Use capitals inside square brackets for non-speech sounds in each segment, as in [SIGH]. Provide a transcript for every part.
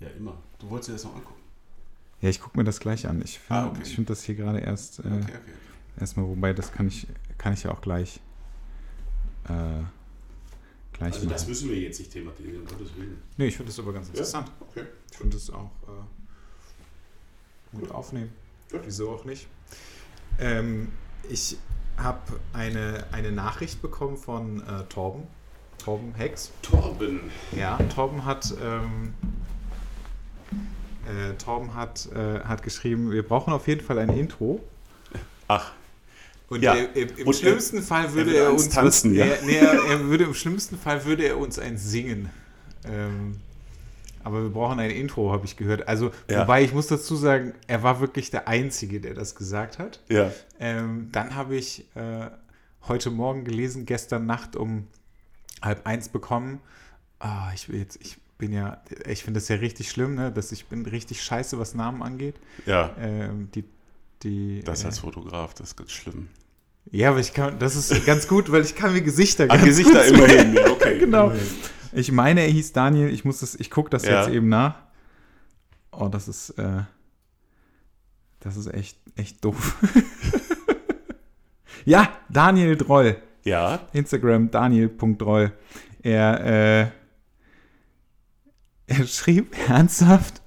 Ja, immer. Du wolltest dir das noch angucken. Ja, ich gucke mir das gleich an. Ich finde Ah, okay. find das hier gerade erst äh, Okay, okay. erstmal, wobei das kann ich, kann ich ja auch gleich, äh, gleich Also das machen. müssen wir jetzt nicht thematisieren, um Gottes Willen. Nee, ich finde das aber ganz interessant. Okay. Ich finde das auch äh, gut aufnehmen. Gut. Wieso auch nicht? Ähm, ich habe eine, eine Nachricht bekommen von äh, Torben. Torben Hex. Torben. Ja, Torben hat, ähm, äh, Torben hat, äh, hat geschrieben, wir brauchen auf jeden Fall ein Intro. Ach, Und Ja. er, im, im Und schlimmsten Fall würde er, uns tanzen, ja. er, nee, er, er würde im schlimmsten Fall würde er uns ein singen. Ähm, aber wir brauchen ein Intro, habe ich gehört. Also, Ja. wobei ich muss dazu sagen, er war wirklich der Einzige, der das gesagt hat. ja. Ähm, dann habe ich äh, heute Morgen gelesen, gestern Nacht um halb eins bekommen. Ah, ich will jetzt, ich bin ja, ich finde das ja richtig schlimm, ne, dass ich bin richtig scheiße, was Namen angeht. Ja, Ähm, die, die, das äh, als Fotograf, das ist ganz schlimm. ja, aber ich kann, das ist ganz gut, weil ich kann mir Gesichter ganz Gesichter gut immerhin, ja, okay. [LAUGHS] Genau. immerhin. Ich meine, er hieß Daniel. Ich muss das, ich gucke das Ja. jetzt eben nach. Oh, das ist, äh, das ist echt, echt doof. [LAUGHS] ja, Daniel Droll. Ja, Instagram Daniel.droll. Er, äh, er schrieb ernsthaft.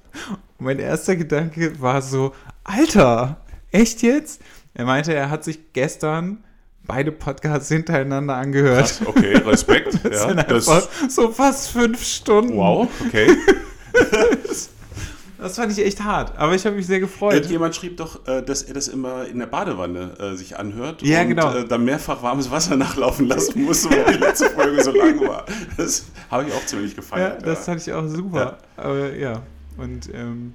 Und mein erster Gedanke war so, Alter, echt jetzt? Er meinte, er hat sich gestern beide Podcasts hintereinander angehört. krass, okay, Respekt. [LAUGHS] Das ja, sind das, so fast fünf Stunden. wow, okay. [LAUGHS] Das fand ich echt hart, aber ich habe mich sehr gefreut. Jemand schrieb doch, äh, dass er das immer in der Badewanne äh, sich anhört Ja, und genau. äh, dann mehrfach warmes Wasser [LAUGHS] nachlaufen lassen musste, weil die letzte Folge so lang war. Das habe ich auch ziemlich ja, gefeiert. das ja. fand ich auch super. Aber ja, und ähm,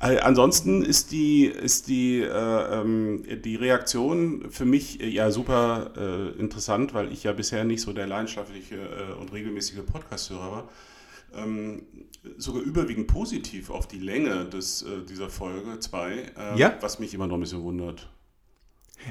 Äh, Ansonsten ist die, ist die, äh, ähm, die Reaktion für mich äh, ja super äh, interessant, weil ich ja bisher nicht so der leidenschaftliche äh, und regelmäßige Podcast-Hörer war. Ähm, sogar überwiegend positiv auf die Länge des, äh, dieser Folge 2, äh, Ja. was mich immer noch ein bisschen wundert.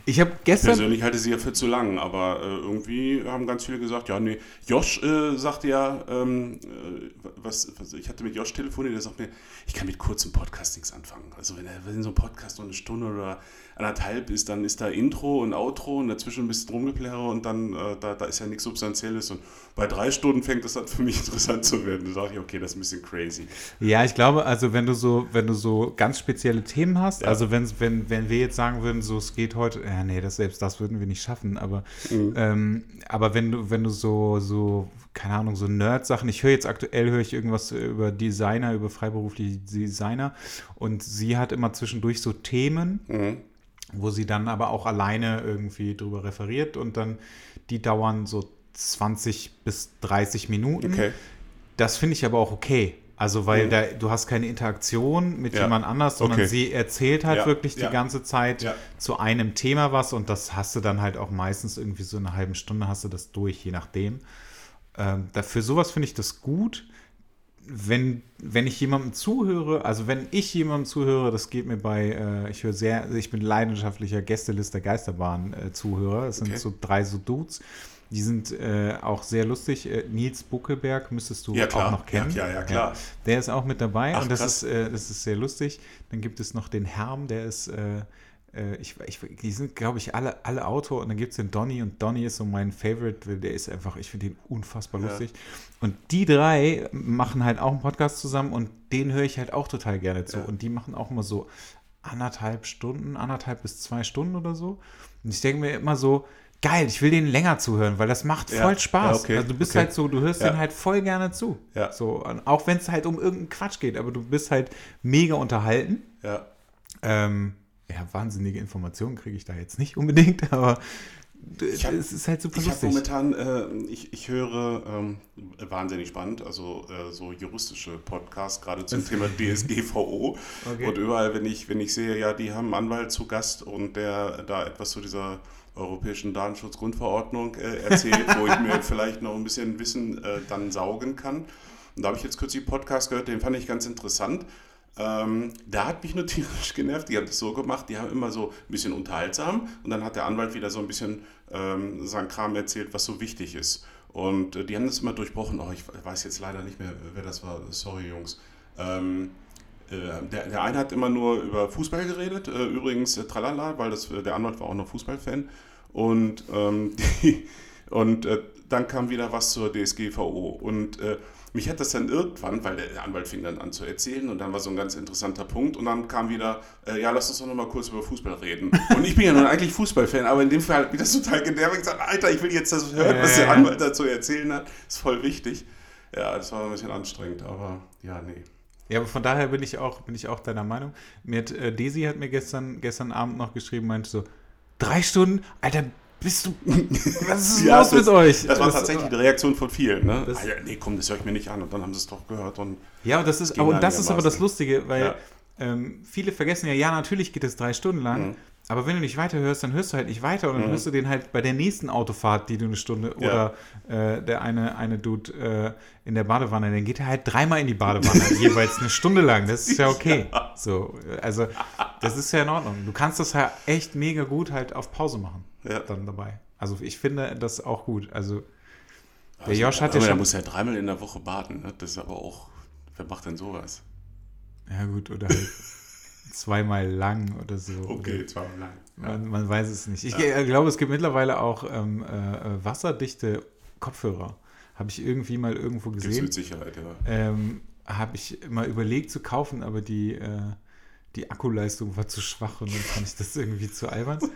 ich habe gestern. Persönlich halte ich sie ja für zu lang, aber äh, irgendwie haben ganz viele gesagt, ja, nee. Josh äh, sagte ja, ähm, äh, was, was, ich hatte mit Josh telefoniert, der sagt mir, ich kann mit kurzem Podcast nichts anfangen. Also wenn, er- wenn so ein Podcast nur eine Stunde oder anderthalb ist, dann ist da Intro und Outro und dazwischen ein bisschen Rumgeplärre und dann, äh, da, da ist ja nichts Substanzielles. Und bei drei Stunden fängt das dann für mich [LAUGHS] interessant zu werden. Da sage ich, okay, das ist ein bisschen crazy. Ja, ich glaube, also wenn du so, wenn du so ganz spezielle Themen hast, Ja. also wenn, wenn, wenn wir jetzt sagen würden, so es geht heute, ja, nee, das selbst das würden wir nicht schaffen, aber, ähm, aber wenn du, wenn du so, so, keine Ahnung, so Nerd-Sachen, ich höre jetzt aktuell, höre ich irgendwas über Designer, über freiberufliche Designer und sie hat immer zwischendurch so Themen, Mhm. Wo sie dann aber auch alleine irgendwie drüber referiert und dann, die dauern so 20 bis 30 Minuten. Okay. Das finde ich aber auch okay. Also, weil Mhm. da, du hast keine Interaktion mit Ja. jemand anders, sondern Okay. sie erzählt halt Ja, wirklich ja. die ganze Zeit Ja. zu einem Thema was und das hast du dann halt auch meistens irgendwie so eine halbe Stunde hast du das durch, je nachdem. Ähm, da, für sowas finde ich das gut. Wenn, wenn ich jemandem zuhöre, also wenn ich jemandem zuhöre, das geht mir bei, äh, ich höre sehr, ich bin leidenschaftlicher Gästeliste Geisterbahn-Zuhörer. Es sind Okay. so drei so Dudes. Die sind äh, auch sehr lustig. Äh, Nils Buckelberg müsstest du Ja, auch noch kennen. Ja, ja, ja, klar. Der ist auch mit dabei Ach, und das krass. ist, äh, das ist sehr lustig. Dann gibt es noch den Herm, der ist, äh, ich, ich, die sind, glaube ich, alle, alle Autor und dann gibt es den Donny und Donny ist so mein Favorite, weil der ist einfach, ich finde den unfassbar Ja. lustig. Und die drei machen halt auch einen Podcast zusammen und den höre ich halt auch total gerne zu. Ja. Und die machen auch immer so anderthalb Stunden, anderthalb bis zwei Stunden oder so. Und ich denke mir immer so, geil, ich will denen länger zuhören, weil das macht Ja. voll Spaß. Ja, okay. Also du bist Okay. halt so, du hörst Ja. denen halt voll gerne zu. Ja. So, auch wenn es halt um irgendeinen Quatsch geht, aber du bist halt mega unterhalten. Ja. Ähm, ja, wahnsinnige Informationen kriege ich da jetzt nicht unbedingt, [LAUGHS] aber hab- es ist halt super Ich habe lustig. momentan, äh, ich, ich höre ähm, wahnsinnig spannend, also äh, so juristische Podcasts, gerade zum Thema [LAUGHS] DSGVO. Okay. Und überall, wenn ich, wenn ich sehe, ja, die haben einen Anwalt zu Gast und der da etwas zu dieser europäischen Datenschutzgrundverordnung äh, erzählt, wo ich mir [LAUGHS] vielleicht noch ein bisschen Wissen äh, dann saugen kann. Und da habe ich jetzt kürzlich einen Podcast gehört, den fand ich ganz interessant. Ähm, da hat mich nur [LAUGHS] tierisch genervt. Die haben das so gemacht, die haben immer so ein bisschen unterhaltsam und dann hat der Anwalt wieder so ein bisschen ähm, sein Kram erzählt, was so wichtig ist. Und äh, die haben das immer durchbrochen. Oh, ich weiß jetzt leider nicht mehr, wer das war. Sorry, Jungs. Ähm, äh, der, der eine hat immer nur über Fußball geredet, äh, übrigens äh, tralala, weil das, der Anwalt war auch noch Fußballfan. Und, ähm, [LAUGHS] die, und äh, dann kam wieder was zur DSGVO. Und äh, mich hat das dann irgendwann, weil der Anwalt fing dann an zu erzählen und dann war so ein ganz interessanter Punkt und dann kam wieder, äh, ja, lass uns doch nochmal kurz über Fußball reden. Und ich bin ja nun eigentlich Fußballfan, aber in dem Fall hat mich das total genervt. Ich gesagt, Alter, ich will jetzt das hören, was der Anwalt dazu erzählen hat. Ist voll wichtig. Ja, das war ein bisschen anstrengend, aber ja, nee. Ja, aber von daher bin ich auch, bin ich auch deiner Meinung. Mir hat, äh, Desi hat mir gestern, gestern Abend noch geschrieben, meinte so, drei Stunden, Alter, bist du. [LAUGHS] Was ist ja, los mit euch? Das war tatsächlich die Reaktion von vielen. Ne? Das, ah, ja, nee, komm, das höre ich mir nicht an. Und dann haben sie es doch gehört. Und ja, das ist, aber, und das ist aber das Lustige, weil ja. ähm, viele vergessen ja, ja, natürlich geht es drei Stunden lang. Mhm. Aber wenn du nicht weiterhörst, dann hörst du halt nicht weiter und dann mhm. hörst du den halt bei der nächsten Autofahrt, die du eine Stunde ja. oder äh, der eine, eine Dude äh, in der Badewanne, dann geht er halt dreimal in die Badewanne, [LAUGHS] jeweils eine Stunde lang. Das ist ja okay. Ja. So, also das ist ja in Ordnung. Du kannst das ja echt mega gut halt auf Pause machen. Ja. Dann dabei. Also ich finde das auch gut. Also der also, Josh hat ja schon. Der muss ja dreimal in der Woche baden. Ne? Das ist aber auch. Wer macht denn sowas? Ja gut, oder halt [LAUGHS] zweimal lang oder so. Okay, oder zweimal lang. Ja. Man, man, weiß es nicht. Ich ja. glaube, es gibt mittlerweile auch ähm, äh, wasserdichte Kopfhörer. Habe ich irgendwie mal irgendwo gesehen. Gibt's mit Sicherheit, ja. Ähm, Habe ich mal überlegt zu kaufen, aber die, äh, die Akkuleistung war zu schwach und dann fand ich das irgendwie zu albern. [LAUGHS]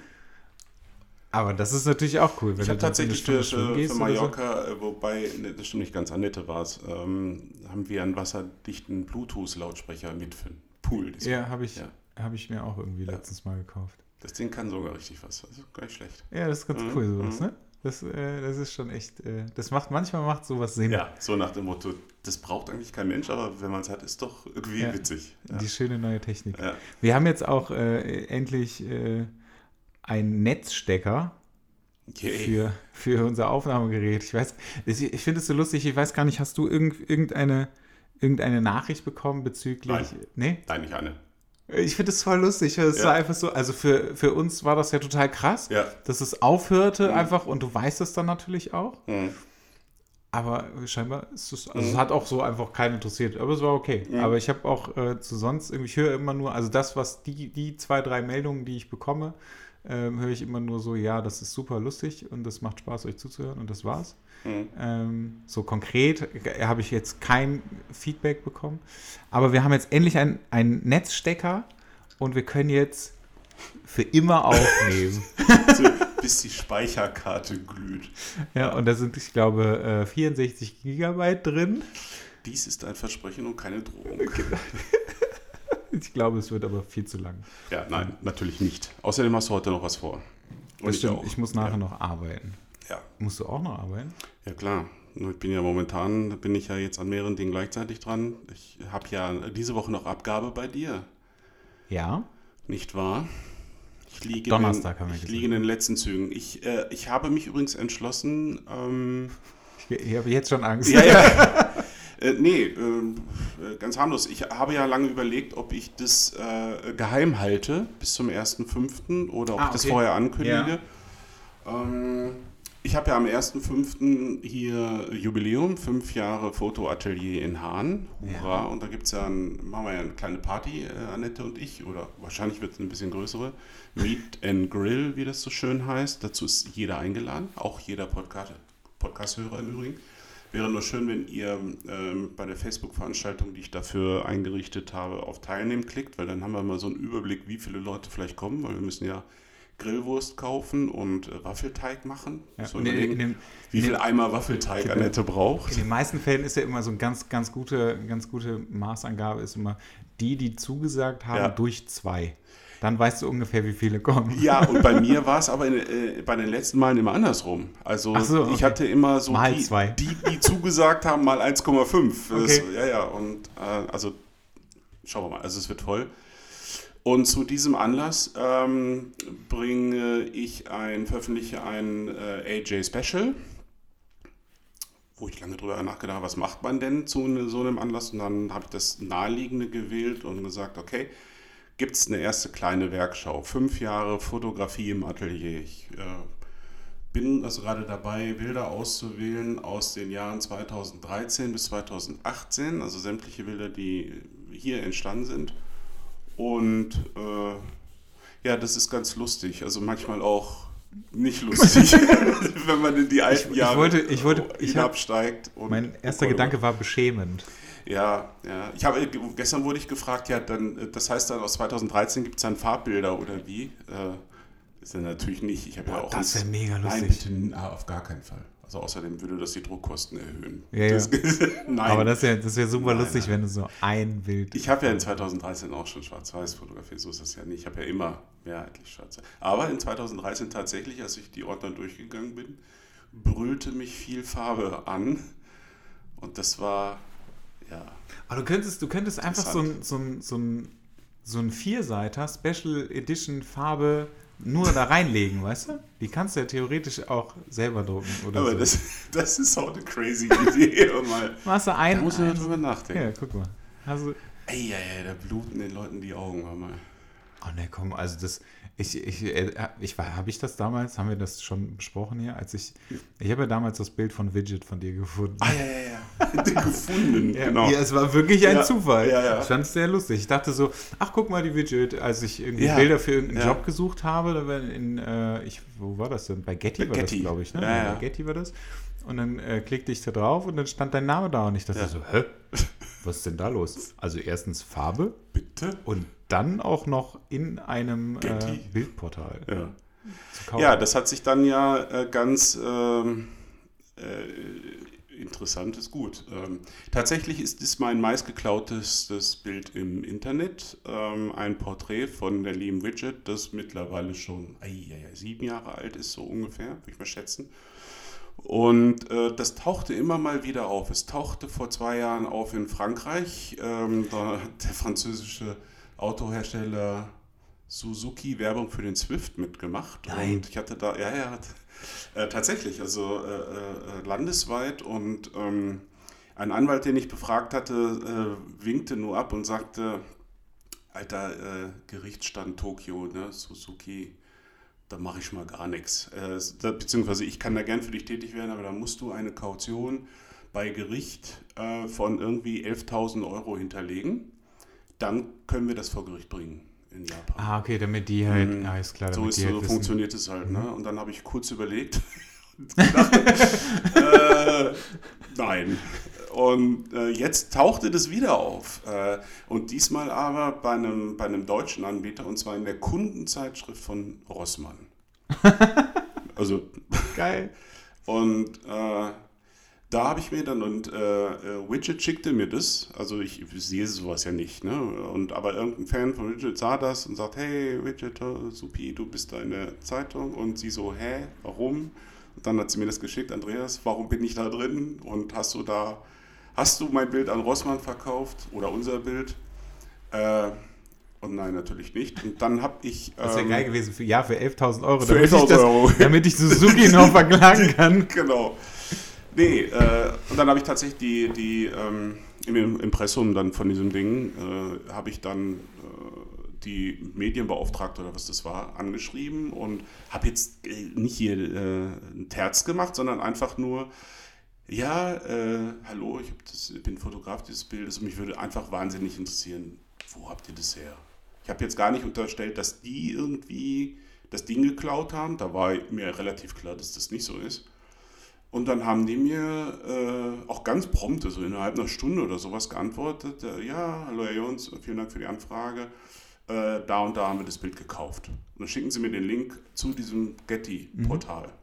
Aber das ist natürlich auch cool. Wenn ich habe tatsächlich für, für, Mallorca, so. Äh, wobei, ne, das stimmt nicht ganz, Annette war es, ähm, haben wir einen wasserdichten Bluetooth-Lautsprecher mit für den Pool. Ja, habe ich, ja. hab ich mir auch irgendwie ja. letztens mal gekauft. Das Ding kann sogar richtig was. Also gar nicht schlecht. Ja, das ist ganz mhm. cool sowas, mhm. ne? Das, äh, das ist schon echt, äh, das macht, manchmal macht sowas Sinn. Ja, so nach dem Motto, das braucht eigentlich kein Mensch, aber wenn man es hat, ist doch irgendwie ja, witzig. Die schöne neue Technik. Wir haben jetzt auch äh, endlich äh, einen Netzstecker okay. für, für unser Aufnahmegerät. Ich weiß, ich finde es so lustig, ich weiß gar nicht, hast du irgend, irgendeine, irgendeine Nachricht bekommen bezüglich. Nein, nee? Nein nicht eine. Ich finde es voll lustig. Es ja. war einfach so, also für, für uns war das ja total krass, ja. dass es aufhörte mhm. einfach und du weißt es dann natürlich auch. Mhm. Aber scheinbar ist es, also mhm. es hat auch so einfach keinen interessiert, aber es war okay. Mhm. Aber ich habe auch äh, zu sonst irgendwie, ich höre immer nur, also das, was die, die zwei, drei Meldungen, die ich bekomme, ähm, höre ich immer nur so, ja, das ist super lustig und das macht Spaß, euch zuzuhören und das war's. Mhm. Ähm, so konkret äh, habe ich jetzt kein Feedback bekommen. Aber wir haben jetzt endlich einen Netzstecker und wir können jetzt für immer aufnehmen. [LAUGHS] Bis die Speicherkarte glüht. Ja, und da sind, ich glaube, 64 äh, Gigabyte drin. Dies ist ein Versprechen und keine Drohung. [LAUGHS] [LAUGHS] [LAUGHS] Ich glaube, es wird aber viel zu lang. Ja, nein, natürlich nicht. Außerdem hast du heute noch was vor. Und ich, ich, muss nachher ja. noch arbeiten. Ja. Musst du auch noch arbeiten? Ja, klar. Ich bin ja momentan, bin ich ja jetzt an mehreren Dingen gleichzeitig dran. Ich habe ja diese Woche noch Abgabe bei dir. Ja. Nicht wahr? Ich liege, Donnerstag in, haben wir ich liege in den letzten Zügen. Ich, äh, ich habe mich übrigens entschlossen. Ähm, ich, ich habe jetzt schon Angst. Ja, ja. [LAUGHS] Äh, nee, ähm, äh, ganz harmlos. Ich habe ja lange überlegt, ob ich das äh, geheim halte bis zum 1.5. oder ob ah, ich das vorher ankündige. Ja. Ähm, ich habe ja am 1.5. hier Jubiläum, fünf Jahre Fotoatelier in Hahn. Hurra! Ja. Und da gibt's ja ein, machen wir ja eine kleine Party, äh, Annette und ich, oder wahrscheinlich wird es eine bisschen größere. Meet [LAUGHS] and Grill, wie das so schön heißt. Dazu ist jeder eingeladen, auch jeder Podcast, Podcast-Hörer im Übrigen. Wäre nur schön, wenn ihr ähm, bei der Facebook-Veranstaltung, die ich dafür eingerichtet habe, auf Teilnehmen klickt, weil dann haben wir mal so einen Überblick, wie viele Leute vielleicht kommen, weil wir müssen ja Grillwurst kaufen und äh, Waffelteig machen. Ja, so überlegen, dem, wie viel Eimer Waffelteig Annette braucht. In den meisten Fällen ist ja immer so eine ganz, ganz gute, ganz gute Maßangabe, ist immer die, die zugesagt haben, ja. durch zwei. Dann weißt du ungefähr, wie viele kommen. Ja, und bei [LAUGHS] mir war es aber in, äh, bei den letzten Malen immer andersrum. Also so, okay. ich hatte immer so mal die, zwei. die, die zugesagt haben, mal 1,5. [LAUGHS] Okay. Ja, ja, und äh, also schauen wir mal, also es wird voll. Und zu diesem Anlass ähm, bringe ich ein, veröffentliche ein äh, AJ Special, wo ich lange drüber nachgedacht habe, was macht man denn zu ne, so einem Anlass? Und dann habe ich das Naheliegende gewählt und gesagt, okay, gibt es eine erste kleine Werkschau. Fünf Jahre Fotografie im Atelier. Ich äh, bin also gerade dabei, Bilder auszuwählen aus den Jahren 2013 bis 2018, also sämtliche Bilder, die hier entstanden sind. Und äh, ja, das ist ganz lustig. Also manchmal auch nicht lustig, [LAUGHS] wenn man in die alten Ich- ich Jahre wollte- ich wollte- ich hab- hinabsteigt. und- Mein erster Gedanke war beschämend. Ja, ja. Ich habe, gestern wurde ich gefragt, ja, dann, äh, das heißt dann aus 2013 gibt es dann Farbbilder oder wie? Äh, ist ja natürlich nicht. Ich habe ja Boah, auch. das wär ein- mega Nein, lustig. bitte, na, auf gar keinen Fall. Also außerdem würde das die Druckkosten erhöhen. Ja, ja. das, [LAUGHS] nein. Aber das wäre das wär super Nein, lustig, nein. wenn du so ein Bild. ich habe ja in 2013 auch schon schwarz-weiß fotografiert, so ist das ja nicht. Ich habe ja immer mehrheitlich schwarz Aber in 2013 tatsächlich, als ich die Ordner durchgegangen bin, brüllte mich viel Farbe an. Und das war, ja, Aber du könntest, du könntest einfach so ein, so ein, so ein, so ein Vierseiter Special Edition Farbe nur da reinlegen, weißt du? Die kannst du ja theoretisch auch selber drucken oder Aber so. das, das ist auch eine crazy Idee. Mal, Machst du da ein, muss man ein drüber nachdenken. Ja, guck mal. Also, Ey, ey, ey, da bluten den Leuten die Augen. Hör mal. oh ne, komm, also das, ich, ich, äh, ich habe ich das damals, haben wir das schon besprochen hier, als ich, ich habe ja damals das Bild von Widget von dir gefunden. Ah, ja, ja, ja. Den gefunden, [LAUGHS] genau. Ja, es war wirklich ein Ja, Zufall. ja, ja. Ich fand es sehr lustig. Ich dachte so, ach guck mal die Widget, als ich irgendwie Ja, Bilder für irgendeinen ja. Job gesucht habe, da war in, äh, ich, wo war das denn? Bei Getty Bei war Getty. das, glaube ich. Ne? Ja, ja. Bei Getty war das. Und dann äh, klickte ich da drauf und dann stand dein Name da und ich dachte Ja. so, hä? Was ist denn da los? Also erstens Farbe Bitte? und dann auch noch in einem äh. Bildportal Ja. zu kaufen. Ja, das hat sich dann ja äh, ganz ähm, äh, interessant, ist gut. Ähm, tatsächlich ist es mein meistgeklautestes Bild im Internet. Ähm, ein Porträt von der lieben Widget, das mittlerweile schon ei, ei, ei, sieben Jahre alt ist, so ungefähr, würde ich mal schätzen. Und äh, das tauchte immer mal wieder auf. Es tauchte vor zwei Jahren auf in Frankreich. Ähm, da hat der französische Autohersteller Suzuki Werbung für den Swift mitgemacht. Nein. Und ich hatte da, ja, ja, äh, tatsächlich, also äh, äh, landesweit. Und ähm, ein Anwalt, den ich befragt hatte, äh, winkte nur ab und sagte, alter äh, Gerichtsstand Tokio, ne, Suzuki, da mache ich mal gar nichts. Äh, beziehungsweise ich kann da gern für dich tätig werden, aber da musst du eine Kaution bei Gericht äh, von irgendwie 11.000 Euro hinterlegen. Dann können wir das vor Gericht bringen in Japan. Ah, okay, damit die halt, Mhm. ja, ist klar, so ist, so halt wissen. Mhm. funktioniert es halt. Ne? Und dann habe ich kurz überlegt. [LAUGHS] und gedacht, [LAUGHS] äh, nein. Und äh, jetzt tauchte das wieder auf. Äh, und diesmal aber bei einem, bei einem deutschen Anbieter, und zwar in der Kundenzeitschrift von Rossmann. [LAUGHS] also, Geil. und äh, da habe ich mir dann, und äh, äh, Widget schickte mir das, also ich, sehe sowas ja nicht, ne? Und aber irgendein Fan von Widget sah das und sagt, hey Widget, äh, supi, du bist da in der Zeitung und sie so, hä, warum? Und dann hat sie mir das geschickt, Andreas, warum bin ich da drin? Und hast du da, hast du mein Bild an Rossmann verkauft oder unser Bild? Äh, und nein, natürlich nicht. Und dann habe ich. [LAUGHS] Das wäre ähm, geil gewesen für, ja, für 11.000 Euro. Für damit ich 11.000 das- Euro. Damit ich Suzuki noch [LAUGHS] verklagen kann. genau. Nee, äh, und dann habe ich tatsächlich die, die ähm, im Impressum dann von diesem Ding, äh, habe ich dann äh, die Medienbeauftragte oder was das war, angeschrieben und habe jetzt äh, nicht hier äh, ein Terz gemacht, sondern einfach nur, ja, äh, hallo, ich das, bin Fotograf dieses Bildes und mich würde einfach wahnsinnig interessieren, wo habt ihr das her? Ich habe jetzt gar nicht unterstellt, dass die irgendwie das Ding geklaut haben. Da war mir relativ klar, dass das nicht so ist. Und dann haben die mir äh, auch ganz prompt, also innerhalb einer Stunde oder sowas geantwortet, äh, ja, hallo Herr Jons, vielen Dank für die Anfrage. Äh, da und da haben wir das Bild gekauft. Und dann schicken sie mir den Link zu diesem Getty-Portal.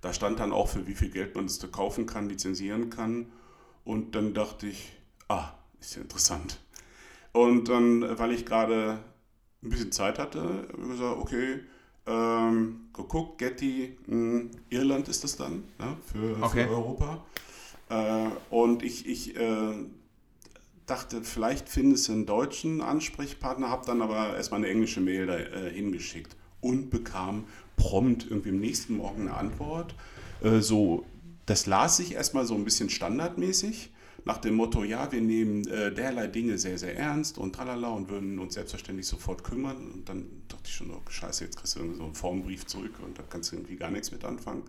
Da stand dann auch, für wie viel Geld man das da kaufen kann, lizenzieren kann. Und dann dachte ich, ah, ist ja interessant. Und dann, weil ich gerade ein bisschen Zeit hatte, habe ich gesagt, okay, ähm, geguckt, Getty, mh, Irland ist das dann, ne, für, Okay. für Europa. Äh, und ich, ich äh, dachte, vielleicht findest du einen deutschen Ansprechpartner, habe dann aber erstmal eine englische Mail da, äh, hingeschickt und bekam prompt irgendwie am nächsten Morgen eine Antwort. Äh, so, das las sich erstmal so ein bisschen standardmäßig. nach dem Motto, ja, wir nehmen äh, derlei Dinge sehr, sehr ernst und tralala und würden uns selbstverständlich sofort kümmern. Und dann dachte ich schon, oh, scheiße, jetzt kriegst du irgendwie so einen Formbrief zurück und da kannst du irgendwie gar nichts mit anfangen.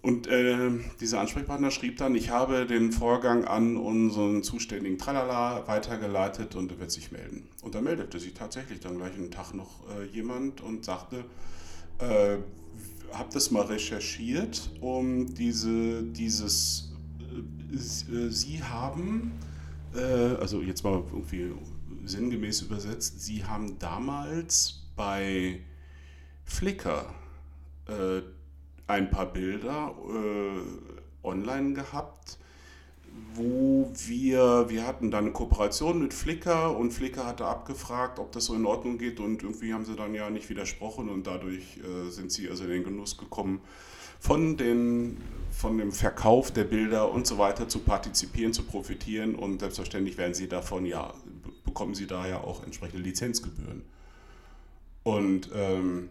Und äh, dieser Ansprechpartner schrieb dann, ich habe den Vorgang an unseren zuständigen Tralala weitergeleitet und er wird sich melden. Und da meldete sich tatsächlich dann gleich einen Tag noch äh, jemand und sagte, äh, habe das mal recherchiert, um diese, dieses, äh, Sie haben, äh, also jetzt mal irgendwie sinngemäß übersetzt, Sie haben damals bei Flickr äh, ein paar Bilder äh, online gehabt, wo wir, wir hatten dann eine Kooperation mit Flickr und Flickr hatte abgefragt, ob das so in Ordnung geht und irgendwie haben sie dann ja nicht widersprochen und dadurch äh, sind sie also in den Genuss gekommen, von, den, von dem Verkauf der Bilder und so weiter zu partizipieren, zu profitieren und selbstverständlich werden sie davon ja, bekommen sie da ja auch entsprechende Lizenzgebühren. Und ähm,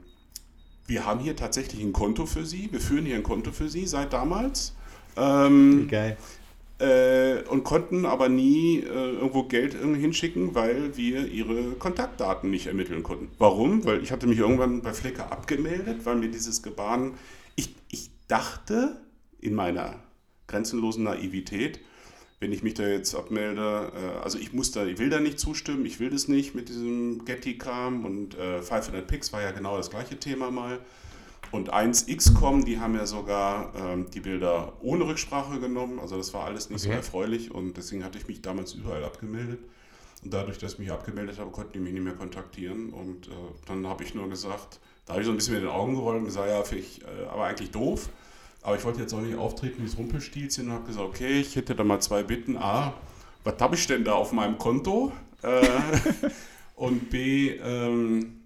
wir haben hier tatsächlich ein Konto für Sie. Wir führen hier ein Konto für Sie seit damals. Ähm, geil. Äh, und konnten aber nie äh, irgendwo Geld hinschicken, weil wir ihre Kontaktdaten nicht ermitteln konnten. Warum? Weil ich hatte mich irgendwann bei Flickr abgemeldet, weil mir dieses Gebaren, ich, ich dachte in meiner grenzenlosen Naivität, wenn ich mich da jetzt abmelde, äh, also ich muss da, ich will da nicht zustimmen, ich will das nicht mit diesem Getty-Kram und äh, 500 Pix war ja genau das gleiche Thema mal. Und 1xcom, die haben ja sogar ähm, die Bilder ohne Rücksprache genommen, also das war alles nicht okay. so erfreulich und deswegen hatte ich mich damals überall abgemeldet. Und dadurch, dass ich mich abgemeldet habe, konnten die mich nicht mehr kontaktieren und äh, dann habe ich nur gesagt, da habe ich so ein bisschen mit den Augen gerollt und gesagt, ja, ich äh, aber eigentlich doof. Aber ich wollte jetzt auch nicht auftreten wie das Rumpelstilzchen und habe gesagt, okay, ich hätte da mal zwei Bitten. A, was habe ich denn da auf meinem Konto? Äh, [LAUGHS] und B, ähm,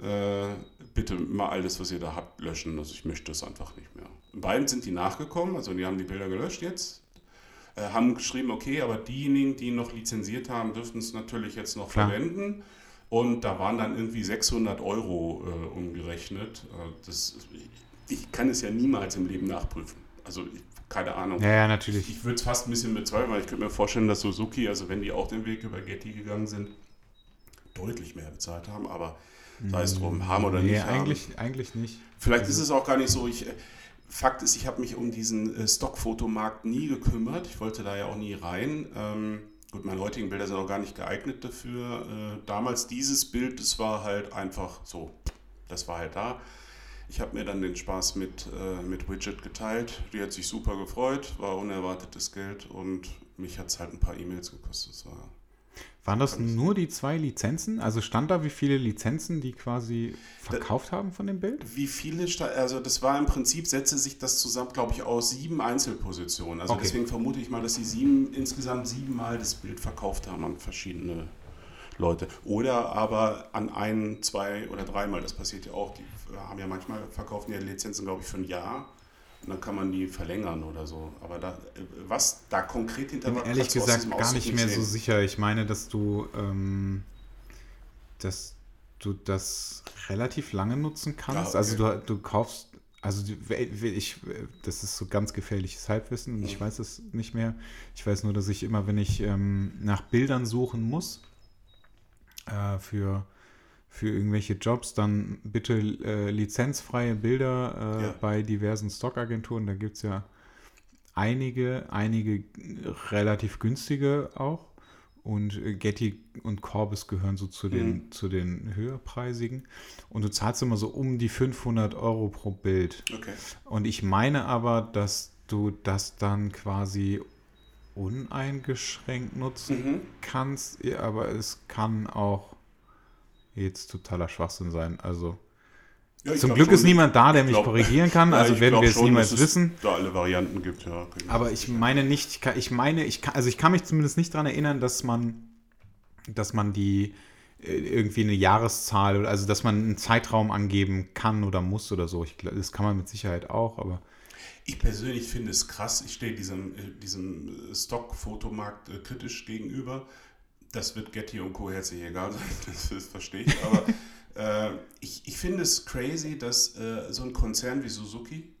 äh, bitte mal alles, was ihr da habt, löschen. Also ich möchte das einfach nicht mehr. beiden sind die nachgekommen, also die haben die Bilder gelöscht jetzt. Äh, haben geschrieben, okay, aber diejenigen, die noch lizenziert haben, dürften es natürlich jetzt noch Klar. verwenden. Und da waren dann irgendwie 600 Euro äh, umgerechnet. Äh, das, ich kann es ja niemals im Leben nachprüfen. Also keine Ahnung. Ja, ja natürlich. Ich, ich würde es fast ein bisschen bezweifeln, weil ich könnte mir vorstellen, dass Suzuki, also wenn die auch den Weg über Getty gegangen sind, deutlich mehr bezahlt haben, aber sei es drum, haben oder nee, nicht. Eigentlich, haben. eigentlich nicht. Vielleicht also, ist es auch gar nicht so. Ich, Fakt ist, ich habe mich um diesen äh, Stockfotomarkt nie gekümmert. Ich wollte da ja auch nie rein. Ähm, gut, meine heutigen Bilder sind auch gar nicht geeignet dafür. Äh, damals dieses Bild, das war halt einfach so. Das war halt da. Ich habe mir dann den Spaß mit, äh, mit Widget geteilt. Die hat sich super gefreut, war unerwartetes Geld und mich hat es halt ein paar E-Mails gekostet. Das war waren das nur die zwei Lizenzen? Also stand da, wie viele Lizenzen die quasi verkauft da, haben von dem Bild? Wie viele, also das war im Prinzip, setzte sich das zusammen, glaube ich, aus sieben Einzelpositionen. Also okay. deswegen vermute ich mal, dass sie sieben, insgesamt siebenmal das Bild verkauft haben an verschiedene Leute. Oder aber an ein, zwei oder dreimal, das passiert ja auch. Die haben ja manchmal verkaufen ja Lizenzen, glaube ich, für ein Jahr. Und dann kann man die verlängern oder so. Aber da, was da konkret hinter war, ehrlich gesagt gar nicht mehr sehen. so sicher. Ich meine, dass du, ähm, dass du das relativ lange nutzen kannst. Ja, also okay. Also du, du kaufst, also ich, das ist so ganz gefährliches Halbwissen und mhm. ich weiß es nicht mehr. Ich weiß nur, dass ich immer, wenn ich ähm, nach Bildern suchen muss, äh, für, für irgendwelche Jobs, dann bitte äh, lizenzfreie Bilder äh, ja. bei diversen Stockagenturen. Da gibt es ja einige, einige relativ günstige auch. Und äh, Getty und Corbis gehören so zu den, mhm. zu den höherpreisigen. Und du zahlst immer so um die 500 Euro pro Bild. Okay. Und ich meine aber, dass du das dann quasi uneingeschränkt nutzen mhm. kannst, aber es kann auch jetzt totaler Schwachsinn sein. Also ja, zum Glück schon, ist niemand da, der mich glaub, korrigieren kann, [LAUGHS] also ja, werden wir es schon, niemals es wissen. Da alle Varianten gibt, ja. Aber ich meine nicht, ich meine, ich kann, also ich kann mich zumindest nicht daran erinnern, dass man, dass man die äh, irgendwie eine Jahreszahl, also dass man einen Zeitraum angeben kann oder muss oder so. Ich, das kann man mit Sicherheit auch, aber ich persönlich finde es krass. Ich stehe diesem, äh, diesem Stock-Fotomarkt äh, kritisch gegenüber. Das wird Getty und Co. herzlich egal sein, [LAUGHS] das, das verstehe ich. Aber [LAUGHS] äh, ich, ich finde es crazy, dass äh, so ein Konzern wie Suzuki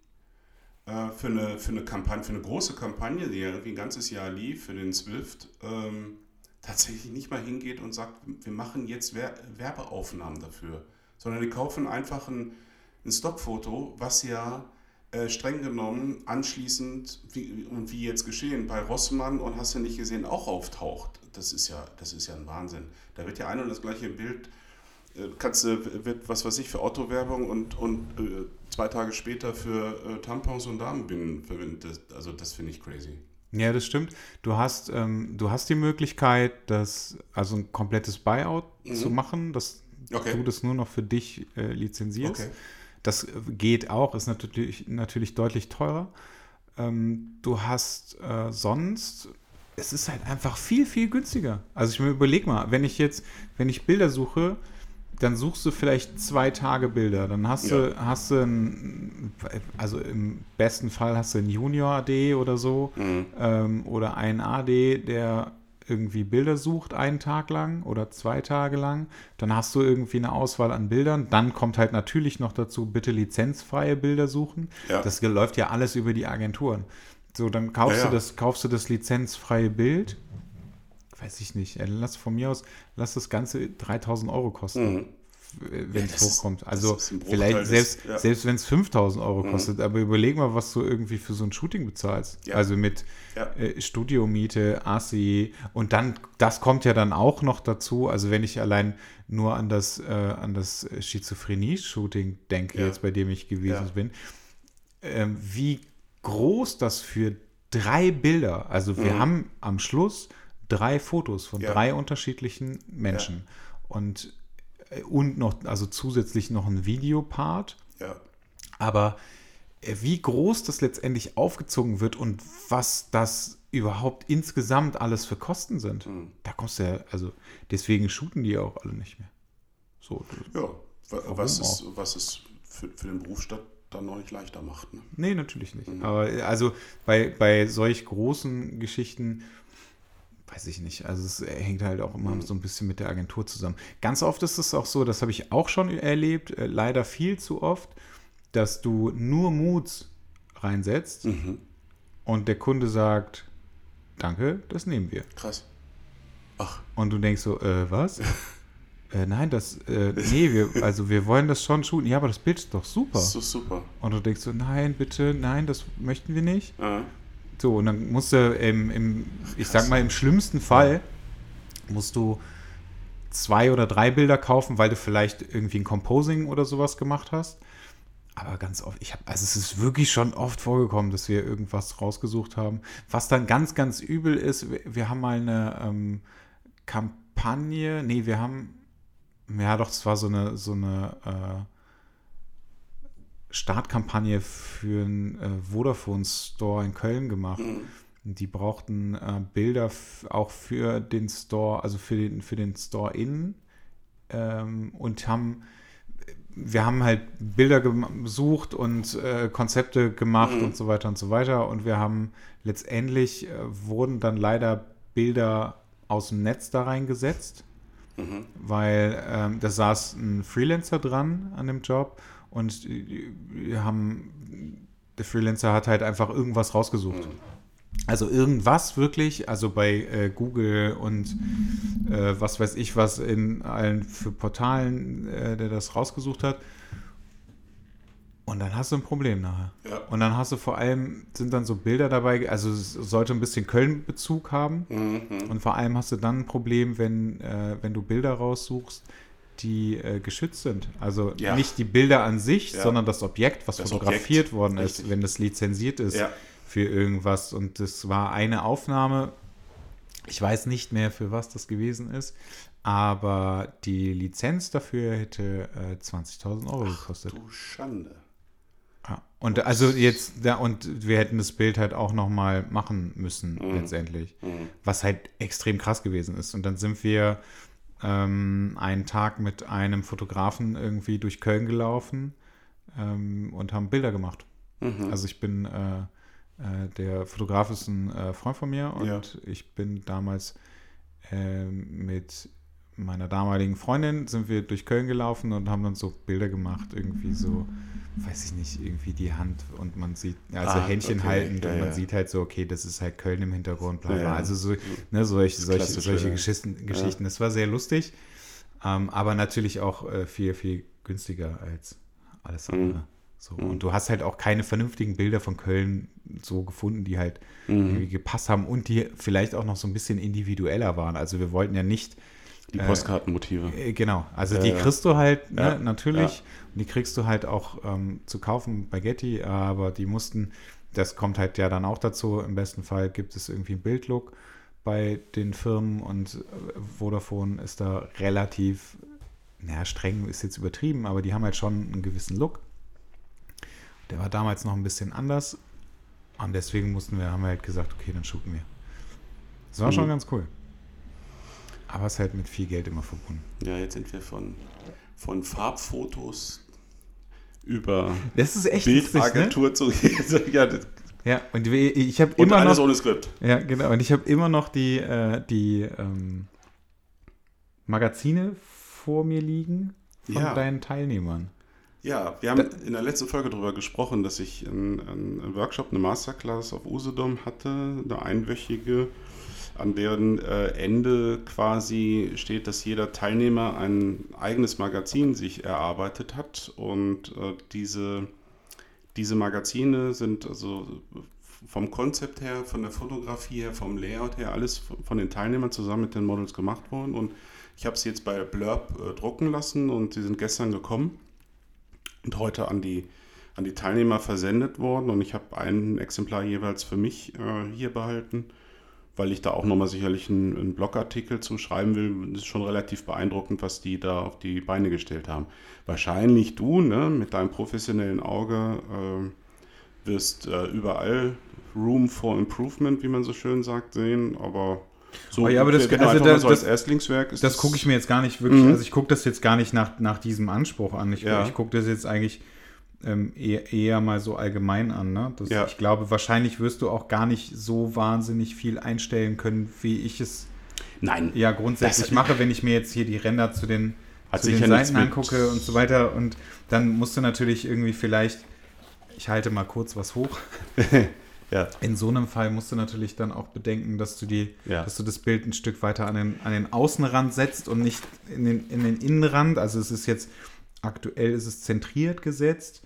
äh, für, eine, für eine Kampagne, für eine große Kampagne, die ja irgendwie ein ganzes Jahr lief, für den Swift, ähm, tatsächlich nicht mal hingeht und sagt, wir machen jetzt Wer Werbeaufnahmen dafür, sondern die kaufen einfach ein, ein Stockfoto, was ja äh, streng genommen anschließend, wie, und wie jetzt geschehen, bei Rossmann und hast du nicht gesehen, auch auftaucht. Das ist ja, das ist ja ein Wahnsinn. Da wird ja ein und das gleiche Bild, äh, kannst du, wird, was weiß ich, für Autowerbung und, und äh, zwei Tage später für äh, Tampons und Damenbinden verwendet. Also das finde ich crazy. Ja, das stimmt. Du hast, ähm, du hast die Möglichkeit, das, also ein komplettes Buyout mhm. zu machen, dass okay. du das nur noch für dich äh, lizenzierst. Okay. Das geht auch, ist natürlich, natürlich deutlich teurer. Ähm, du hast äh, sonst, es ist halt einfach viel, viel günstiger. Also ich mir überlege mal, wenn ich jetzt, wenn ich Bilder suche, dann suchst du vielleicht zwei Tage Bilder. Dann hast ja. du, hast du ein, also im besten Fall hast du einen Junior AD oder so mhm. ähm, oder einen AD, der irgendwie Bilder sucht einen Tag lang oder zwei Tage lang. Dann hast du irgendwie eine Auswahl an Bildern. Dann kommt halt natürlich noch dazu, bitte lizenzfreie Bilder suchen. Ja. Das läuft ja alles über die Agenturen. So, dann kaufst, ja, Du, das, kaufst du das lizenzfreie Bild weiß ich nicht, lass von mir aus, lass das Ganze 3000 Euro kosten. Mhm. Wenn ja, es hochkommt. Also vielleicht selbst, ja. selbst wenn es 5000 Euro mhm. kostet, aber überleg mal, was du irgendwie für so ein Shooting bezahlst. Ja. Also mit äh, Studiomiete, ASI und dann, das kommt ja dann auch noch dazu. Also wenn ich allein nur an das, äh, an das Schizophrenie-Shooting denke, jetzt bei dem ich gewesen bin, äh, wie groß das für drei Bilder, also wir mhm. haben am Schluss drei Fotos von drei unterschiedlichen Menschen. Und, und noch, also zusätzlich noch ein Videopart. Ja. Aber äh, wie groß das letztendlich aufgezogen wird und was das überhaupt insgesamt alles für Kosten sind, mhm. da kommst du ja, also deswegen shooten die auch alle nicht mehr. So. Ja, was ist, was ist für, für den Berufsstand dann noch nicht leichter macht. Ne? Nee, natürlich nicht. Mhm. Aber also bei, bei solch großen Geschichten weiß ich nicht. Also es hängt halt auch immer mhm. so ein bisschen mit der Agentur zusammen. Ganz oft ist es auch so, das habe ich auch schon erlebt, äh, leider viel zu oft, dass du nur Moods reinsetzt mhm. und der Kunde sagt, danke, das nehmen wir. Krass. Ach. Und du denkst so, äh, was? [LAUGHS] äh, nein, das, äh, nee, wir, also wir wollen das schon shooten. Ja, aber das Bild ist doch super. Das ist super. Und du denkst so, nein, bitte, nein, das möchten wir nicht. Mhm. So, und dann musst du im, im ich sag mal, im schlimmsten Fall musst du zwei oder drei Bilder kaufen, weil du vielleicht irgendwie ein Composing oder sowas gemacht hast. Aber ganz oft, ich habe, also es ist wirklich schon oft vorgekommen, dass wir irgendwas rausgesucht haben. Was dann ganz, ganz übel ist, wir, wir haben mal eine ähm, Kampagne, nee, wir haben, ja doch, es war so eine, so eine äh, Startkampagne für einen äh, Vodafone Store in Köln gemacht. Mhm. Die brauchten äh, Bilder auch für den Store, also für den, für den Store innen ähm, und haben wir haben halt Bilder gesucht und äh, Konzepte gemacht mhm. und so weiter und so weiter. Und wir haben letztendlich äh, wurden dann leider Bilder aus dem Netz da reingesetzt, mhm. weil ähm, da saß ein Freelancer dran an dem Job und wir haben, der Freelancer hat halt einfach irgendwas rausgesucht. Also irgendwas wirklich, also bei äh, Google und äh, was weiß ich was in allen für Portalen, äh, der das rausgesucht hat. Und dann hast du ein Problem nachher. Ja. Und dann hast du vor allem, sind dann so Bilder dabei, also es sollte ein bisschen Köln-Bezug haben. Mhm. Und vor allem hast du dann ein Problem, wenn, äh, wenn du Bilder raussuchst, die äh, geschützt sind. Also ja. nicht die Bilder an sich, ja. sondern das Objekt, was das fotografiert Objekt. worden ist, Richtig. wenn das lizenziert ist ja. für irgendwas. Und das war eine Aufnahme. Ich weiß nicht mehr, für was das gewesen ist, aber die Lizenz dafür hätte äh, 20.000 Euro Ach, gekostet. Du Schande. Und also jetzt, da, und wir hätten das Bild halt auch nochmal machen müssen, mhm. letztendlich. Mhm. Was halt extrem krass gewesen ist. Und dann sind wir ähm, einen Tag mit einem Fotografen irgendwie durch Köln gelaufen ähm, und haben Bilder gemacht. Mhm. Also ich bin, äh, äh, der Fotograf ist ein äh, Freund von mir und ja. ich bin damals ähm, mit meiner damaligen Freundin sind wir durch Köln gelaufen und haben dann so Bilder gemacht, irgendwie so, weiß ich nicht, irgendwie die Hand und man sieht, also Ah, Händchen okay. haltend Ja, und man ja. sieht halt so, okay, das ist halt Köln im Hintergrund, bla bla. Ja. Also so, ne, solche, solche, solche. Geschichten, Geschichten. Das war sehr lustig, ähm, aber natürlich auch äh, viel, viel günstiger als alles Mhm. andere. So. Und du hast halt auch keine vernünftigen Bilder von Köln so gefunden, die halt Mhm. irgendwie gepasst haben und die vielleicht auch noch so ein bisschen individueller waren. Also wir wollten ja nicht, Die Postkartenmotive. äh, genau, also Ja, die ja. kriegst du halt, ne, Ja, natürlich, und die kriegst du halt auch ähm, zu kaufen bei Getty, aber die mussten, das kommt halt ja dann auch dazu, im besten Fall gibt es irgendwie einen Bildlook bei den Firmen und äh, Vodafone ist da relativ, naja, streng ist jetzt übertrieben, aber die haben halt schon einen gewissen Look. Der war damals noch ein bisschen anders und deswegen mussten wir, haben wir halt gesagt, okay, dann shooten wir. Das war schon Mhm. ganz cool. Aber es ist halt mit viel Geld immer verbunden. Ja, jetzt sind wir von, von Farbfotos über Das ist echt ne? Bildagentur zu. [LAUGHS] ja, das, Ja, und ich habe immer alles noch, ohne Skript. ja genau, und ich habe immer noch die, äh, die ähm, Magazine vor mir liegen von Ja. deinen Teilnehmern. Ja, wir haben in der letzten Folge darüber gesprochen, dass ich einen, einen Workshop, eine Masterclass auf Usedom hatte, eine einwöchige, an deren äh, Ende quasi steht, dass jeder Teilnehmer ein eigenes Magazin sich erarbeitet hat. Und äh, diese, diese Magazine sind also vom Konzept her, von der Fotografie her, vom Layout her, alles von den Teilnehmern zusammen mit den Models gemacht worden. Und ich habe sie jetzt bei Blurb äh, drucken lassen und sie sind gestern gekommen und heute an die, an die Teilnehmer versendet worden. Und ich habe ein Exemplar jeweils für mich äh, hier behalten, weil ich da auch nochmal sicherlich einen, einen Blogartikel zu schreiben will. Das ist schon relativ beeindruckend, was die da auf die Beine gestellt haben. Wahrscheinlich du, ne, mit deinem professionellen Auge, äh, wirst äh, überall Room for Improvement, wie man so schön sagt, sehen, aber so Oh ja, aber das- also da- so das- Erstlingswerk ist Das gucke ich mir jetzt gar nicht wirklich, Mhm. also ich gucke das jetzt gar nicht nach, nach diesem Anspruch an. Ich, Ja. ich gucke das jetzt eigentlich ähm, eher, eher mal so allgemein an. Ne? Das, Ja. Ich glaube, wahrscheinlich wirst du auch gar nicht so wahnsinnig viel einstellen können, wie ich es Nein, ja grundsätzlich mache, wenn ich mir jetzt hier die Ränder zu den, zu den Seiten angucke und so weiter. Und dann musst du natürlich irgendwie vielleicht, ich halte mal kurz was hoch. [LAUGHS] ja. In so einem Fall musst du natürlich dann auch bedenken, dass du die, Ja. dass du das Bild ein Stück weiter an den, an den Außenrand setzt und nicht in den, in den Innenrand. Also es ist jetzt, aktuell ist es zentriert gesetzt.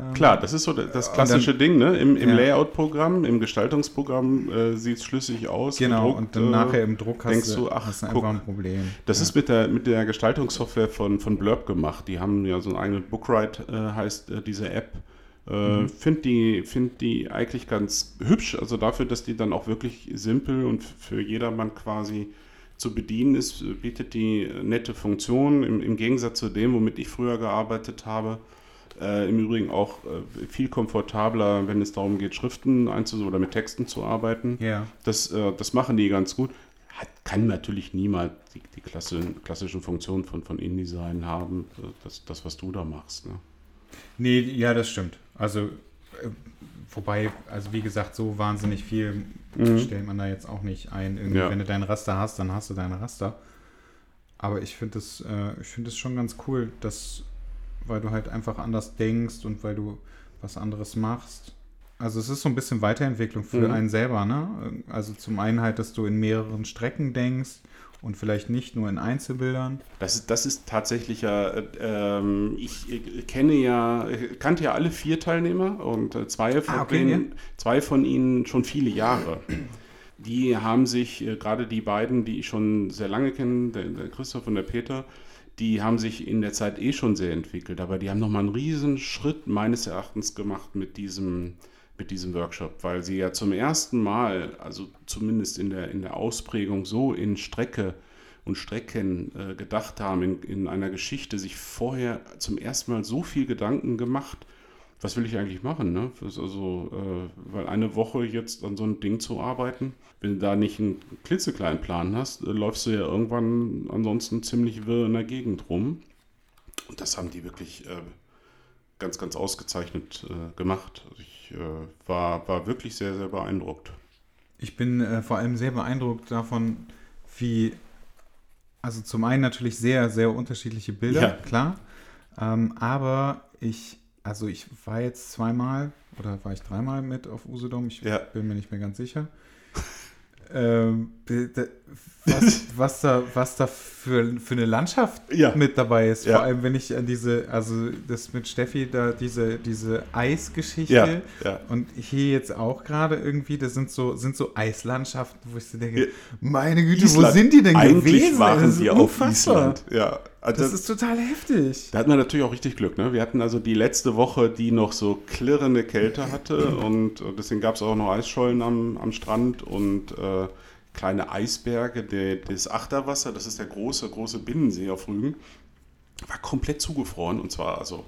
Ähm, Klar, das ist so das klassische Ding, ne? Im, im Ja. Layout-Programm, im Gestaltungsprogramm äh, sieht es schlüssig aus. Genau, gedruckt, und dann äh, nachher im Druck hast denkst du, du, ach, hast guck. einfach ein Problem. Das ja. ist mit der, mit der Gestaltungssoftware von, von Blurb gemacht. Die haben ja so einen eigenen Bookwrite, äh, heißt äh, diese App. Äh, Mhm. Finde die, find die eigentlich ganz hübsch. Also dafür, dass die dann auch wirklich simpel und für jedermann quasi zu bedienen ist, bietet die äh, nette Funktionen im, im Gegensatz zu dem, womit ich früher gearbeitet habe. Äh, Im Übrigen auch äh, viel komfortabler, wenn es darum geht, Schriften einzusetzen oder mit Texten zu arbeiten. Ja. Das, äh, das machen die ganz gut. Hat, kann natürlich niemals die, die Klasse, klassischen Funktionen von, von InDesign haben, äh, das, das, was du da machst. Ne? Nee, ja, das stimmt. Also, äh, wobei, also wie gesagt, so wahnsinnig viel stellt man da jetzt auch nicht ein. Mhm. Ja. Wenn du dein Raster hast, dann hast du dein Raster. Aber ich finde es äh, find es schon ganz cool, dass, weil du halt einfach anders denkst und weil du was anderes machst. Also es ist so ein bisschen Weiterentwicklung für Mhm. einen selber, ne? Also zum einen halt, dass du in mehreren Strecken denkst und vielleicht nicht nur in Einzelbildern. Das, ist- das ist tatsächlich ja, äh, ähm, ich äh, kenne ja, kannte ja alle vier Teilnehmer und äh, zwei, von Ah, okay, denen, zwei von ihnen schon viele Jahre. Die haben sich, äh, gerade die beiden, die ich schon sehr lange kenne, der, der Christoph und der Peter, die haben sich in der Zeit eh schon sehr entwickelt, aber die haben nochmal einen riesen Schritt meines Erachtens gemacht mit diesem, mit diesem Workshop, weil sie ja zum ersten Mal, also zumindest in der, in der Ausprägung so in Strecke und Strecken äh, gedacht haben, in, in einer Geschichte sich vorher zum ersten Mal so viel Gedanken gemacht, was will ich eigentlich machen, ne? Also, äh, weil eine Woche jetzt an so einem Ding zu arbeiten, wenn du da nicht einen klitzekleinen Plan hast, äh, läufst du ja irgendwann ansonsten ziemlich wirr in der Gegend rum. Und das haben die wirklich äh, ganz, ganz ausgezeichnet äh, gemacht. Also ich äh, war, war wirklich sehr, sehr beeindruckt. Ich bin äh, vor allem sehr beeindruckt davon, wie also zum einen natürlich sehr, sehr unterschiedliche Bilder, Ja. klar. Ähm, aber ich, also ich war jetzt zweimal oder war ich dreimal mit auf Usedom, ich Ja. bin mir nicht mehr ganz sicher. [LAUGHS] ähm, was, [LAUGHS] was da, was da für, für eine Landschaft Ja. mit dabei ist. Ja. Vor allem, wenn ich an diese, also das mit Steffi, da diese, diese Eisgeschichte Ja, und hier jetzt auch gerade irgendwie, das sind so, sind so Eislandschaften, wo ich so denke, meine Güte, wo Island. sind die denn Eigentlich gewesen? waren Das die auf. Island. Ja, also Das ist total heftig. Da hatten wir natürlich auch richtig Glück. Ne? Wir hatten also die letzte Woche, die noch so klirrende Kälte hatte und deswegen gab es auch noch Eisschollen am, am Strand und äh, kleine Eisberge. Der, das Achterwasser, das ist der große, große Binnensee auf Rügen, war komplett zugefroren und zwar also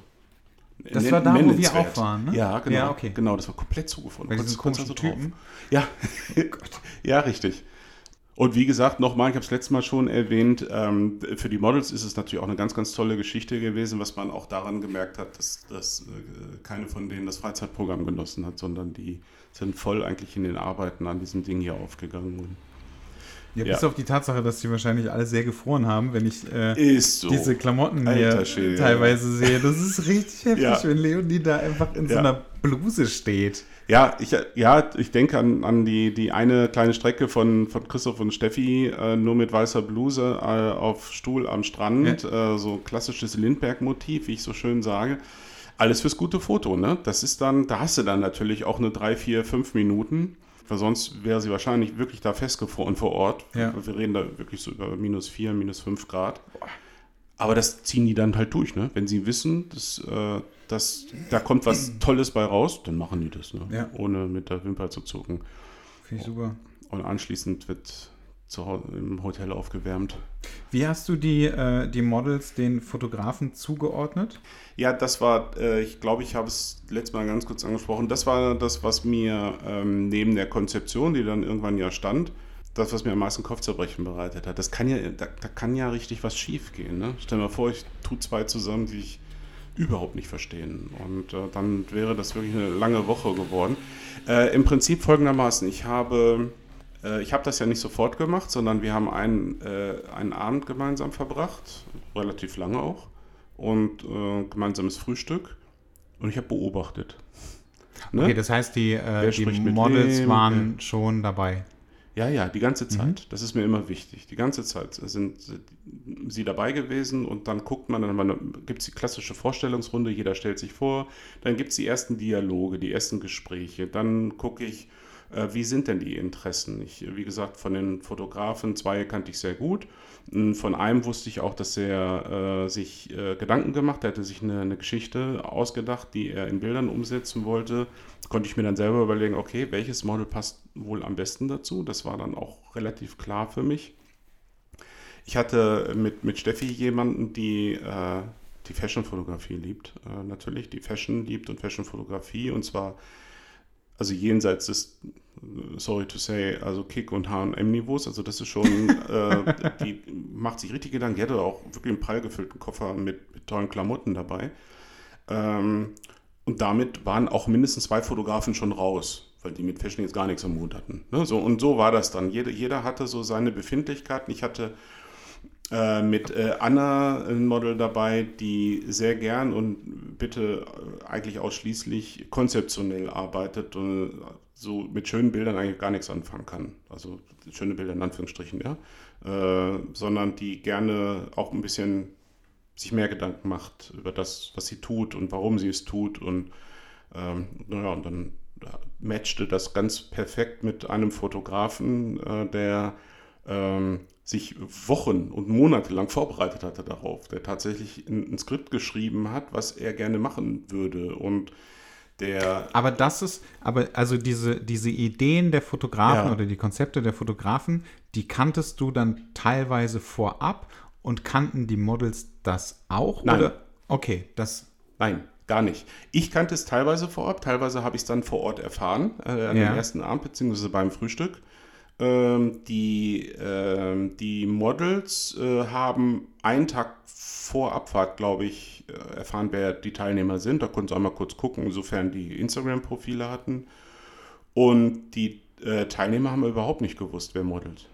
Das war da, wo wir auch waren, ne? Ja, genau. Ja, okay. Genau, das war komplett zugefroren. Diesen konntest- konntest also Typen. Ja, [LAUGHS] ja, richtig. Und wie gesagt, nochmal, ich habe es letztes Mal schon erwähnt, ähm, für die Models ist es natürlich auch eine ganz, ganz tolle Geschichte gewesen, was man auch daran gemerkt hat, dass, dass äh, keine von denen das Freizeitprogramm genossen hat, sondern die sind voll eigentlich in den Arbeiten an diesem Ding hier aufgegangen. Ja, Ja. bis auf die Tatsache, dass die wahrscheinlich alle sehr gefroren haben, wenn ich äh, so. diese Klamotten Alter hier Schwede. teilweise sehe. Das ist richtig [LAUGHS] heftig, Ja. wenn Leonie da einfach in so Ja. einer Bluse steht. Ja, ich, ja, ich denke an, an die, die eine kleine Strecke von, von Christoph und Steffi, äh, nur mit weißer Bluse äh, auf Stuhl am Strand, äh, so klassisches Lindbergh-Motiv, wie ich so schön sage. Alles fürs gute Foto, ne? Das ist dann, da hast du dann natürlich auch eine drei, vier, fünf Minuten, weil sonst wäre sie wahrscheinlich wirklich da festgefroren vor Ort. Ja. Wir reden da wirklich so über minus vier, minus fünf Grad. Aber das ziehen die dann halt durch, ne? Wenn sie wissen, dass, äh, dass da kommt was [CLEARS THROAT] Tolles bei raus, dann machen die das, ne? Ja. Ohne mit der Wimper zu zucken. Finde ich super. Und anschließend wird zu Hause im Hotel aufgewärmt. Wie hast du die, äh, die Models den Fotografen zugeordnet? Ja, das war, äh, ich glaube, ich habe es letztes Mal ganz kurz angesprochen. Das war das, was mir ähm, neben der Konzeption, die dann irgendwann ja stand, das, was mir am meisten Kopfzerbrechen bereitet hat. Das kann ja, da, da kann ja richtig was schief gehen. Ne? Stell dir mal vor, ich tue zwei zusammen, die ich überhaupt nicht verstehen. Und äh, dann wäre das wirklich eine lange Woche geworden. Äh, Im Prinzip folgendermaßen, ich habe, äh, ich habe das ja nicht sofort gemacht, sondern wir haben einen, äh, einen Abend gemeinsam verbracht, relativ lange auch, und äh, gemeinsames Frühstück. Und ich habe beobachtet. [LAUGHS] Ne? Okay, das heißt, die, äh, Wer die Models waren schon dabei. Ja, ja, die ganze Mhm. Zeit. Das ist mir immer wichtig. Die ganze Zeit sind sie dabei gewesen und dann guckt man, dann gibt es die klassische Vorstellungsrunde, jeder stellt sich vor, dann gibt es die ersten Dialoge, die ersten Gespräche, dann gucke ich, wie sind denn die Interessen? Ich, wie gesagt, von den Fotografen, zwei kannte ich sehr gut. Mm, Von einem wusste ich auch, dass er äh, sich äh, Gedanken gemacht hat, er hatte sich eine, eine Geschichte ausgedacht, die er in Bildern umsetzen wollte. Konnte ich mir dann selber überlegen, okay, welches Model passt wohl am besten dazu? Das war dann auch relativ klar für mich. Ich hatte mit, mit Steffi jemanden, die äh, die Fashion-Fotografie liebt, äh, natürlich, die Fashion liebt und Fashion-Fotografie und zwar also jenseits des, äh, sorry to say, also Kick- und H&M-Niveaus, also das ist schon, [LAUGHS] äh, die macht sich richtig Gedanken, die hatte auch wirklich einen prall gefüllten Koffer mit, mit tollen Klamotten dabei. Ähm, und damit waren auch mindestens zwei Fotografen schon raus, weil die mit Fashion jetzt gar nichts am Hut hatten. Ne? So, und so war das dann. Jeder, jeder hatte so seine Befindlichkeiten. Ich hatte äh, mit äh, Anna ein Model dabei, die sehr gern und bitte äh, eigentlich ausschließlich konzeptionell arbeitet und so mit schönen Bildern eigentlich gar nichts anfangen kann. Also schöne Bilder in Anführungsstrichen, ja. Äh, sondern die gerne auch ein bisschen sich mehr Gedanken macht über das, was sie tut und warum sie es tut. Und ähm, naja, und dann matchte das ganz perfekt mit einem Fotografen, äh, der ähm, sich Wochen und Monate lang vorbereitet hatte darauf, der tatsächlich ein, ein Skript geschrieben hat, was er gerne machen würde. Und der Aber das ist, aber also diese, diese Ideen der Fotografen Ja. oder die Konzepte der Fotografen, die kanntest du dann teilweise vorab und kannten die Models das auch? Nein. Oder? Okay, das. Nein, gar nicht. Ich kannte es teilweise vorab, teilweise habe ich es dann vor Ort erfahren, äh, an Ja. dem ersten Abend, beziehungsweise beim Frühstück. Ähm, die, ähm, die Models äh, haben einen Tag vor Abfahrt, glaube ich, äh, erfahren, wer die Teilnehmer sind. Da konnten sie einmal kurz gucken, insofern die Instagram-Profile hatten. Und die äh, Teilnehmer haben überhaupt nicht gewusst, wer Models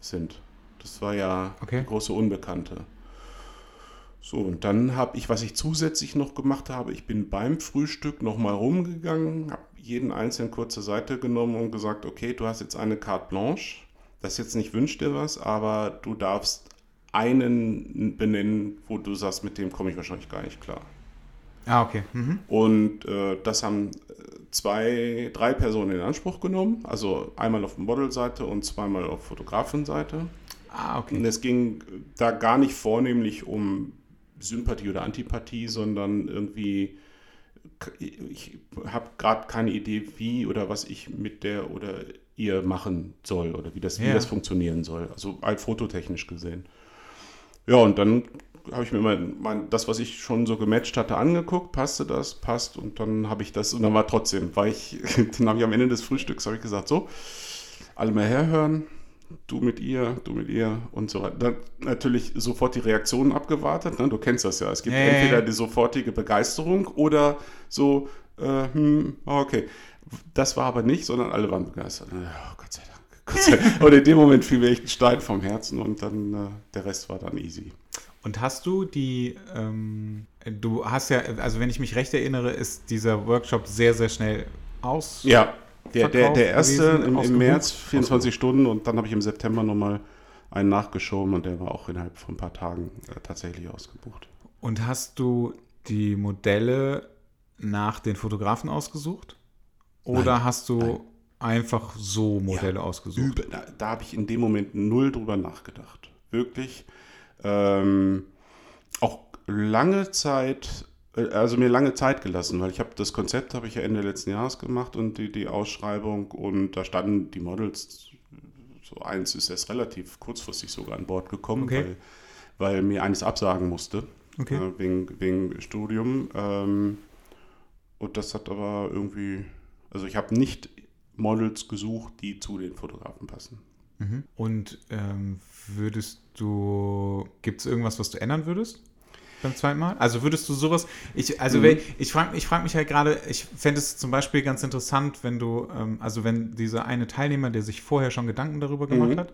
sind. Das war ja Okay. die große Unbekannte. So, und dann habe ich, was ich zusätzlich noch gemacht habe, ich bin beim Frühstück nochmal rumgegangen, habe jeden einzelnen kurze Seite genommen und gesagt, okay, du hast jetzt eine Carte Blanche. Das ist jetzt nicht wünsch dir was, aber du darfst einen benennen, wo du sagst, mit dem komme ich wahrscheinlich gar nicht klar. Ah, okay. Mhm. Und äh, das haben äh, zwei, drei Personen in Anspruch genommen. Also einmal auf Modelseite und zweimal auf Fotografenseite. Ah, okay. Und es ging da gar nicht vornehmlich um Sympathie oder Antipathie, sondern irgendwie, ich habe gerade keine Idee, wie oder was ich mit der oder ihr machen soll oder wie das, wie Ja. das funktionieren soll. Also halt fototechnisch gesehen. Ja, und dann habe ich mir mal mein, das, was ich schon so gematcht hatte, angeguckt, passte das, passt und dann habe ich das und dann war trotzdem, weil ich, [LAUGHS] dann habe ich am Ende des Frühstücks habe ich gesagt, so, alle mal herhören, du mit ihr, du mit ihr und so weiter. Dann natürlich sofort die Reaktionen abgewartet, ne? du kennst das ja. Es gibt ja. entweder die sofortige Begeisterung oder so, äh, hm, okay. Das war aber nicht, sondern alle waren begeistert. Ja, Gott sei Dank. [LAUGHS] Gott sei Dank. Und in dem Moment fiel mir echt ein Stein vom Herzen und dann äh, der Rest war dann easy. Und hast du die, ähm, du hast ja, also wenn ich mich recht erinnere, ist dieser Workshop sehr, sehr schnell aus. Ja, der, der, der erste gewesen, im, im ausgebucht? März, 24 Stunden und dann habe ich im September nochmal einen nachgeschoben und der war auch innerhalb von ein paar Tagen äh, tatsächlich ausgebucht. Und hast du die Modelle nach den Fotografen ausgesucht? Oder Nein, hast du nein. einfach so Modelle ausgesucht? Über, da da habe ich in dem Moment null drüber nachgedacht. Wirklich. Ähm, auch lange Zeit, also mir lange Zeit gelassen, weil ich habe das Konzept habe ich ja Ende letzten Jahres gemacht und die, die Ausschreibung und da standen die Models, so eins ist erst relativ kurzfristig sogar an Bord gekommen, Okay. weil, weil mir eines absagen musste, Okay. äh, wegen, wegen Studium. Ähm, und das hat aber irgendwie, also ich habe nicht Models gesucht, die zu den Fotografen passen. Mhm. Und ähm, würdest du, gibt es irgendwas, was du ändern würdest? Beim zweiten Mal? Also würdest du sowas, ich, also Mhm. wenn, ich frage ich frag mich halt gerade, ich fände es zum Beispiel ganz interessant, wenn du, ähm, also wenn dieser eine Teilnehmer, der sich vorher schon Gedanken darüber gemacht Mhm. hat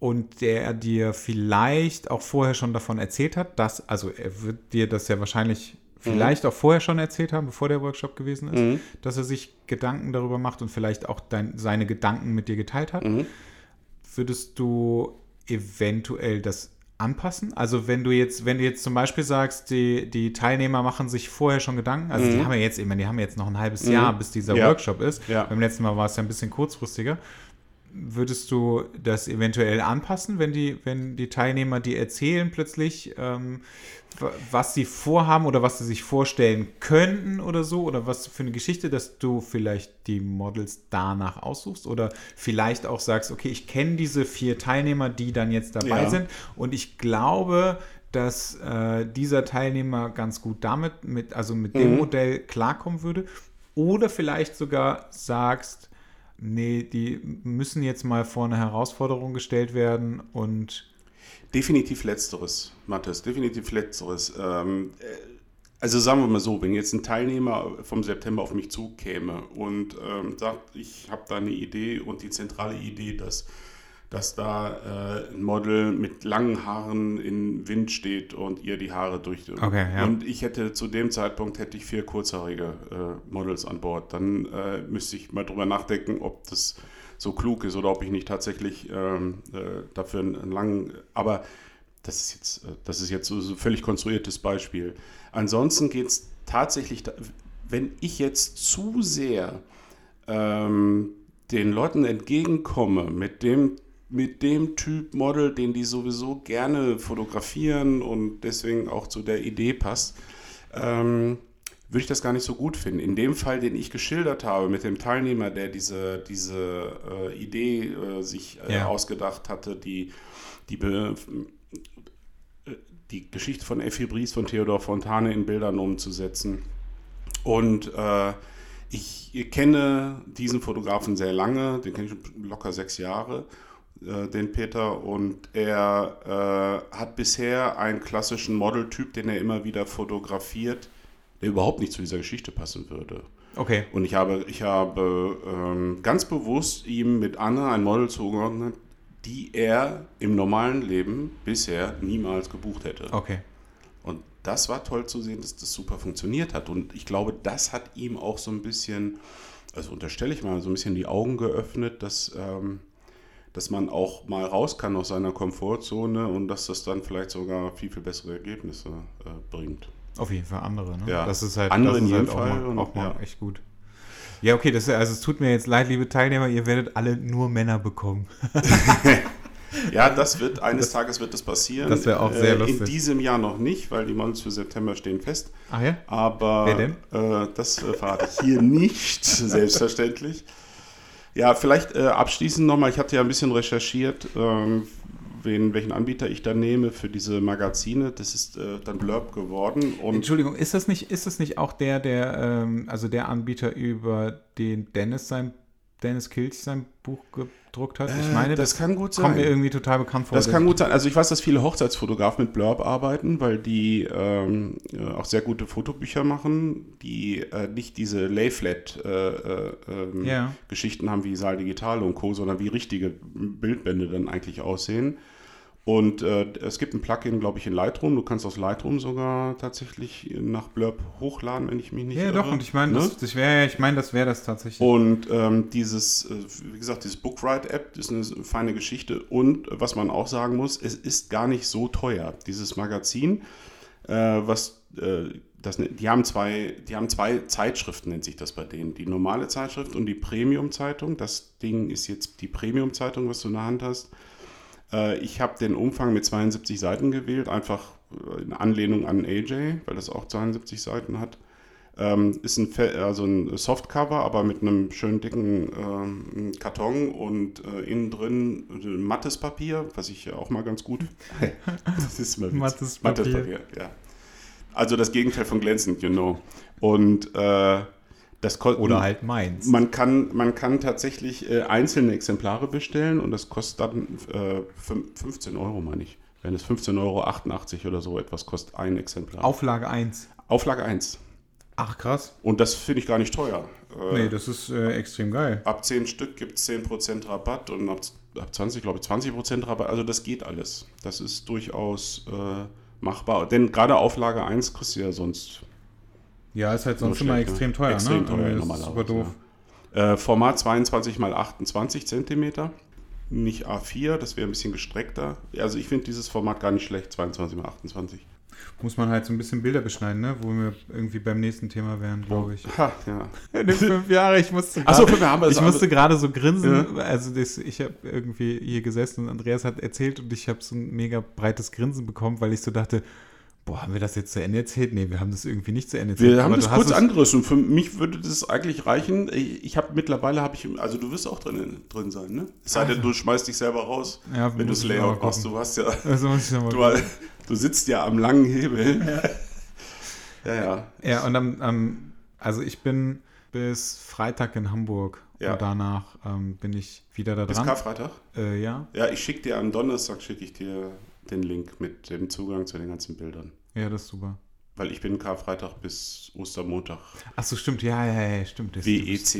und der dir vielleicht auch vorher schon davon erzählt hat, dass, also er wird dir das ja wahrscheinlich vielleicht auch vorher schon erzählt haben, bevor der Workshop gewesen ist, Mhm. dass er sich Gedanken darüber macht und vielleicht auch dein, seine Gedanken mit dir geteilt hat Mhm. würdest du eventuell das anpassen? Also wenn du jetzt, wenn du jetzt zum Beispiel sagst, die, die Teilnehmer machen sich vorher schon Gedanken, also die haben ja jetzt, ich meine, die haben jetzt noch ein halbes Mhm. Jahr, bis dieser Ja. Workshop ist. Ja. Beim letzten Mal war es ja ein bisschen kurzfristiger. Würdest du das eventuell anpassen, wenn die, wenn die Teilnehmer dir erzählen plötzlich, ähm, was sie vorhaben oder was sie sich vorstellen könnten oder so? Oder was für eine Geschichte, dass du vielleicht die Models danach aussuchst? Oder vielleicht auch sagst, okay, ich kenne diese vier Teilnehmer, die dann jetzt dabei Ja. sind und ich glaube, dass äh, dieser Teilnehmer ganz gut damit, mit, also mit dem Mhm. Modell klarkommen würde. Oder vielleicht sogar sagst, nee, die müssen jetzt mal vor eine Herausforderung gestellt werden und Definitiv letzteres, Mathis, definitiv letzteres. Ähm, äh, also sagen wir mal so, wenn jetzt ein Teilnehmer vom September auf mich zukäme und ähm, sagt, ich habe da eine Idee und die zentrale Idee, dass, dass da äh, ein Model mit langen Haaren im Wind steht und ihr die Haare durch... Okay, ja. Und ich hätte zu dem Zeitpunkt hätte ich vier kurzhaarige äh, Models an Bord. Dann äh, müsste ich mal drüber nachdenken, ob das so klug ist oder ob ich nicht tatsächlich ähm, äh, dafür einen, langen. Aber das ist jetzt, äh, das ist jetzt so ein völlig konstruiertes Beispiel. Ansonsten geht es tatsächlich, wenn ich jetzt zu sehr ähm, den Leuten entgegenkomme mit dem mit dem Typ Model, den die sowieso gerne fotografieren und deswegen auch zu der Idee passt, ähm, würde ich das gar nicht so gut finden. In dem Fall, den ich geschildert habe, mit dem Teilnehmer, der diese, diese äh, Idee äh, sich äh, Ja. ausgedacht hatte, die, die, be, äh, die Geschichte von Effi Bries von Theodor Fontane in Bildern umzusetzen. Und äh, ich kenne diesen Fotografen sehr lange, den kenne ich locker sechs Jahre, äh, den Peter, und er äh, hat bisher einen klassischen Modeltyp, den er immer wieder fotografiert, der überhaupt nicht zu dieser Geschichte passen würde. okay. Und ich habe, ich habe ähm, ganz bewusst ihm mit Anne ein Model zugeordnet, die er im normalen Leben bisher niemals gebucht hätte. Okay. Und das war toll zu sehen, dass das super funktioniert hat. Und ich glaube, das hat ihm auch so ein bisschen, also unterstelle ich mal, so ein bisschen die Augen geöffnet, dass, ähm, dass man auch mal raus kann aus seiner Komfortzone und dass das dann vielleicht sogar viel, viel bessere Ergebnisse äh, bringt. Auf jeden Fall andere, ne? Ja. Das ist halt, Andere das in ist jedem halt auch Fall mal, und- auch mal ja. echt gut. Ja, okay, das, also es tut mir jetzt leid, liebe Teilnehmer, ihr werdet alle nur Männer bekommen. [LAUGHS] Ja, [LAUGHS] das wird, eines Tages wird das passieren. das wäre auch sehr In lustig. diesem Jahr noch nicht, weil die Models für September stehen fest. Ach ja? Aber Wer denn? Äh, das äh, verrate ich hier nicht, [LAUGHS] selbstverständlich. Ja, vielleicht äh, abschließend nochmal, ich hatte ja ein bisschen recherchiert, ähm, wen, welchen Anbieter ich da nehme für diese Magazine. Das ist äh, dann Blurb geworden. Und Entschuldigung, ist das nicht, ist das nicht auch der, der, ähm, also der Anbieter, über den Dennis sein, Dennis Kilch sein Buch gedruckt hat? Ich Äh, meine, das das, kann gut kommt mir sein. irgendwie total bekannt vor. Das kann gut sein. Also ich weiß, dass viele Hochzeitsfotografen mit Blurb arbeiten, weil die ähm, äh, auch sehr gute Fotobücher machen, die äh, nicht diese Layflat äh, äh, ähm, Ja. Geschichten haben wie Saal Digital und Co., sondern wie richtige Bildbände dann eigentlich aussehen. Und äh, es gibt ein Plugin, glaube ich, in Lightroom. Du kannst aus Lightroom sogar tatsächlich nach Blurb hochladen, wenn ich mich nicht Ja, irre. doch, und ich meine, Ne? das, das wäre, ich meine, das wäre das tatsächlich. Und ähm, dieses, äh, wie gesagt, dieses Bookwrite-App ist eine feine Geschichte. Und was man auch sagen muss, es ist gar nicht so teuer. Dieses Magazin, äh, was äh, das, die haben zwei, die haben zwei Zeitschriften, nennt sich das bei denen. Die normale Zeitschrift und die Premium-Zeitung. Das Ding ist jetzt die Premium-Zeitung, was du in der Hand hast. Äh, ich habe den Umfang mit 72 Seiten gewählt, einfach äh, in Anlehnung an AJ, weil das auch 72 Seiten hat. Ähm, ist ein, also ein Softcover, aber mit einem schönen dicken ähm, Karton und äh, innen drin mattes Papier, was ich ja auch mal ganz gut. [LAUGHS] das ist witzig. Mattes Mattes Papier. Papier, ja. Also das Gegenteil von glänzend, you know. Und äh, das Oder halt meins. man kann, man kann tatsächlich äh, einzelne Exemplare bestellen und das kostet dann äh, fün- 15 Euro, meine ich. Wenn es 15,88 Euro oder so etwas kostet, ein Exemplar. Auflage 1. Auflage 1. Ach, krass. Und das finde ich gar nicht teuer. Äh, Nee, das ist äh, extrem geil. ab 10 Stück gibt es 10% Rabatt und ab, ab 20, glaube ich, 20% Rabatt. Also das geht alles. Das ist durchaus äh, machbar. Denn gerade Auflage 1 kriegst du ja sonst Ja, ist halt sonst immer ne? extrem teuer, Extrem ne? teuer, Irgendwie ist Super doof. Äh, Format 22 mal 28 Zentimeter, nicht A4, das wäre ein bisschen gestreckter. Also ich finde dieses Format gar nicht schlecht, 22 mal 28. Muss man halt so ein bisschen Bilder beschneiden, ne? Wo wir irgendwie beim nächsten Thema wären, glaube ich. [LAUGHS] Ha, ja. [LAUGHS] In den fünf Jahre, ich musste so, gerade- das ich musste gerade so grinsen. Also das, ich habe irgendwie hier gesessen und Andreas hat erzählt und ich habe so ein mega breites Grinsen bekommen, weil ich so dachte, boah, haben wir das jetzt zu Ende erzählt? Nee, wir haben das irgendwie nicht zu Ende erzählt. Wir haben das kurz angerissen. Für mich würde das eigentlich reichen. Ich, habe mittlerweile, habe ich, also du wirst auch drin, drin sein, ne? Es sei denn, du schmeißt dich selber raus, Ja, wenn du das Layout machst. Du hast ja, Also [LAUGHS] du, du sitzt ja am langen Hebel. [LAUGHS] Ja, ja. Ja, und am, am, also ich bin bis Freitag in Hamburg Ja. und danach ähm, bin ich wieder da Bis dran. Karfreitag? Äh, ja, Ja, ich schicke dir am Donnerstag schicke ich dir den Link mit dem Zugang zu den ganzen Bildern. ja, das ist super. Weil ich bin Karfreitag bis Ostermontag. Ach so, stimmt, ja, ja, ja, stimmt. Das- WECH.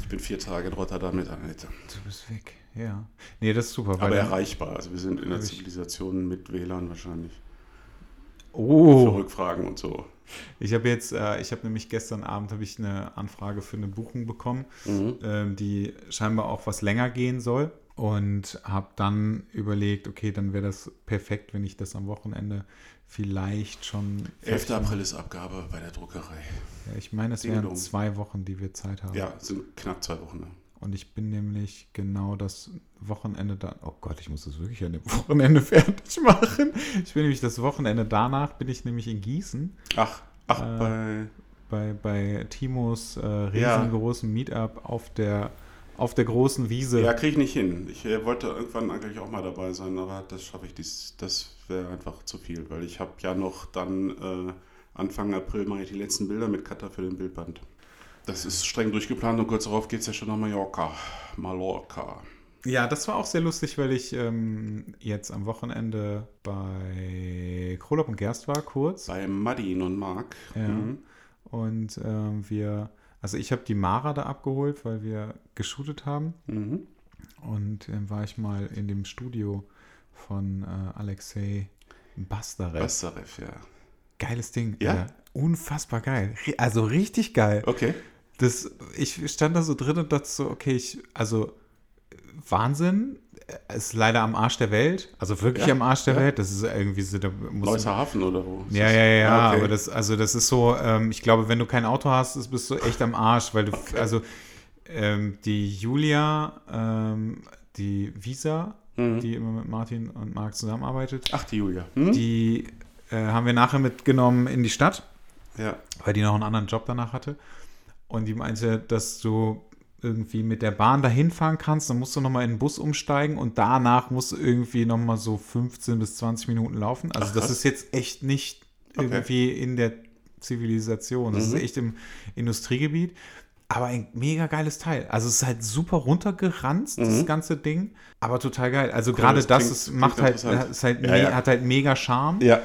Ich bin vier Tage in Rotterdam mit Annette. Du bist weg, ja. Nee, das ist super. Aber erreichbar. Also wir sind in der Zivilisation mit WLAN wahrscheinlich. Für Oh, Rückfragen und so. ich habe jetzt, äh, ich habe nämlich gestern Abend habe ich eine Anfrage für eine Buchung bekommen, Mhm. ähm, die scheinbar auch was länger gehen soll. Und habe dann überlegt, okay, dann wäre das perfekt, wenn ich das am Wochenende vielleicht schon. 11. April ist Abgabe bei der Druckerei. Ja, ich meine, es wären zwei Wochen, die wir Zeit haben. Ja, es sind knapp zwei Wochen. Ne? Und ich bin nämlich genau das Wochenende dann. Oh Gott, ich muss das wirklich an dem [LAUGHS] Wochenende fertig machen. Ich bin nämlich das Wochenende danach, bin ich nämlich in Gießen Ach, ach, Äh, bei. bei, bei Timos äh, Ja. riesengroßen Meetup auf der, auf der großen Wiese. Ja, kriege ich nicht hin. Ich äh, wollte irgendwann eigentlich auch mal dabei sein, aber das schaffe ich dies. Das wäre einfach zu viel, weil ich habe ja noch dann äh, Anfang April mache ich die letzten Bilder mit Cutter für den Bildband. Das ist streng durchgeplant und kurz darauf geht es ja schon nach Mallorca. Mallorca. Ja, das war auch sehr lustig, weil ich ähm, jetzt am Wochenende bei Krolop und Gerst war, kurz. Bei Madin und Marc. Ja. Mhm. Und ähm, wir, also ich habe die Mara da abgeholt, weil wir geshootet haben. Mhm. Und dann war ich mal in dem Studio von äh, Alexei Bastarev. Bastarev, ja. Geiles Ding. Ja? Äh, unfassbar geil. Also richtig geil. Okay. Das, ich stand da so drin und dachte so, okay, ich, also Wahnsinn. Ist leider am Arsch der Welt. Also wirklich Ja, am Arsch der ja. Welt. Das ist irgendwie so, da muss Hafen oder wo? ja, ja, ja, Ah, okay. aber das, also das ist so, ähm, ich glaube, wenn du kein Auto hast, ist- bist du echt am Arsch, weil du, also ähm, die Julia, ähm, die Visa, Mhm. die immer mit Martin und Marc zusammenarbeitet, Ach, die Julia. Hm? die äh, haben wir nachher mitgenommen in die Stadt, Ja. weil die noch einen anderen Job danach hatte. Und die meinte, dass du irgendwie mit der Bahn dahin fahren kannst, dann musst du nochmal in den Bus umsteigen und danach musst du irgendwie nochmal so 15 bis 20 Minuten laufen. Also Ach, das ist jetzt echt nicht Okay. irgendwie in der Zivilisation. Das Mhm. ist echt im Industriegebiet. Aber ein mega geiles Teil. Also es ist halt super runtergeranzt, das Mhm. ganze Ding. Aber total geil. Also gerade das das, klingt- klingt macht halt, ist halt Ja, ja. hat halt mega Charme Ja.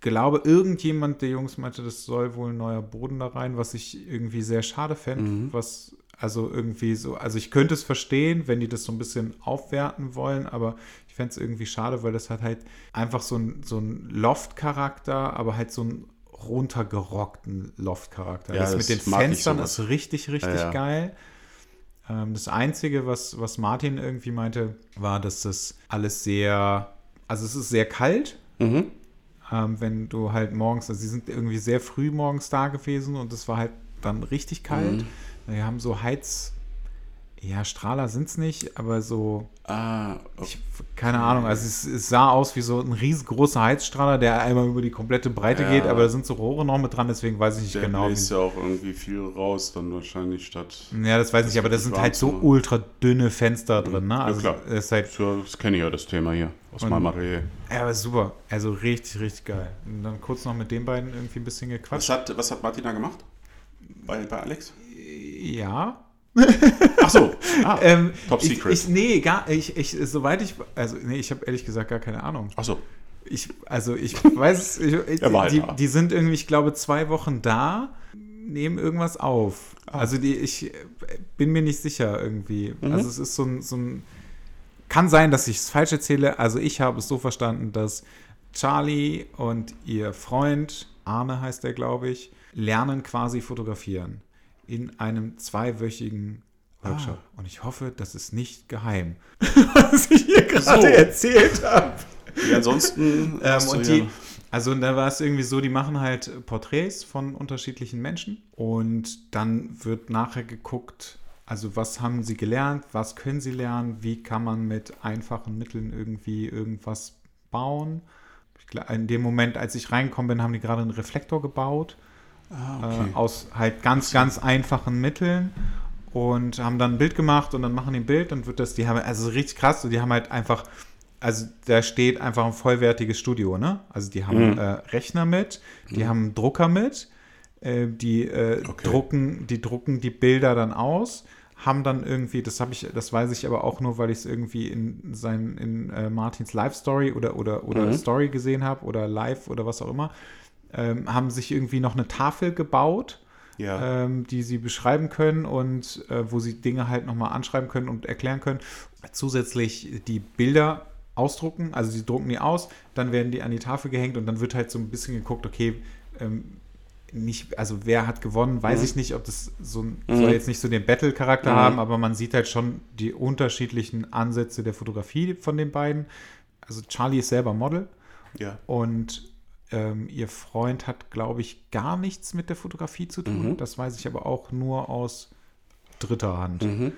glaube, irgendjemand der Jungs meinte, das soll wohl ein neuer Boden da rein, was ich irgendwie sehr schade fände. Mhm. Was, also irgendwie so, also ich könnte es verstehen, wenn die das so ein bisschen aufwerten wollen, aber ich fände es irgendwie schade, weil das hat halt einfach so ein, so ein Loft-Charakter, aber halt so einen runtergerockten Loft-Charakter. Ja, das, das mit den Fenstern ist richtig, richtig Ja, ja. geil. Ähm, das Einzige, was, was Martin irgendwie meinte, war, dass das alles sehr, also es ist sehr kalt, Mhm. ähm, wenn du halt morgens, also sie sind irgendwie sehr früh morgens da gewesen und es war halt dann richtig kalt. Mhm. Wir haben so Heiz, ja, Strahler sind es nicht, aber so, Ah, okay. ich, keine Ahnung, also es, es sah aus wie so ein riesengroßer Heizstrahler, der einmal über die komplette Breite Ja. geht, aber da sind so Rohre noch mit dran, deswegen weiß ich nicht der genau. bläst Wie, ja auch irgendwie viel raus, dann wahrscheinlich statt. ja, das weiß ich nicht, aber das das sind halt so ultra dünne Fenster drin, ne? Ja, Also klar. es ist halt So, Das kenne ich ja, das Thema hier aus Und- meinem Atelier. Ja, aber super. Also richtig, richtig geil. Und dann kurz noch mit den beiden irgendwie ein bisschen Was gequatscht. hat, was hat Martina gemacht? Bei, bei Alex? Ja. Ach so. [LAUGHS] Ah, Ähm, Top ich, Secret. Ich, nee, gar, ich, ich, soweit ich, also nee, ich habe ehrlich gesagt gar keine Ahnung. Ach so. Ich, also ich weiß es, ich, [LAUGHS] war halt die, da. die sind irgendwie, ich glaube, zwei Wochen da, nehmen irgendwas auf. Ah. Also die, ich bin mir nicht sicher irgendwie. Mhm. Also es ist so ein, so ein, kann sein, dass ich es falsch erzähle. Also ich habe es so verstanden, dass Charlie und ihr Freund, Arne heißt er, glaube ich, lernen quasi fotografieren in einem zweiwöchigen Workshop. Ah. Und ich hoffe, das ist nicht geheim, [LAUGHS] was ich hier gerade So. erzählt habe. Wie ansonsten. [LAUGHS] Ähm, und ja- die, also da war es irgendwie so, die machen halt Porträts von unterschiedlichen Menschen und dann wird nachher geguckt, also was haben sie gelernt, was können sie lernen, wie kann man mit einfachen Mitteln irgendwie irgendwas bauen. In dem Moment, als ich reingekommen bin, haben die gerade einen Reflektor gebaut Ah, okay. äh, aus halt ganz, ganz einfachen Mitteln und haben dann ein Bild gemacht und dann machen die ein Bild und wird das, die haben, also richtig krass, die haben halt einfach, also da steht einfach ein vollwertiges Studio, ne? Also die haben Mhm. äh, Rechner mit, die haben einen Drucker mit, äh, die äh, Okay. drucken, die drucken die Bilder dann aus, haben dann irgendwie, das habe ich, das weiß ich aber auch nur, weil ich es irgendwie in sein, in äh, Martins Live Story oder oder oder Mhm. Story gesehen habe oder Live oder was auch immer, ähm, haben sich irgendwie noch eine Tafel gebaut, ja. ähm, die sie beschreiben können und äh, wo sie Dinge halt nochmal anschreiben können und erklären können. Zusätzlich die Bilder ausdrucken, also sie drucken die aus, dann werden die an die Tafel gehängt und dann wird halt so ein bisschen geguckt, okay, ähm, nicht, also wer hat gewonnen, weiß Mhm. ich nicht, ob das so ein, Mhm. soll jetzt nicht so den Battle-Charakter Mhm. haben, aber man sieht halt schon die unterschiedlichen Ansätze der Fotografie von den beiden. Also Charlie ist selber Model ja. und ähm, ihr Freund hat, glaube ich, gar nichts mit der Fotografie zu tun. Mhm. Das weiß ich aber auch nur aus dritter Hand. Mhm.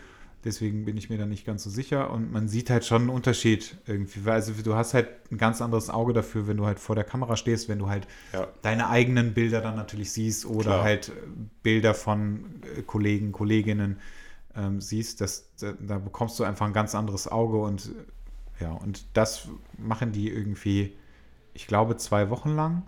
Deswegen bin ich mir da nicht ganz so sicher. Und man sieht halt schon einen Unterschied irgendwie. Weil Also du hast halt ein ganz anderes Auge dafür, wenn du halt vor der Kamera stehst, wenn du halt Ja. deine eigenen Bilder dann natürlich siehst oder Klar. halt äh, Bilder von äh, Kollegen, Kolleginnen ähm, siehst. Das, da, da bekommst du einfach ein ganz anderes Auge und äh, ja, und das machen die irgendwie, ich glaube, zwei Wochen lang.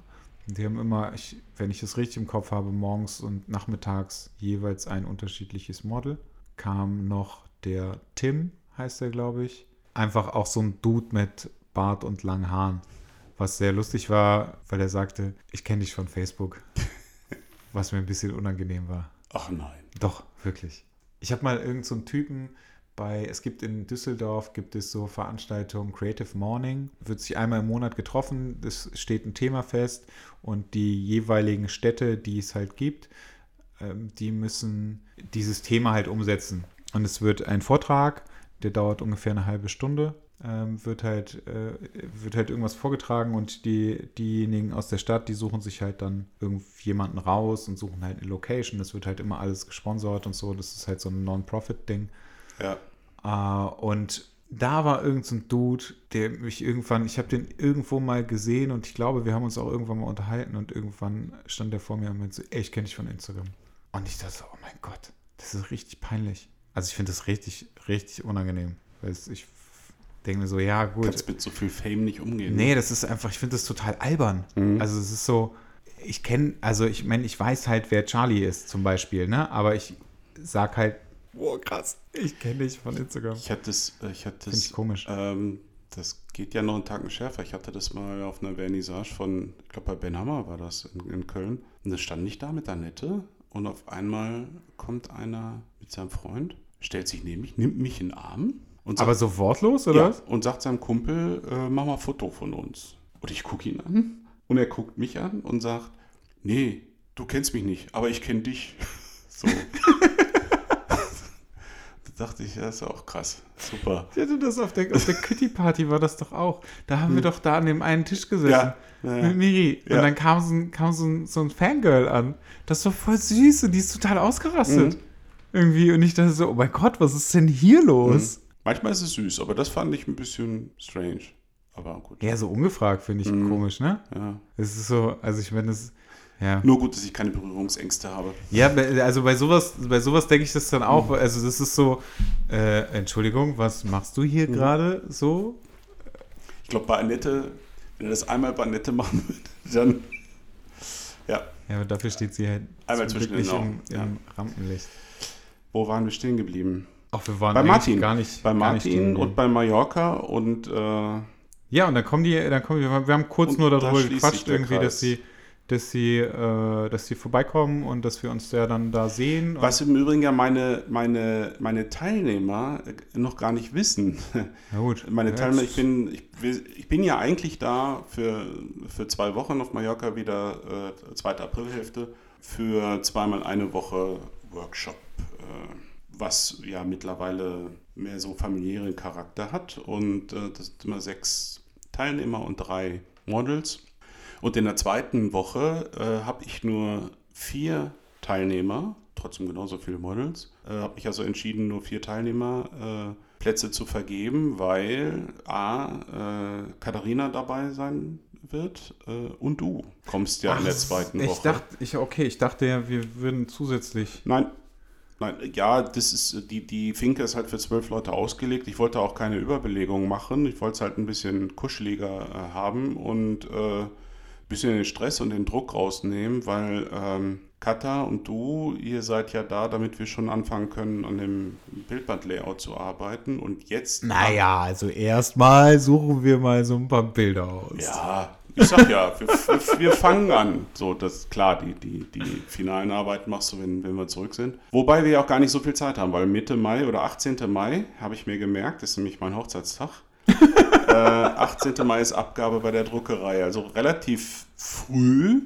Die haben immer, ich, wenn ich es richtig im Kopf habe, morgens und nachmittags jeweils ein unterschiedliches Model. Kam noch der Tim, heißt er, glaube ich. Einfach auch so ein Dude mit Bart und langen Haaren. Was sehr lustig war, weil er sagte, ich kenne dich von Facebook. [LAUGHS] Was mir ein bisschen unangenehm war. Ach nein. Doch, wirklich. Ich habe mal irgendeinen so einen Typen bei, es gibt in Düsseldorf, gibt es so Veranstaltungen Creative Morning, wird sich einmal im Monat getroffen, es steht ein Thema fest und die jeweiligen Städte, die es halt gibt, ähm, die müssen dieses Thema halt umsetzen. Und es wird ein Vortrag, der dauert ungefähr eine halbe Stunde, ähm, wird, halt, äh, wird halt irgendwas vorgetragen und die, diejenigen aus der Stadt, die suchen sich halt dann irgendjemanden raus und suchen halt eine Location. Das wird halt immer alles gesponsert und so. Das ist halt so ein Non-Profit-Ding. Ja. Äh, und da war irgendein so Dude, der mich irgendwann, ich habe den irgendwo mal gesehen und ich glaube, wir haben uns auch irgendwann mal unterhalten und irgendwann stand der vor mir und meinte so, ey, ich kenne dich von Instagram. Und ich dachte so, oh mein Gott, das ist richtig peinlich. Also ich finde das richtig, richtig unangenehm. Weil ich denke mir so, ja gut. Kannst mit so viel Fame nicht umgehen. Nee, das ist einfach, ich finde das total albern. Mhm. Also es ist so, ich kenne, also ich meine, ich weiß halt, wer Charlie ist zum Beispiel, ne? Aber ich sag halt, boah, krass, ich kenne dich von Instagram. Ich hatte das, äh, ich hatte Finde das, ich komisch. ähm, das geht ja noch einen Tag schärfer. Ich hatte das mal auf einer Vernissage von, ich glaube bei Ben Hammer war das in, in Köln. Und das stand nicht da mit Annette. Und auf einmal kommt einer mit seinem Freund, stellt sich neben mich, nimmt mich in den Arm und sagt, Aber so wortlos, oder ja, und sagt seinem Kumpel, äh, mach mal ein Foto von uns. Und ich gucke ihn an und er guckt mich an und sagt, nee, du kennst mich nicht, aber ich kenne dich. [LAUGHS] So. Da dachte ich, ja, ist auch krass. Super. Ja, du, das auf der, auf der [LAUGHS] Kitty-Party war das doch auch. Da haben wir doch da an dem einen Tisch gesessen. Ja, ja, ja. Mit Miri. Und Ja. dann kam, so ein, kam so, ein, so ein Fangirl an. Das war voll süß und die ist total ausgerastet. Mhm. Irgendwie. Und ich dachte so, oh mein Gott, was ist denn hier los? Manchmal ist es süß, aber das fand ich ein bisschen strange. Aber gut. Ja, so ungefragt finde ich Mhm. komisch, ne? Ja. Es ist so, also ich meine, es. Ja. Nur gut, dass ich keine Berührungsängste habe. Ja, also bei sowas, bei sowas denke ich das dann Mhm. auch. Also das ist so, äh, Entschuldigung, was machst du Mhm. hier gerade so? Ich glaube, bei Annette, wenn er das einmal bei Annette machen würde, [LAUGHS] dann. Ja, Ja, aber dafür steht sie halt Einmal zum zwischen Glück den nicht im, Augen, im ja. Rampenlicht. wo waren wir stehen geblieben? Ach, wir waren Bei Martin. gar nicht. Bei nicht Martin stehen und bei Mallorca und. Äh, Ja, und dann kommen die, dann kommen die, wir haben kurz nur da darüber sich gequatscht, irgendwie, dass sie, dass sie, äh, dass sie vorbeikommen und dass wir uns ja dann da sehen. Was im Übrigen ja meine, meine, meine Teilnehmer äh, noch gar nicht wissen. [LAUGHS] Na gut. Meine Ja, Teilnehmer, jetzt- ich bin, ich, ich bin ja eigentlich da für, für zwei Wochen auf Mallorca wieder, äh, zweite Aprilhälfte, für zweimal eine Woche Workshop, äh, was ja mittlerweile mehr so familiären Charakter hat. Und äh, das sind immer sechs Teilnehmer und drei Models. Und in der zweiten Woche äh, habe ich nur vier Teilnehmer, trotzdem genauso viele Models. Äh, habe mich also entschieden, nur vier Teilnehmer äh, Plätze zu vergeben, weil A, äh, Katharina dabei sein wird äh, und du kommst ja Ach, in der zweiten ich Woche. Dachte, ich, okay, ich dachte ja, wir würden zusätzlich. Nein, nein, ja, das ist, die, die Finke ist halt für zwölf Leute ausgelegt. Ich wollte auch keine Überbelegung machen. Ich wollte es halt ein bisschen kuscheliger äh, haben und äh, bisschen den Stress und den Druck rausnehmen, weil ähm, Katha und du, ihr seid ja da, damit wir schon anfangen können, an dem Bildband-Layout zu arbeiten. Und jetzt. Naja, also erstmal suchen wir mal so ein paar Bilder aus. Ja, ich sag ja, wir, wir, wir fangen an. So, das klar, die, die, die finalen Arbeiten machst du, wenn, wenn wir zurück sind. Wobei wir ja auch gar nicht so viel Zeit haben, weil Mitte Mai oder 18. Mai, habe ich mir gemerkt, ist nämlich mein Hochzeitstag. Äh, 18. Mai ist Abgabe bei der Druckerei, also relativ früh.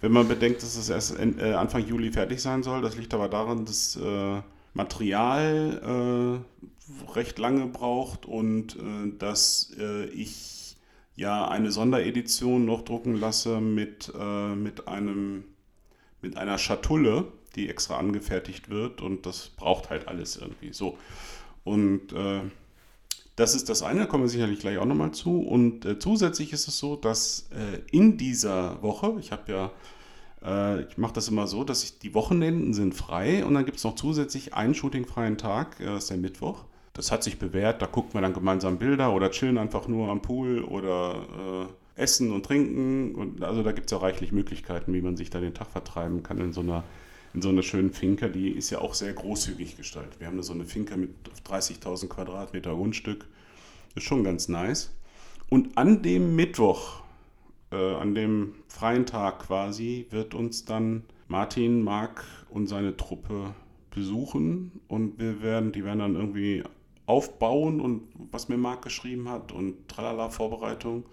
Wenn man bedenkt, dass es erst en- äh, Anfang Juli fertig sein soll, das liegt aber daran, dass äh, Material äh, recht lange braucht und äh, dass äh, ich ja eine Sonderedition noch drucken lasse mit, mit, einem, mit einer Schatulle, die extra angefertigt wird und das braucht halt alles irgendwie so. Und das ist das eine, da kommen wir sicherlich gleich auch nochmal zu. Und äh, zusätzlich ist es so, dass äh, in dieser Woche, ich habe ja, äh, ich mache das immer so, dass ich die Wochenenden sind frei und dann gibt es noch zusätzlich einen shootingfreien Tag, äh, das ist der Mittwoch. Das hat sich bewährt, da guckt man dann gemeinsam Bilder oder chillen einfach nur am Pool oder äh, essen und trinken. Und also da gibt es ja reichlich Möglichkeiten, wie man sich da den Tag vertreiben kann in so einer in so einer schönen Finca, die ist ja auch sehr großzügig gestaltet. Wir haben da so eine Finca mit 30.000 Quadratmeter Grundstück. Ist schon ganz nice. Und an dem Mittwoch, äh, an dem freien Tag quasi, wird uns dann Martin, Marc und seine Truppe besuchen und wir werden, die werden dann irgendwie aufbauen und was mir Marc geschrieben hat und tralala Vorbereitung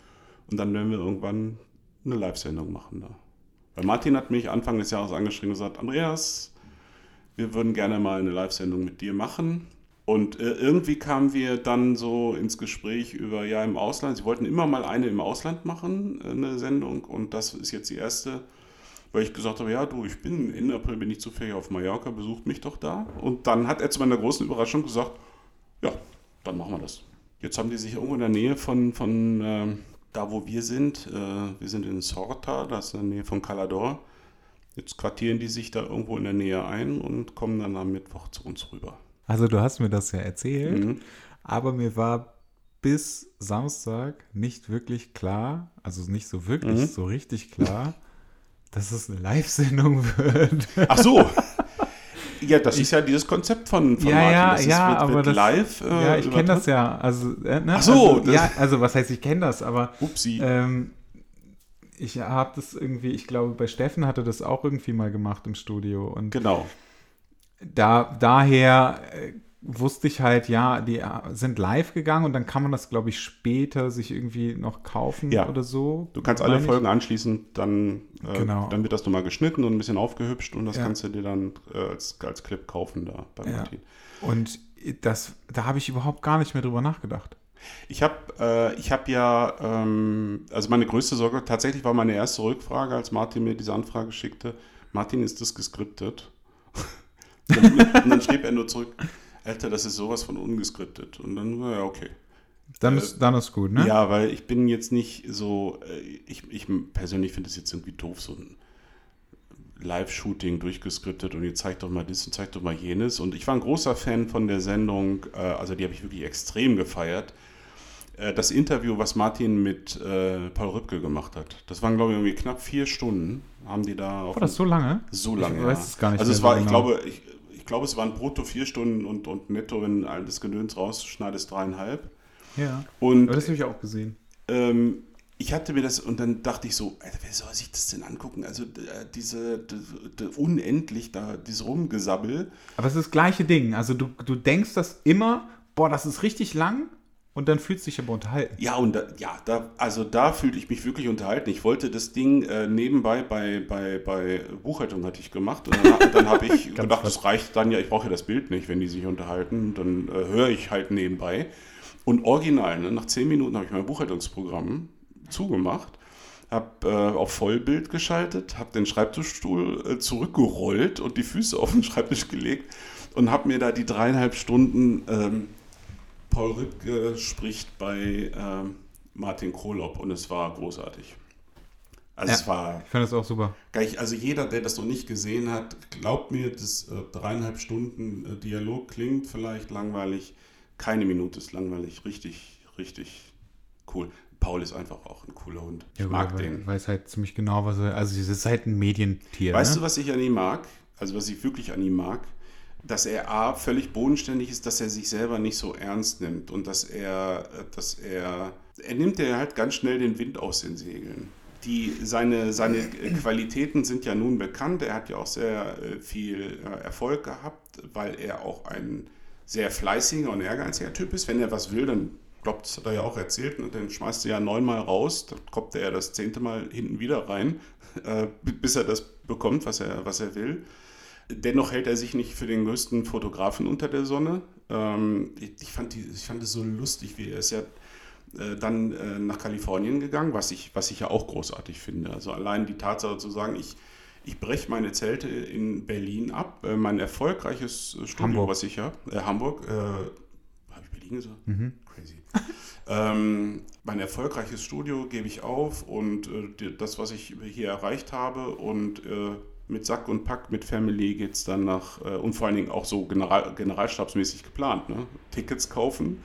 und dann werden wir irgendwann eine Live-Sendung machen da. Weil Martin hat mich Anfang des Jahres angeschrieben und gesagt, Andreas, wir würden gerne mal eine Live-Sendung mit dir machen. Und äh, irgendwie kamen wir dann so ins Gespräch über, ja, im Ausland. Sie wollten immer mal eine im Ausland machen, äh, eine Sendung. Und das ist jetzt die erste, weil ich gesagt habe, ja, du, ich bin, Ende April bin ich zufällig auf Mallorca, besucht mich doch da. Und dann hat er zu meiner großen Überraschung gesagt, ja, dann machen wir das. Jetzt haben die sich irgendwo in der Nähe von, von äh, da, wo wir sind. Äh, wir sind in Sorta, das ist in der Nähe von Calador. Jetzt quartieren die sich da irgendwo in der Nähe ein und kommen dann am Mittwoch zu uns rüber. Also du hast mir das ja erzählt, mhm. aber mir war bis Samstag nicht wirklich klar, also nicht so wirklich, mhm. so richtig klar, [LAUGHS] dass es eine Live-Sendung wird. Ach so. [LAUGHS] Ja, das ich, ist ja dieses Konzept von, von ja, Martin. Ja, das ja, ist, wird, wird aber live. Äh, ja, ich kenne das ja. Also, äh, ne? Ach so. Also, ja, also was heißt, ich kenne das, aber Upsi. Ähm, ich habe das irgendwie, ich glaube, bei Steffen hatte das auch irgendwie mal gemacht im Studio. Und genau. Da, daher äh, wusste ich halt, ja, die äh, sind live gegangen und dann kann man das, glaube ich, später sich irgendwie noch kaufen ja. oder so. Du kannst alle Folgen anschließen, dann, äh, genau. dann wird das nochmal geschnitten und ein bisschen aufgehübscht und das ja. kannst du dir dann äh, als, als Clip kaufen da bei ja. Martin. Und das, da habe ich überhaupt gar nicht mehr drüber nachgedacht. Ich habe äh, hab ja, ähm, also meine größte Sorge, tatsächlich war meine erste Rückfrage, als Martin mir diese Anfrage schickte, Martin, ist das geskriptet? [LAUGHS] und dann schrieb er nur zurück, Alter, das ist sowas von ungeskriptet. Und dann, ja, okay. Dann ist, äh, dann ist gut, ne? Ja, weil ich bin jetzt nicht so, äh, ich, ich persönlich finde es jetzt irgendwie doof, so ein Live-Shooting durchgeskriptet und jetzt zeigt doch mal das und zeigt doch mal jenes. Und ich war ein großer Fan von der Sendung, äh, also die habe ich wirklich extrem gefeiert. Äh, das Interview, was Martin mit äh, Paul Rübke gemacht hat, das waren, glaube ich, irgendwie knapp vier Stunden, haben die da. War das so lange? So lange. Ich weiß es gar nicht. Also, es war, genau. ich glaube, ich glaube, es waren brutto vier Stunden und, und netto, wenn all das Gedöns rausschneidest, dreieinhalb. Ja. Und, Aber das habe ich auch gesehen. Ähm, ich hatte mir das und dann dachte ich so, Alter, wer soll sich das denn angucken? Also diese die, die, unendlich da, dieses Rumgesabbel. Aber es ist das gleiche Ding. Also du, du denkst das immer, boah, das ist richtig lang und dann fühlst du dich aber unterhalten. Ja, und da, ja, da, also da fühlte ich mich wirklich unterhalten. Ich wollte das Ding äh, nebenbei bei, bei, bei Buchhaltung hatte ich gemacht und dann, dann habe ich [LAUGHS] gedacht, das reicht dann ja, ich brauche ja das Bild nicht, wenn die sich unterhalten, dann äh, höre ich halt nebenbei. Und original, ne, nach zehn Minuten habe ich mein Buchhaltungsprogramm zugemacht, habe äh, auf Vollbild geschaltet, habe den Schreibtischstuhl äh, zurückgerollt und die Füße [LAUGHS] auf den Schreibtisch gelegt und habe mir da die dreieinhalb Stunden ähm, Paul Rübke spricht bei ähm, Martin Krolopp und es war großartig. Also ja, es war. Ich fand es auch super. also jeder, der das noch nicht gesehen hat, glaubt mir, dass äh, dreieinhalb Stunden äh, Dialog klingt vielleicht langweilig. Keine Minute ist langweilig. Richtig, richtig cool. Paul ist einfach auch ein cooler Hund. Ich ja, mag weil, den. Weiß halt ziemlich genau, was er. Also, es ist halt ein Medientier. Weißt ne? du, was ich an ihm mag? Also, was ich wirklich an ihm mag? Dass er A, völlig bodenständig ist, dass er sich selber nicht so ernst nimmt und dass er, dass er, er nimmt ja halt ganz schnell den Wind aus den Segeln. Die, seine, seine Qualitäten sind ja nun bekannt. Er hat ja auch sehr äh, viel äh, Erfolg gehabt, weil er auch ein sehr fleißiger und ehrgeiziger Typ ist. Wenn er was will, dann glaube, das hat er ja auch erzählt, und dann schmeißt er ja neunmal raus, dann kommt er ja das zehnte Mal hinten wieder rein, [LAUGHS] äh, bis er das bekommt, was er, was er will. Dennoch hält er sich nicht für den größten Fotografen unter der Sonne. Ähm, ich, ich, fand die, ich fand es so lustig, wie er ist ja äh, dann äh, nach Kalifornien gegangen, was ich, was ich ja auch großartig finde. Also allein die Tatsache zu sagen, ich, ich breche meine Zelte in Berlin ab. Äh, mein erfolgreiches Studio, Hamburg. was ich habe, äh, Hamburg, äh, habe ich Berlin gesagt? Mhm. Crazy. [LAUGHS] ähm, mein erfolgreiches Studio gebe ich auf und äh, das, was ich hier erreicht habe und äh, mit Sack und Pack, mit Family geht es dann nach, äh, und vor allen Dingen auch so General, generalstabsmäßig geplant, ne? Tickets kaufen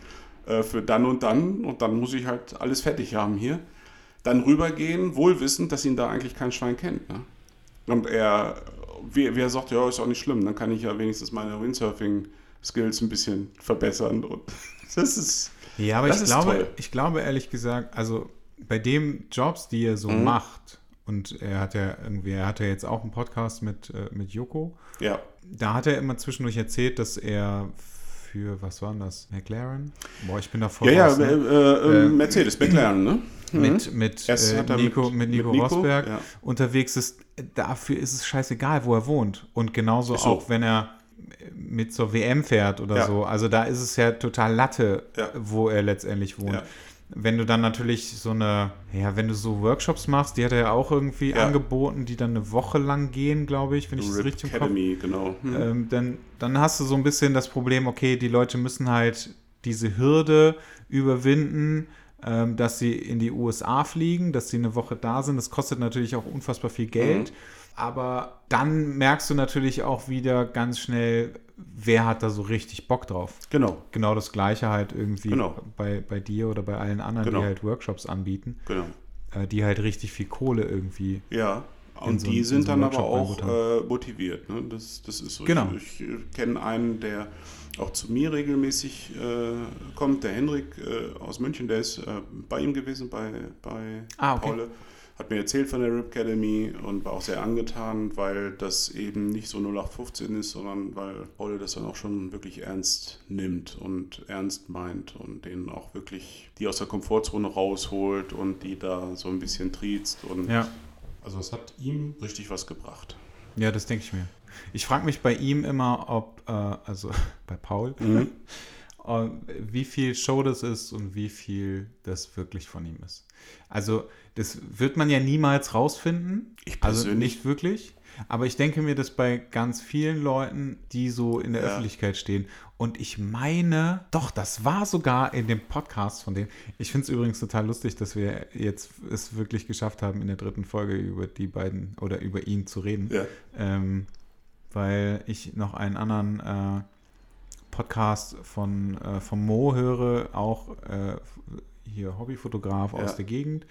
äh, für dann und dann und dann muss ich halt alles fertig haben hier. Dann rübergehen, wohl wissend, dass ihn da eigentlich kein Schwein kennt. Ne? Und er, wie, wie er sagt, ja, ist auch nicht schlimm, dann kann ich ja wenigstens meine Windsurfing-Skills ein bisschen verbessern und [LAUGHS] das ist ja, aber ich glaube, ich glaube ehrlich gesagt, also bei den Jobs, die er so mhm. macht und er hat ja irgendwie, er hatte jetzt auch einen Podcast mit, äh, mit Joko. Ja. Da hat er immer zwischendurch erzählt, dass er für, was war denn das? McLaren? Boah, ich bin da voll Ja, raus, ja, ne? äh, äh, Äh, Mercedes, McLaren, ne? mit, mit, Erst äh, hat Nico, mit- mit, Nico mit Nico, Rosberg ja. unterwegs ist. Dafür ist es scheißegal, wo er wohnt. Und genauso so. auch, wenn er mit zur WM fährt oder Ja. so. Also da ist es ja total Latte, Ja. wo er letztendlich wohnt. Wenn du dann natürlich so eine, ja, wenn du so Workshops machst, die hat er ja auch irgendwie Ja. angeboten, die dann eine Woche lang gehen, glaube ich, wenn ich Rip richtig im Kopf Academy, genau. Hm. ähm, dann, dann hast du so ein bisschen das Problem, okay, die Leute müssen halt diese Hürde überwinden, ähm, dass sie in die USA fliegen, dass sie eine Woche da sind. Das kostet natürlich auch unfassbar viel Geld. Mhm. Aber dann merkst du natürlich auch wieder ganz schnell, wer hat da so richtig Bock drauf. Genau, Genau das Gleiche halt irgendwie Genau. bei, bei dir oder bei allen anderen, Genau. die halt Workshops anbieten, genau. äh, die halt richtig viel Kohle irgendwie. Ja, und so- die in sind so dann aber auch äh, motiviert. Ne? Das, das ist so. Genau. Ich, ich äh, kenne einen, der auch zu mir regelmäßig äh, kommt, der Henrik äh, aus München, der ist äh, bei ihm gewesen, bei, bei Ah, okay. Paule. Hat mir erzählt von der Rip Academy und war auch sehr angetan, weil das eben nicht so 0815 ist, sondern weil Paule das dann auch schon wirklich ernst nimmt und ernst meint und denen auch wirklich die aus der Komfortzone rausholt und die da so ein bisschen triezt und Ja. also es hat ihm richtig was gebracht. Ja, das denke ich mir. Ich frage mich bei ihm immer, ob, äh, also [LAUGHS] bei Paul, Mhm. [LAUGHS] äh, wie viel Show das ist und wie viel das wirklich von ihm ist. Also, das wird man ja niemals rausfinden. Ich Also persönlich- nicht wirklich. Aber ich denke mir das bei ganz vielen Leuten, die so in der Ja. Öffentlichkeit stehen. Und ich meine, doch, das war sogar in dem Podcast von denen. Ich finde es übrigens total lustig, dass wir jetzt es wirklich geschafft haben, in der dritten Folge über die beiden oder über ihn zu reden Ja. ähm, weil ich noch einen anderen äh, Podcast von, äh, vom Mo höre, auch äh, hier Hobbyfotograf aus Ja. der Gegend.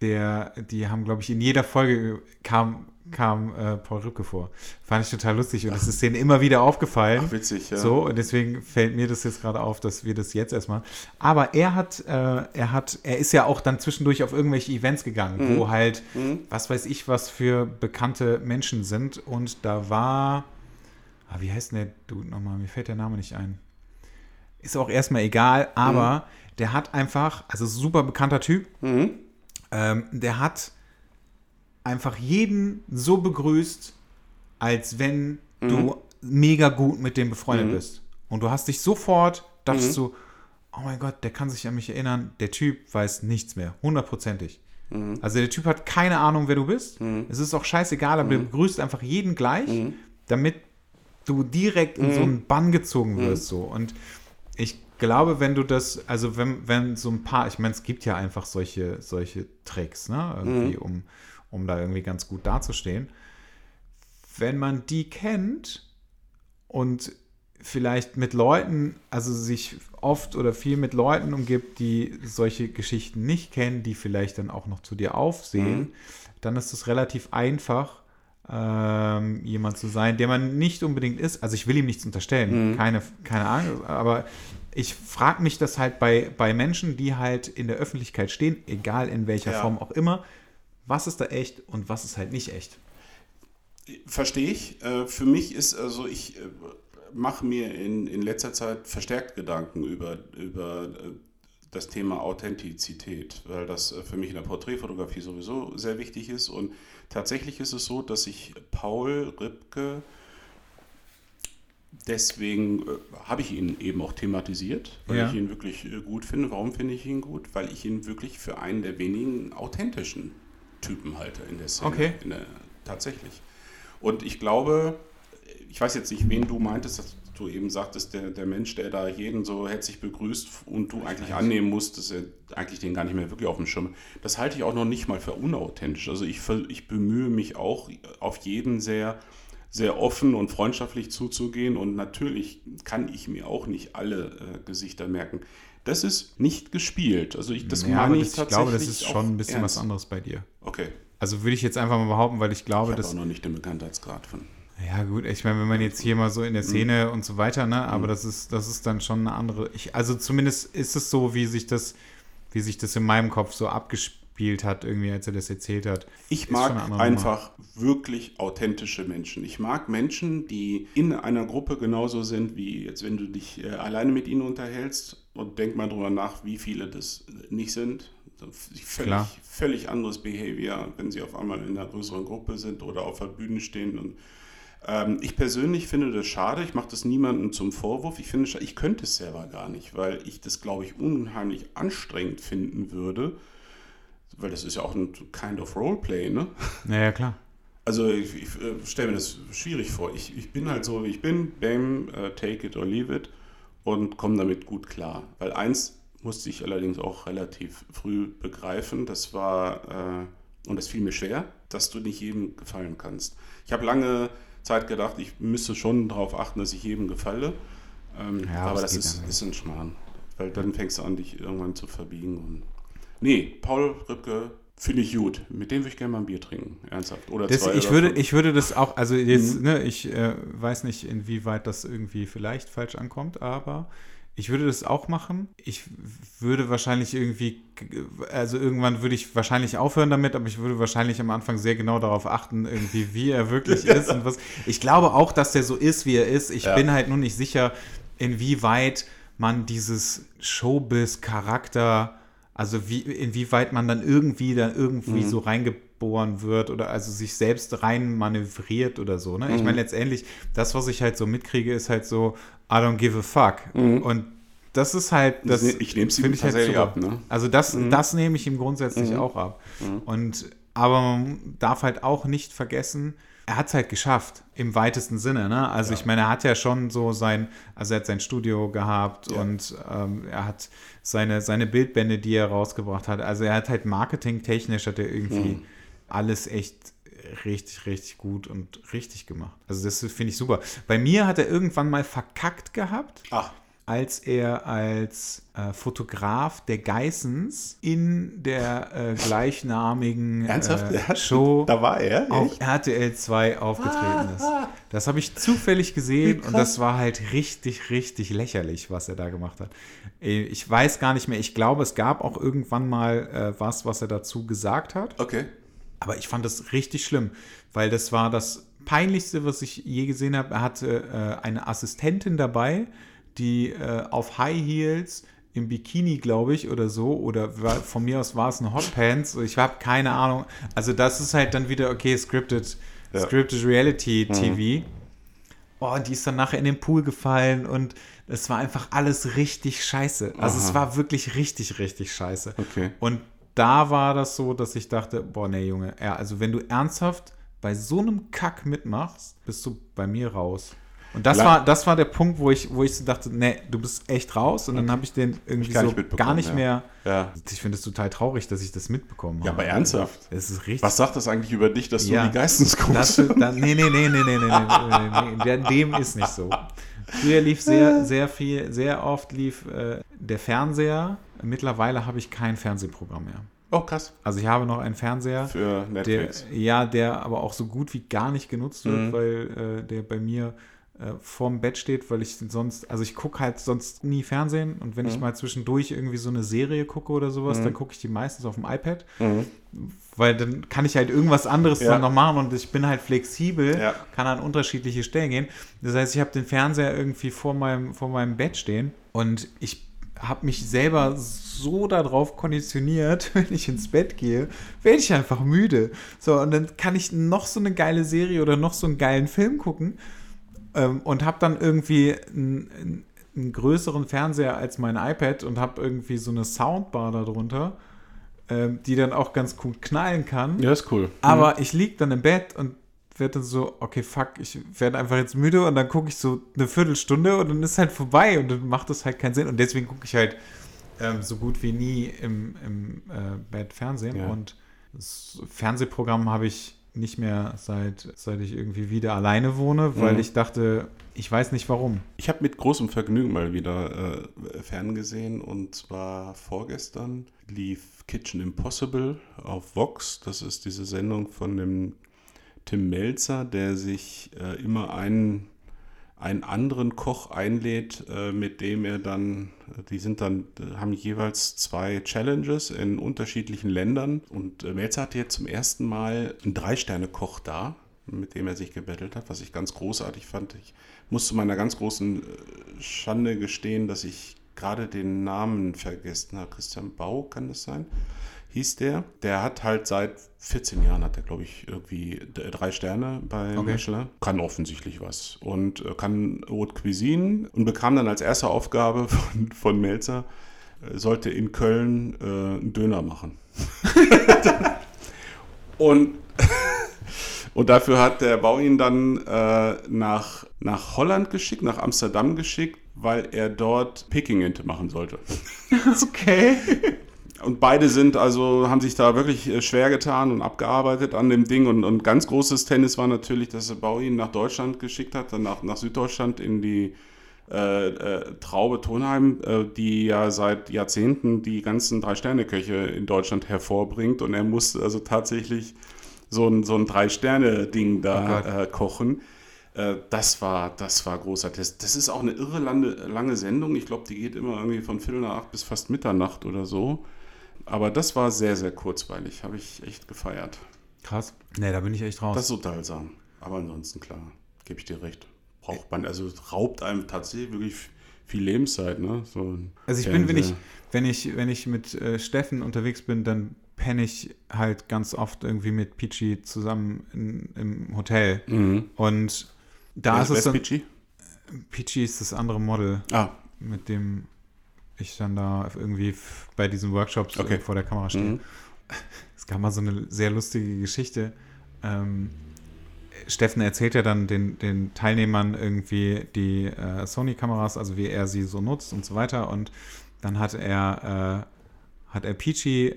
Der, die haben, glaube ich, in jeder Folge kam, kam äh, Paul Rübke vor. Fand ich total lustig und es ist denen immer wieder aufgefallen. Ach, witzig, ja. So, und deswegen fällt mir das jetzt gerade auf, dass wir das jetzt erstmal. Aber er hat, äh, er hat, er ist ja auch dann zwischendurch auf irgendwelche Events gegangen, wo halt, was weiß ich, was für bekannte Menschen sind. Und da war, ah, wie heißt denn der Dude nochmal? Mir fällt der Name nicht ein. Ist auch erstmal egal, aber der hat einfach, also super bekannter Typ, Mhm. ähm, der hat einfach jeden so begrüßt, als wenn du mega gut mit dem befreundet bist. Und du hast dich sofort, dachtest du, oh mein Gott, der kann sich an mich erinnern, der Typ weiß nichts mehr, hundertprozentig. Also der Typ hat keine Ahnung, wer du bist. Es ist auch scheißegal, aber der begrüßt einfach jeden gleich, damit du direkt in so einen Bann gezogen wirst. So. Und ich glaube, wenn du das, also wenn, wenn so ein paar, ich meine, es gibt ja einfach solche, solche Tricks, ne? Irgendwie, um, um da irgendwie ganz gut dazustehen. Wenn man die kennt und vielleicht mit Leuten, also sich oft oder viel mit Leuten umgibt, die solche Geschichten nicht kennen, die vielleicht dann auch noch zu dir aufsehen, dann ist es relativ einfach, ähm, jemand zu sein, der man nicht unbedingt ist. Also ich will ihm nichts unterstellen, keine, keine Ahnung, aber ich frage mich das halt bei, bei Menschen, die halt in der Öffentlichkeit stehen, egal in welcher Ja. Form auch immer, was ist da echt und was ist halt nicht echt. Verstehe ich. Äh, Für mich ist, also ich äh, mache mir in, in letzter Zeit verstärkt Gedanken über, über äh, das Thema Authentizität, weil das äh, für mich in der Porträtfotografie sowieso sehr wichtig ist. Und tatsächlich ist es so, dass ich Paul Ripke, deswegen äh, habe ich ihn eben auch thematisiert, weil Ja. ich ihn wirklich äh, gut finde. Warum finde ich ihn gut? Weil ich ihn wirklich für einen der wenigen authentischen Typen halte in der Szene. Okay. In der, tatsächlich. Und ich glaube, ich weiß jetzt nicht, wen du meintest, dass du eben sagtest, der, der Mensch, der da jeden so herzlich begrüßt und du eigentlich annehmen musst, dass er eigentlich den gar nicht mehr wirklich auf dem Schirm. Das halte ich auch noch nicht mal für unauthentisch. Also ich, ich bemühe mich auch, auf jeden sehr, sehr offen und freundschaftlich zuzugehen und natürlich kann ich mir auch nicht alle äh, Gesichter merken. Das ist nicht gespielt. Also ich, das ja, meine ich das, ich glaube, das tatsächlich ist schon ein bisschen ernst. was anderes bei dir. Okay. Also würde ich jetzt einfach mal behaupten, weil ich Ich glaube, habe dass auch noch nicht den Bekanntheitsgrad von. Ja, gut, ich meine, wenn man jetzt hier mal so in der Szene und so weiter, ne, aber das ist, das ist dann schon eine andere. Ich, also zumindest ist es so, wie sich das, wie sich das in meinem Kopf so abgespielt gespielt hat, irgendwie, als er das erzählt hat. Ich Ist mag einfach wirklich authentische Menschen. Ich mag Menschen, die in einer Gruppe genauso sind, wie jetzt, wenn du dich äh, alleine mit ihnen unterhältst und denk mal drüber nach, wie viele das nicht sind. Völlig, Klar. völlig anderes Behavior, wenn sie auf einmal in einer größeren Gruppe sind oder auf der Bühne stehen. Und, ähm, ich persönlich finde das schade. Ich mache das niemandem zum Vorwurf. Ich finde, ich könnte es selber gar nicht, weil ich das, glaube ich, unheimlich anstrengend finden würde. Weil das ist ja auch ein kind of Roleplay, ne? Naja, klar. Also ich, ich äh, stelle mir das schwierig vor. Ich, ich bin halt so, wie ich bin, bam, äh, take it or leave it und komme damit gut klar. Weil eins musste ich allerdings auch relativ früh begreifen, das war, äh, und das fiel mir schwer, dass du nicht jedem gefallen kannst. Ich habe lange Zeit gedacht, ich müsste schon darauf achten, dass ich jedem gefalle. Ähm, Ja, aber das ist, ist ein Schmarrn. Weil dann fängst du an, dich irgendwann zu verbiegen. Und nee, Paul Rübke finde ich gut. Mit dem würde ich gerne mal ein Bier trinken. Ernsthaft. Oder Das, zwei ich, oder würde, fünf. ich würde das auch, also jetzt, Mhm. ne, ich äh, weiß nicht, inwieweit das irgendwie vielleicht falsch ankommt, aber ich würde das auch machen. Ich würde wahrscheinlich irgendwie, also irgendwann würde ich wahrscheinlich aufhören damit, aber ich würde wahrscheinlich am Anfang sehr genau darauf achten, irgendwie, wie er wirklich [LAUGHS] ist und was. Ich glaube auch, dass der so ist, wie er ist. Ich Ja. bin halt nur nicht sicher, inwieweit man dieses Showbiz-Charakter, also wie, inwieweit man dann irgendwie dann irgendwie Mhm. so reingeboren wird oder also sich selbst rein manövriert oder so. Ne? Ich Mhm. meine, letztendlich, das, was ich halt so mitkriege, ist halt so, I don't give a fuck. Und das ist halt, das Mhm. ich nehme es ihm finde ich halt super. ab. Ne? Also das, das nehme ich ihm grundsätzlich auch ab. Und aber man darf halt auch nicht vergessen, er hat es halt geschafft, im weitesten Sinne. Ne? Also ich meine, er hat ja schon so sein, also er hat sein Studio gehabt Ja. und ähm, er hat seine, seine Bildbände, die er rausgebracht hat. Also er hat halt marketingtechnisch hat er irgendwie alles echt richtig, richtig gut und richtig gemacht. Also das finde ich super. Bei mir hat er irgendwann mal verkackt gehabt Ach, als er als äh, Fotograf der Geissens in der äh, gleichnamigen [LAUGHS] ernsthaft? äh, hat- Show Da war er? auf? RTL 2 aufgetreten ist. Das habe ich zufällig gesehen und das war halt richtig, richtig lächerlich, was er da gemacht hat. Äh, Ich weiß gar nicht mehr, ich glaube, es gab auch irgendwann mal äh, was, was er dazu gesagt hat. Okay. Aber ich fand das richtig schlimm, weil das war das Peinlichste, was ich je gesehen habe. Er hatte äh, eine Assistentin dabei, die äh, auf High Heels im Bikini, glaube ich, oder so, oder war, von mir aus war es ein Hotpants. Ich habe keine Ahnung. Also das ist halt dann wieder, okay, scripted, Ja. scripted Reality TV. Oh, und die ist dann nachher in den Pool gefallen und es war einfach alles richtig scheiße. Also es Aha. war wirklich richtig, richtig scheiße. Okay. Und da war das so, dass ich dachte, boah, nee, Junge, ja, also wenn du ernsthaft bei so einem Kack mitmachst, bist du bei mir raus. Und das war, das war der Punkt, wo ich, wo ich so dachte, nee, du bist echt raus. Und dann habe ich den irgendwie gar so nicht gar nicht ja. mehr. Ja. Ich finde es total traurig, dass ich das mitbekommen habe. Ja, aber ernsthaft? Es ist richtig. Was sagt das eigentlich über dich, dass Ja. du die guckst? da, nee, nee, nee, nee, nee, nee, nee, nee, nee, der- dem ist nicht so. Früher lief sehr, sehr viel, sehr oft lief äh, der Fernseher. Mittlerweile habe ich kein Fernsehprogramm mehr. Oh, krass. Also ich habe noch einen Fernseher, Für der, Netflix. ja, der aber auch so gut wie gar nicht genutzt wird, Mhm. weil äh, der bei mir äh, vorm Bett steht, weil ich sonst, also ich gucke halt sonst nie Fernsehen und wenn ich Mhm. mal zwischendurch irgendwie so eine Serie gucke oder sowas, Mhm. dann gucke ich die meistens auf dem iPad, Mhm. weil dann kann ich halt irgendwas anderes Ja. dann noch machen und ich bin halt flexibel, Ja. kann an unterschiedliche Stellen gehen. Das heißt, ich habe den Fernseher irgendwie vor meinem, vor meinem Bett stehen und ich habe mich selber so darauf konditioniert, [LAUGHS] wenn ich ins Bett gehe, werde ich einfach müde. So, und dann kann ich noch so eine geile Serie oder noch so einen geilen Film gucken ähm, und habe dann irgendwie einen, einen, größeren Fernseher als mein iPad und habe irgendwie so eine Soundbar darunter, ähm, die dann auch ganz gut knallen kann. Ja, ist cool. Aber ich lieg dann im Bett und werde dann so, okay, fuck, ich werde einfach jetzt müde und dann gucke ich so eine Viertelstunde und dann ist halt vorbei und dann macht das halt keinen Sinn. Und deswegen gucke ich halt ähm, so gut wie nie im, im äh, Bett Fernsehen. Ja. Und das Fernsehprogramm habe ich nicht mehr seit, seit ich irgendwie wieder alleine wohne, weil Mhm. ich dachte, ich weiß nicht warum. Ich habe mit großem Vergnügen mal wieder äh, ferngesehen und zwar vorgestern lief Kitchen Impossible auf Vox. Das ist diese Sendung von dem Tim Melzer, der sich äh, immer einen, einen anderen Koch einlädt, äh, mit dem er dann, die sind dann, haben jeweils zwei Challenges in unterschiedlichen Ländern. Und äh, Melzer hatte jetzt zum ersten Mal einen Drei-Sterne-Koch da, mit dem er sich gebettelt hat, was ich ganz großartig fand. Ich muss zu meiner ganz großen äh, Schande gestehen, dass ich gerade den Namen vergessen habe. Christian Bau, kann das sein? Hieß der. Der hat halt seit 14 Jahren, hat er glaube ich irgendwie drei Sterne bei okay. Michelin. Kann offensichtlich was und äh, kann Haute Cuisine und bekam dann als erste Aufgabe [LAUGHS] von, von Melzer, äh, sollte in Köln äh, einen Döner machen. [LAUGHS] und, [LAUGHS] und dafür hat der Bau ihn dann äh, nach, nach Holland geschickt, nach Amsterdam geschickt, weil er dort Peking-Ente machen sollte. Okay. Und beide sind also, haben sich da wirklich äh, schwer getan und abgearbeitet an dem Ding. Und, und ganz großes Tennis war natürlich, dass Bau ihn nach Deutschland geschickt hat, dann nach, nach Süddeutschland in die äh, äh, Traube Tonheim, äh, die ja seit Jahrzehnten die ganzen Drei-Sterne-Köche in Deutschland hervorbringt. Und er musste also tatsächlich so ein, so ein Drei-Sterne-Ding da oh kochen. Äh, das war, das war großartig. Das, das ist auch eine irre lange, lange Sendung. Ich glaube, die geht immer irgendwie von Viertel nach acht bis fast Mitternacht oder so. Aber das war sehr, sehr kurzweilig. Habe ich echt gefeiert. Krass. Nee, da bin ich echt raus. Das ist unterhaltsam. Aber ansonsten, klar, gebe ich dir recht. Braucht man, also raubt einem tatsächlich wirklich viel Lebenszeit, ne? So also ich bin, wenn ich, wenn ich, wenn ich mit äh, Steffen unterwegs bin, dann penne ich halt ganz oft irgendwie mit Peachy zusammen in, im Hotel. Mhm. Und da Wer, ist es dann. Peachy? Peachy ist das andere Model. Ah. Mit dem ich dann da irgendwie bei diesen Workshops okay. vor der Kamera stehe. Mhm. [LAUGHS] Es gab mal so eine sehr lustige Geschichte. Ähm, Steffen erzählt ja dann den, den Teilnehmern irgendwie die äh, Sony-Kameras, also wie er sie so nutzt und so weiter. Und dann hat er, äh, hat er Peachy,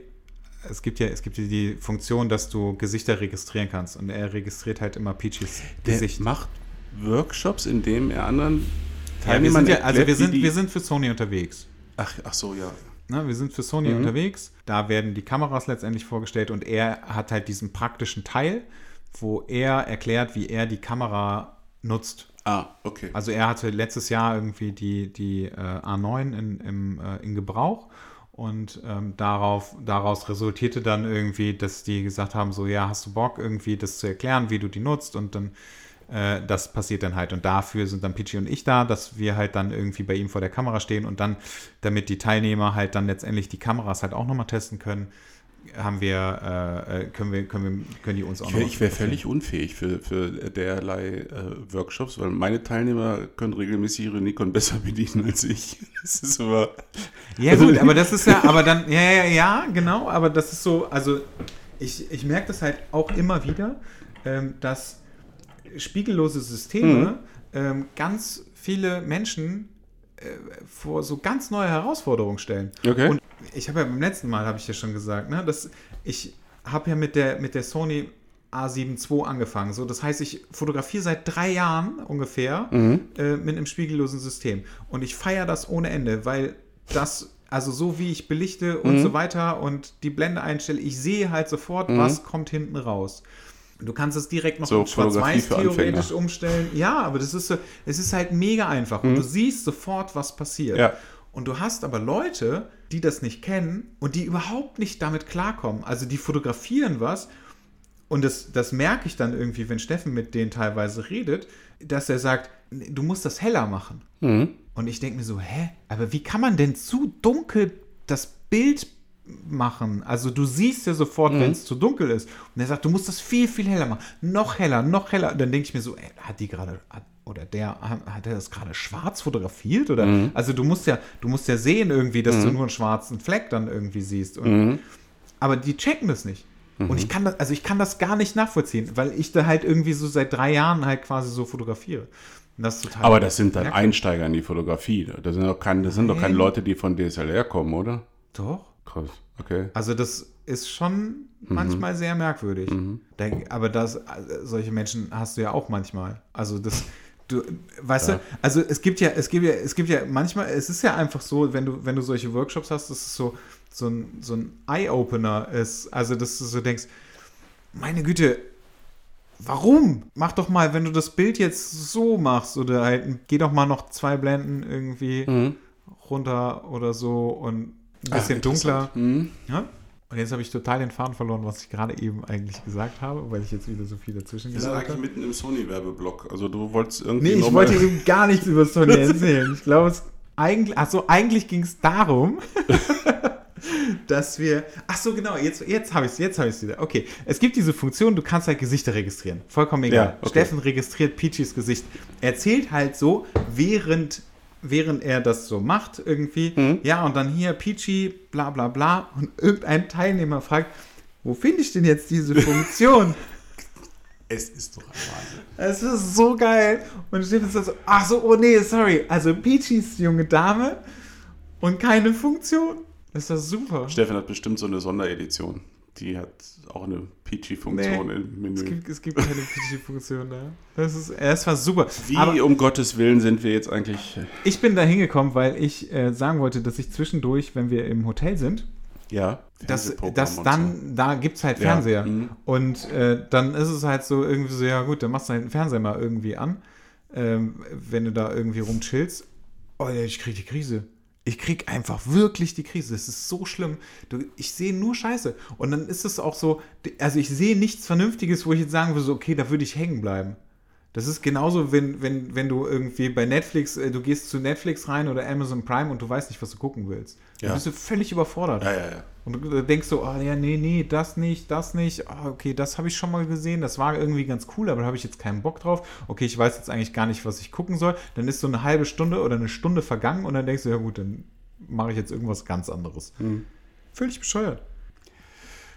es gibt ja, es gibt ja die Funktion, dass du Gesichter registrieren kannst. Und er registriert halt immer Peachys Gesicht. macht Workshops, in denen er anderen Teilnehmern ja, wir ja, also wir sind, wir sind für Sony unterwegs. Ach, ach so, ja. Na, wir sind für Sony mhm. unterwegs. Da werden die Kameras letztendlich vorgestellt und er hat halt diesen praktischen Teil, wo er erklärt, wie er die Kamera nutzt. Ah, okay. Also er hatte letztes Jahr irgendwie die, die äh, A9 in, im, äh, in Gebrauch und ähm, darauf, daraus resultierte dann irgendwie, dass die gesagt haben, so ja, hast du Bock irgendwie das zu erklären, wie du die nutzt und dann äh, das passiert dann halt. Und dafür sind dann Pichi und ich da, dass wir halt dann irgendwie bei ihm vor der Kamera stehen und dann, damit die Teilnehmer halt dann letztendlich die Kameras halt auch nochmal testen können, haben wir, äh, äh können wir, können wir, können die uns auch ich wär, noch. Ich wäre völlig unfähig für, für derlei äh, Workshops, weil meine Teilnehmer können regelmäßig ihre Nikon besser bedienen als ich. [LAUGHS] Das ist aber. Ja, gut, aber das ist ja, aber dann, ja, ja, ja, genau, aber das ist so, also ich, ich merke das halt auch immer wieder, ähm, dass spiegellose Systeme mhm. ähm, ganz viele Menschen äh, vor so ganz neue Herausforderungen stellen. Okay. Und ich habe ja beim letzten Mal, habe ich ja schon gesagt, ne, dass ich habe ja mit der, mit der Sony A7 II angefangen. So, das heißt, ich fotografiere seit drei Jahren ungefähr mhm. äh, mit einem spiegellosen System. Und ich feiere das ohne Ende, weil das, also so wie ich belichte und mhm. so weiter und die Blende einstelle, ich sehe halt sofort, mhm. was kommt hinten raus. Du kannst es direkt noch so, schwarz-weiß theoretisch umstellen. Ja, aber das ist so, es ist halt mega einfach mhm. und du siehst sofort, was passiert. Ja. Und du hast aber Leute, die das nicht kennen und die überhaupt nicht damit klarkommen. Also die fotografieren was und das, das merke ich dann irgendwie, wenn Steffen mit denen teilweise redet, dass er sagt, du musst das heller machen. Mhm. Und ich denke mir so, hä? Aber wie kann man denn zu dunkel das Bild machen. Also du siehst ja sofort, mhm. wenn es zu dunkel ist. Und er sagt, du musst das viel, viel heller machen. Noch heller, noch heller. Und dann denke ich mir so, ey, hat die gerade, oder der, hat er das gerade schwarz fotografiert? Oder? Mhm. Also du musst ja, du musst ja sehen irgendwie, dass mhm. du nur einen schwarzen Fleck dann irgendwie siehst. Und, mhm. aber die checken das nicht. Und mhm. ich kann das, also ich kann das gar nicht nachvollziehen, weil ich da halt irgendwie so seit drei Jahren halt quasi so fotografiere. Das aber das sind dann merkwürdig. Einsteiger in die Fotografie. Das sind doch keine, das sind doch keine Leute, die von DSLR kommen, oder? Doch. Krass, okay. Also das ist schon mhm. manchmal sehr merkwürdig. Mhm. Aber das, solche Menschen hast du ja auch manchmal. Also das, du, weißt ja. du, also es gibt ja, es gibt ja, es gibt ja manchmal, es ist ja einfach so, wenn du, wenn du solche Workshops hast, dass es so, so ein, so ein Eye-Opener ist. Also dass du so denkst, meine Güte, Warum? Mach doch mal, wenn du das Bild jetzt so machst oder halt, geh doch mal noch zwei Blenden irgendwie Mhm. runter oder so und ein Ah, bisschen dunkler. interessant. Mhm. Ja? Und jetzt habe ich total den Faden verloren, was ich gerade eben eigentlich gesagt habe, weil ich jetzt wieder so viel dazwischen Wir sind gesagt eigentlich habe. mitten im Sony-Werbeblock. Also du wolltest irgendwie Nee, ich wollte eben gar nichts über Sony [LAUGHS] erzählen. Ich glaube, es eigentlich, ach so, eigentlich ging es darum, [LAUGHS] dass wir, ach so, genau, jetzt, jetzt habe ich es, jetzt habe ich es wieder. Okay, es gibt diese Funktion, du kannst halt Gesichter registrieren. Vollkommen egal. Ja, okay. Steffen registriert Peachys Gesicht. Er zählt halt so, während, während er das so macht irgendwie, Mhm. ja, und dann hier Peachy, bla bla bla, und irgendein Teilnehmer fragt, wo finde ich denn jetzt diese [LAUGHS] Funktion? Es ist doch ein Wahnsinn. Es ist so geil. Und Steffen ist so, ach so, oh nee, sorry. Also Peachy ist die junge Dame und keine Funktion. Das ist super. Steffen hat bestimmt so eine Sonderedition. Die hat auch eine Peachy-Funktion Nee, im Es Menü. gibt, es gibt keine Peachy-Funktion da. Das ist, es war super. Wie Aber um Gottes Willen sind wir jetzt eigentlich. ich bin da hingekommen, weil ich äh, sagen wollte, dass ich zwischendurch, wenn wir im Hotel sind, Ja. dass, dass dann, da gibt es halt Ja, Fernseher. mhm. Und äh, dann ist es halt so irgendwie so, ja gut, dann machst du halt den Fernseher mal irgendwie an, ähm, wenn du da irgendwie rumchillst. Oh, ja, ich krieg die Krise. Ich krieg einfach wirklich die Krise. Das ist so schlimm. Du, ich sehe nur Scheiße. Und dann ist es auch so, also ich sehe nichts Vernünftiges, wo ich jetzt sagen würde, so, okay, da würde ich hängen bleiben. Das ist genauso, wenn, wenn, wenn du irgendwie bei Netflix, äh, du gehst zu Netflix rein oder Amazon Prime und du weißt nicht, was du gucken willst. Ja. Dann bist du völlig überfordert. Ja, ja, ja. Und du denkst so, oh ja, nee, nee, das nicht, das nicht. Ah, okay, das habe ich schon mal gesehen. Das war irgendwie ganz cool, aber da habe ich jetzt keinen Bock drauf. Okay, ich weiß jetzt eigentlich gar nicht, was ich gucken soll. Dann ist so eine halbe Stunde oder eine Stunde vergangen und dann denkst du, ja gut, dann mache ich jetzt irgendwas ganz anderes. Völlig bescheuert.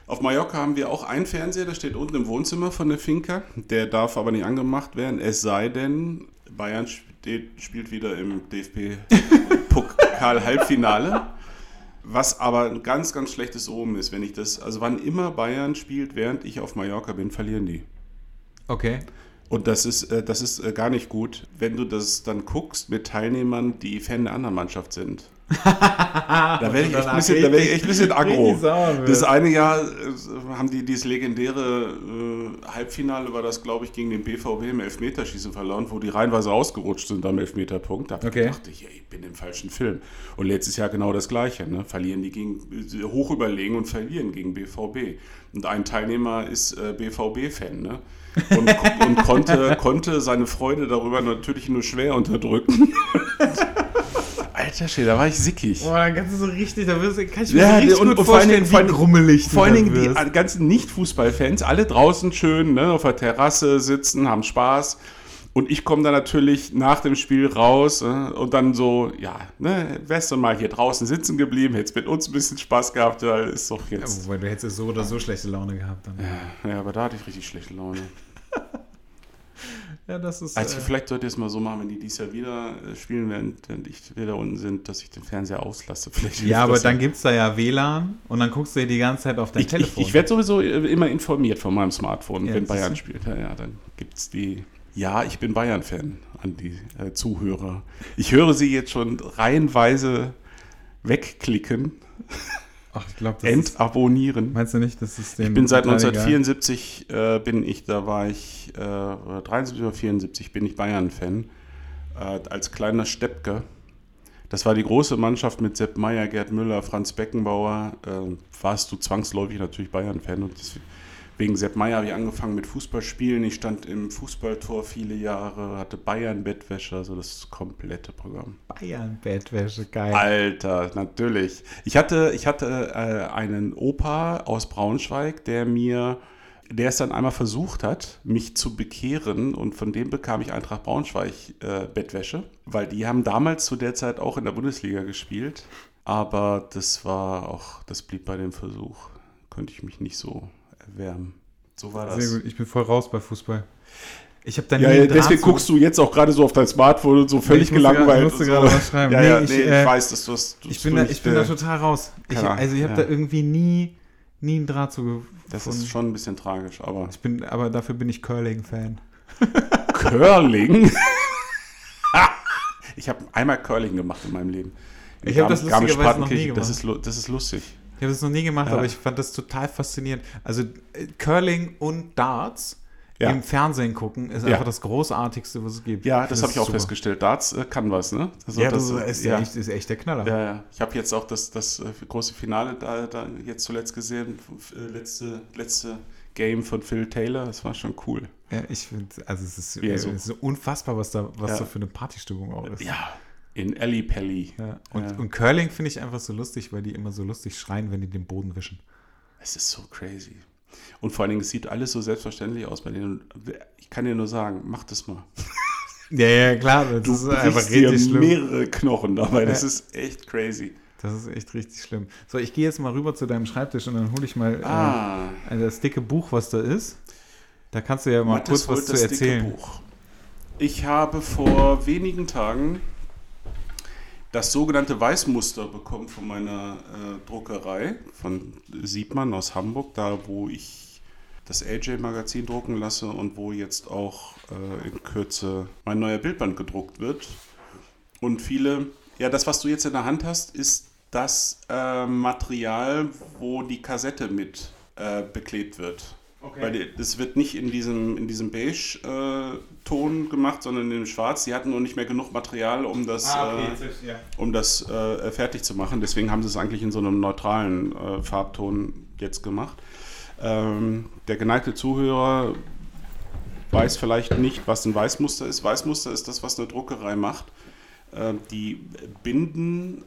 Auf Mallorca haben wir auch einen Fernseher, der steht unten im Wohnzimmer von der Finca. Der darf aber nicht angemacht werden, es sei denn, Bayern spielt wieder im DFB-Pokal-Halbfinale. [LAUGHS] Was aber ein ganz, ganz schlechtes Omen ist, wenn ich das, also wann immer Bayern spielt, während ich auf Mallorca bin, verlieren die. Okay. Und das ist, äh, das ist äh, gar nicht gut, wenn du das dann guckst mit Teilnehmern, die Fan der anderen Mannschaft sind. Da werde ich, echt ein bisschen- da ich echt ein bisschen aggro. Das eine Jahr äh, haben die dieses legendäre äh, Halbfinale, war das, glaube ich, gegen den BVB im Elfmeterschießen verloren, wo die reihenweise ausgerutscht sind am Elfmeterpunkt. Da Okay. dachte ich, ey, ich bin im falschen Film. Und letztes Jahr genau das Gleiche. Ne? Verlieren die gegen, äh, hoch überlegen und verlieren gegen BVB. Und ein Teilnehmer ist äh, BVB-Fan. Ne? Und, und konnte, konnte seine Freude darüber natürlich nur schwer unterdrücken. [LAUGHS] Alter Schäfer, da war ich sickig. Boah, dann kannst du so richtig, da wirst, du- kann ich mir Ja, so richtig und- gut und vor allen vorstellen, vor allen wie Dingen- grummelig du Vor allen Dingen die wirst. ganzen Nicht-Fußballfans, alle draußen schön ne, auf der Terrasse sitzen, haben Spaß. Und ich komme dann natürlich nach dem Spiel raus äh, und dann so, ja, ne, wärst du mal hier draußen sitzen geblieben, hättest mit uns ein bisschen Spaß gehabt, weil ist doch Ja, jetzt. wobei du hättest so oder so schlechte Laune gehabt dann. Ja, aber da hatte ich richtig schlechte Laune. [LAUGHS] Ja, das ist. Also äh, vielleicht sollte ich es mal so machen, wenn die dies Jahr wieder äh, spielen, während, während ich wieder unten sind, dass ich den Fernseher auslasse. [LAUGHS] Vielleicht ja, aber dann gibt es da ja WLAN und dann guckst du dir die ganze Zeit auf dein Ich, ich, Telefon. ich werde sowieso äh, immer informiert von meinem Smartphone, Ja, wenn Bayern spielt. Ja, ja, dann gibt es die. Ja, ich bin Bayern-Fan an die äh, Zuhörer. Ich höre sie jetzt schon reihenweise wegklicken, [LAUGHS] Ach, ich glaube, das ist, entabonnieren. Meinst du nicht, dass es den Ich bin seit total egal? 1974 äh, bin ich, da war ich äh, oder 73 oder 74 bin ich Bayern-Fan. Äh, als kleiner Steppke. Das war die große Mannschaft mit Sepp Meyer, Gerd Müller, Franz Beckenbauer. Äh, warst du zwangsläufig natürlich Bayern-Fan. Und das, wegen Sepp Meyer habe ich angefangen mit Fußballspielen. Ich stand im Fußballtor viele Jahre, hatte Bayern-Bettwäsche, also das komplette Programm. Bayern-Bettwäsche, geil. Alter, natürlich. Ich hatte, ich hatte äh, einen Opa aus Braunschweig, der mir, der es dann einmal versucht hat, mich zu bekehren und von dem bekam ich Eintracht Braunschweig äh, Bettwäsche, weil die haben damals zu der Zeit auch in der Bundesliga gespielt, aber das war auch, das blieb bei dem Versuch. Konnte ich mich nicht so erwärmen. So war das. Sehr gut, ich bin voll raus bei Fußball. Ich habe dann Ja, ja, deswegen guckst du jetzt auch gerade so auf dein Smartphone und so völlig ich musste gerade- gelangweilt. ich musste gerade so. was schreiben. [LAUGHS] Ja, Nee, ja, ich, nee, ich, äh, weiß, dass du das. Ich bin, da, ich bin da total raus. Ich, also ich habe ja. da irgendwie nie, nie einen Draht zu gefunden. Das ist schon ein bisschen tragisch, aber. ich bin, aber dafür bin ich Curling-Fan. [LAUGHS] Curling? [LAUGHS] ich habe einmal Curling gemacht in meinem Leben. In Ich hab das lustigerweise noch nie Garmisch-Partenkirchen. Das gemacht. ist, das ist lustig. Ich habe das noch nie gemacht, Ja. aber ich fand das total faszinierend. Also äh, Curling und Darts Ja. im Fernsehen gucken ist Ja. einfach das Großartigste, was es gibt. Ja, finde das habe ich auch super. festgestellt. Darts äh, kann was, ne? Also Ja, das, das ist, ja. Echt, ist echt der Knaller. Ja, ja. Ich habe jetzt auch das, das äh, große Finale da, da jetzt zuletzt gesehen. Äh, Letzte, letzte Game von Phil Taylor. Das war schon cool. Ja, ich finde, also es ist, äh, so- es ist unfassbar, was da, was Ja. da für eine Partystimmung auch ist. Ja, in Alley Pally. Ja. Und, Ja. und Curling finde ich einfach so lustig, weil die immer so lustig schreien, wenn die den Boden wischen. Es ist so crazy. Und vor allen Dingen, es sieht alles so selbstverständlich aus bei denen. Ich kann dir nur sagen, mach das mal. [LAUGHS] Ja, ja, klar, das Du ist einfach brichst dir richtig schlimm. mehrere Knochen dabei. Das Ja. ist echt crazy. Das ist echt richtig schlimm. So, ich gehe jetzt mal rüber zu deinem Schreibtisch und dann hole ich mal Ah, äh, das dicke Buch, was da ist. Da kannst du ja mal Mathis kurz was zu erzählen. Buch. Ich habe vor wenigen Tagen das sogenannte Weißmuster bekommen von meiner äh, Druckerei, von Siebmann aus Hamburg, da wo ich das AJ-Magazin drucken lasse und wo jetzt auch äh, in Kürze mein neuer Bildband gedruckt wird. Und viele, ja, das, was du jetzt in der Hand hast, ist das äh, Material, wo die Kassette mit äh, beklebt wird. Weil die, das wird nicht in diesem, in diesem Beige-Ton gemacht, sondern in dem Schwarz. Die hatten noch nicht mehr genug Material, um das, Ah, äh, um das äh, fertig zu machen. Deswegen haben sie es eigentlich in so einem neutralen äh, Farbton jetzt gemacht. Ähm, der geneigte Zuhörer weiß vielleicht nicht, was ein Weißmuster ist. Weißmuster ist das, was eine Druckerei macht. Äh, die binden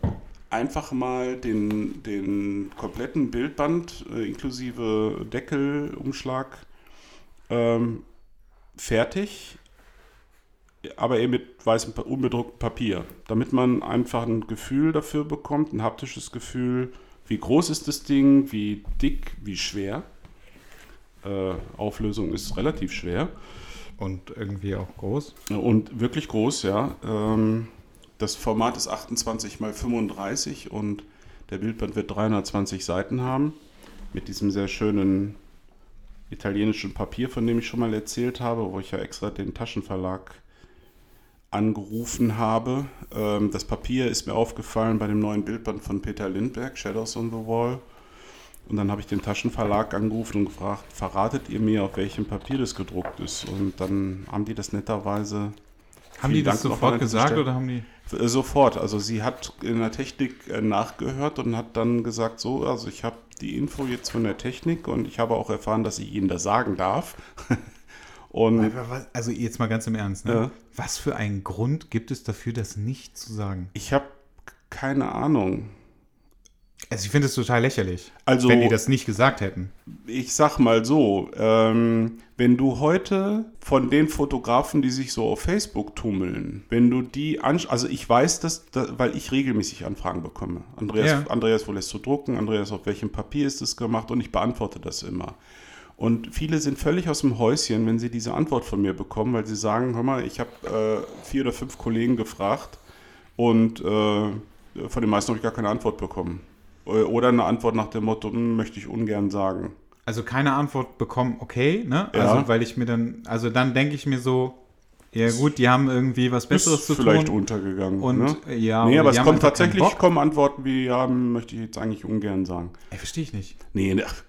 einfach mal den, den kompletten Bildband äh, inklusive Deckel, Umschlag ähm, fertig, aber eben mit weißem, unbedrucktem Papier, damit man einfach ein Gefühl dafür bekommt, ein haptisches Gefühl, wie groß ist das Ding, wie dick, wie schwer. Äh, Auflösung ist relativ schwer. Und irgendwie auch groß. Und wirklich groß, ja. Ähm, das Format ist 28 mal 35 und der Bildband wird 320 Seiten haben. Mit diesem sehr schönen italienischen Papier, von dem ich schon mal erzählt habe, wo ich ja extra den Taschenverlag angerufen habe. Ähm, das Papier ist mir aufgefallen bei dem neuen Bildband von Peter Lindbergh, Shadows on the Wall. Und dann habe ich den Taschenverlag angerufen und gefragt, verratet ihr mir, auf welchem Papier das gedruckt ist? Und dann haben die das netterweise Haben Vielen die das Dank sofort gesagt Stelle. oder haben die. äh, Sofort. Also sie hat in der Technik äh, nachgehört und hat dann gesagt, so, also ich habe die Info jetzt von der Technik und ich habe auch erfahren, dass ich Ihnen das sagen darf. [LAUGHS] und Also jetzt mal ganz im Ernst, ne? Ja. Was für einen Grund gibt es dafür, das nicht zu sagen? ich habe keine Ahnung. Also ich finde es total lächerlich, Also- wenn die das nicht gesagt hätten. Ich sag mal so, ähm, wenn du heute von den Fotografen, die sich so auf Facebook tummeln, wenn du die ansch also ich weiß das, da, weil ich regelmäßig Anfragen bekomme. Andreas, Ja. Andreas, wo lässt du drucken? Andreas, auf welchem Papier ist das gemacht? Und ich beantworte das immer. Und viele sind völlig aus dem Häuschen, wenn sie diese Antwort von mir bekommen, weil sie sagen, hör mal, ich habe äh, vier oder fünf Kollegen gefragt und äh, von den meisten habe ich gar keine Antwort bekommen. Äh, Oder eine Antwort nach dem Motto, "Hm, möchte ich ungern sagen. Also keine Antwort bekommen, okay, ne? Ja. Also weil ich mir dann, also dann denke ich mir so, ja gut, die haben irgendwie was Besseres ist zu vielleicht tun. untergegangen. Und ne? äh, ja, nee, aber es keinen tatsächlich kommen Antworten wie, ja, möchte ich jetzt eigentlich ungern sagen. Ey, verstehe ich nicht. Nee, ne, ach,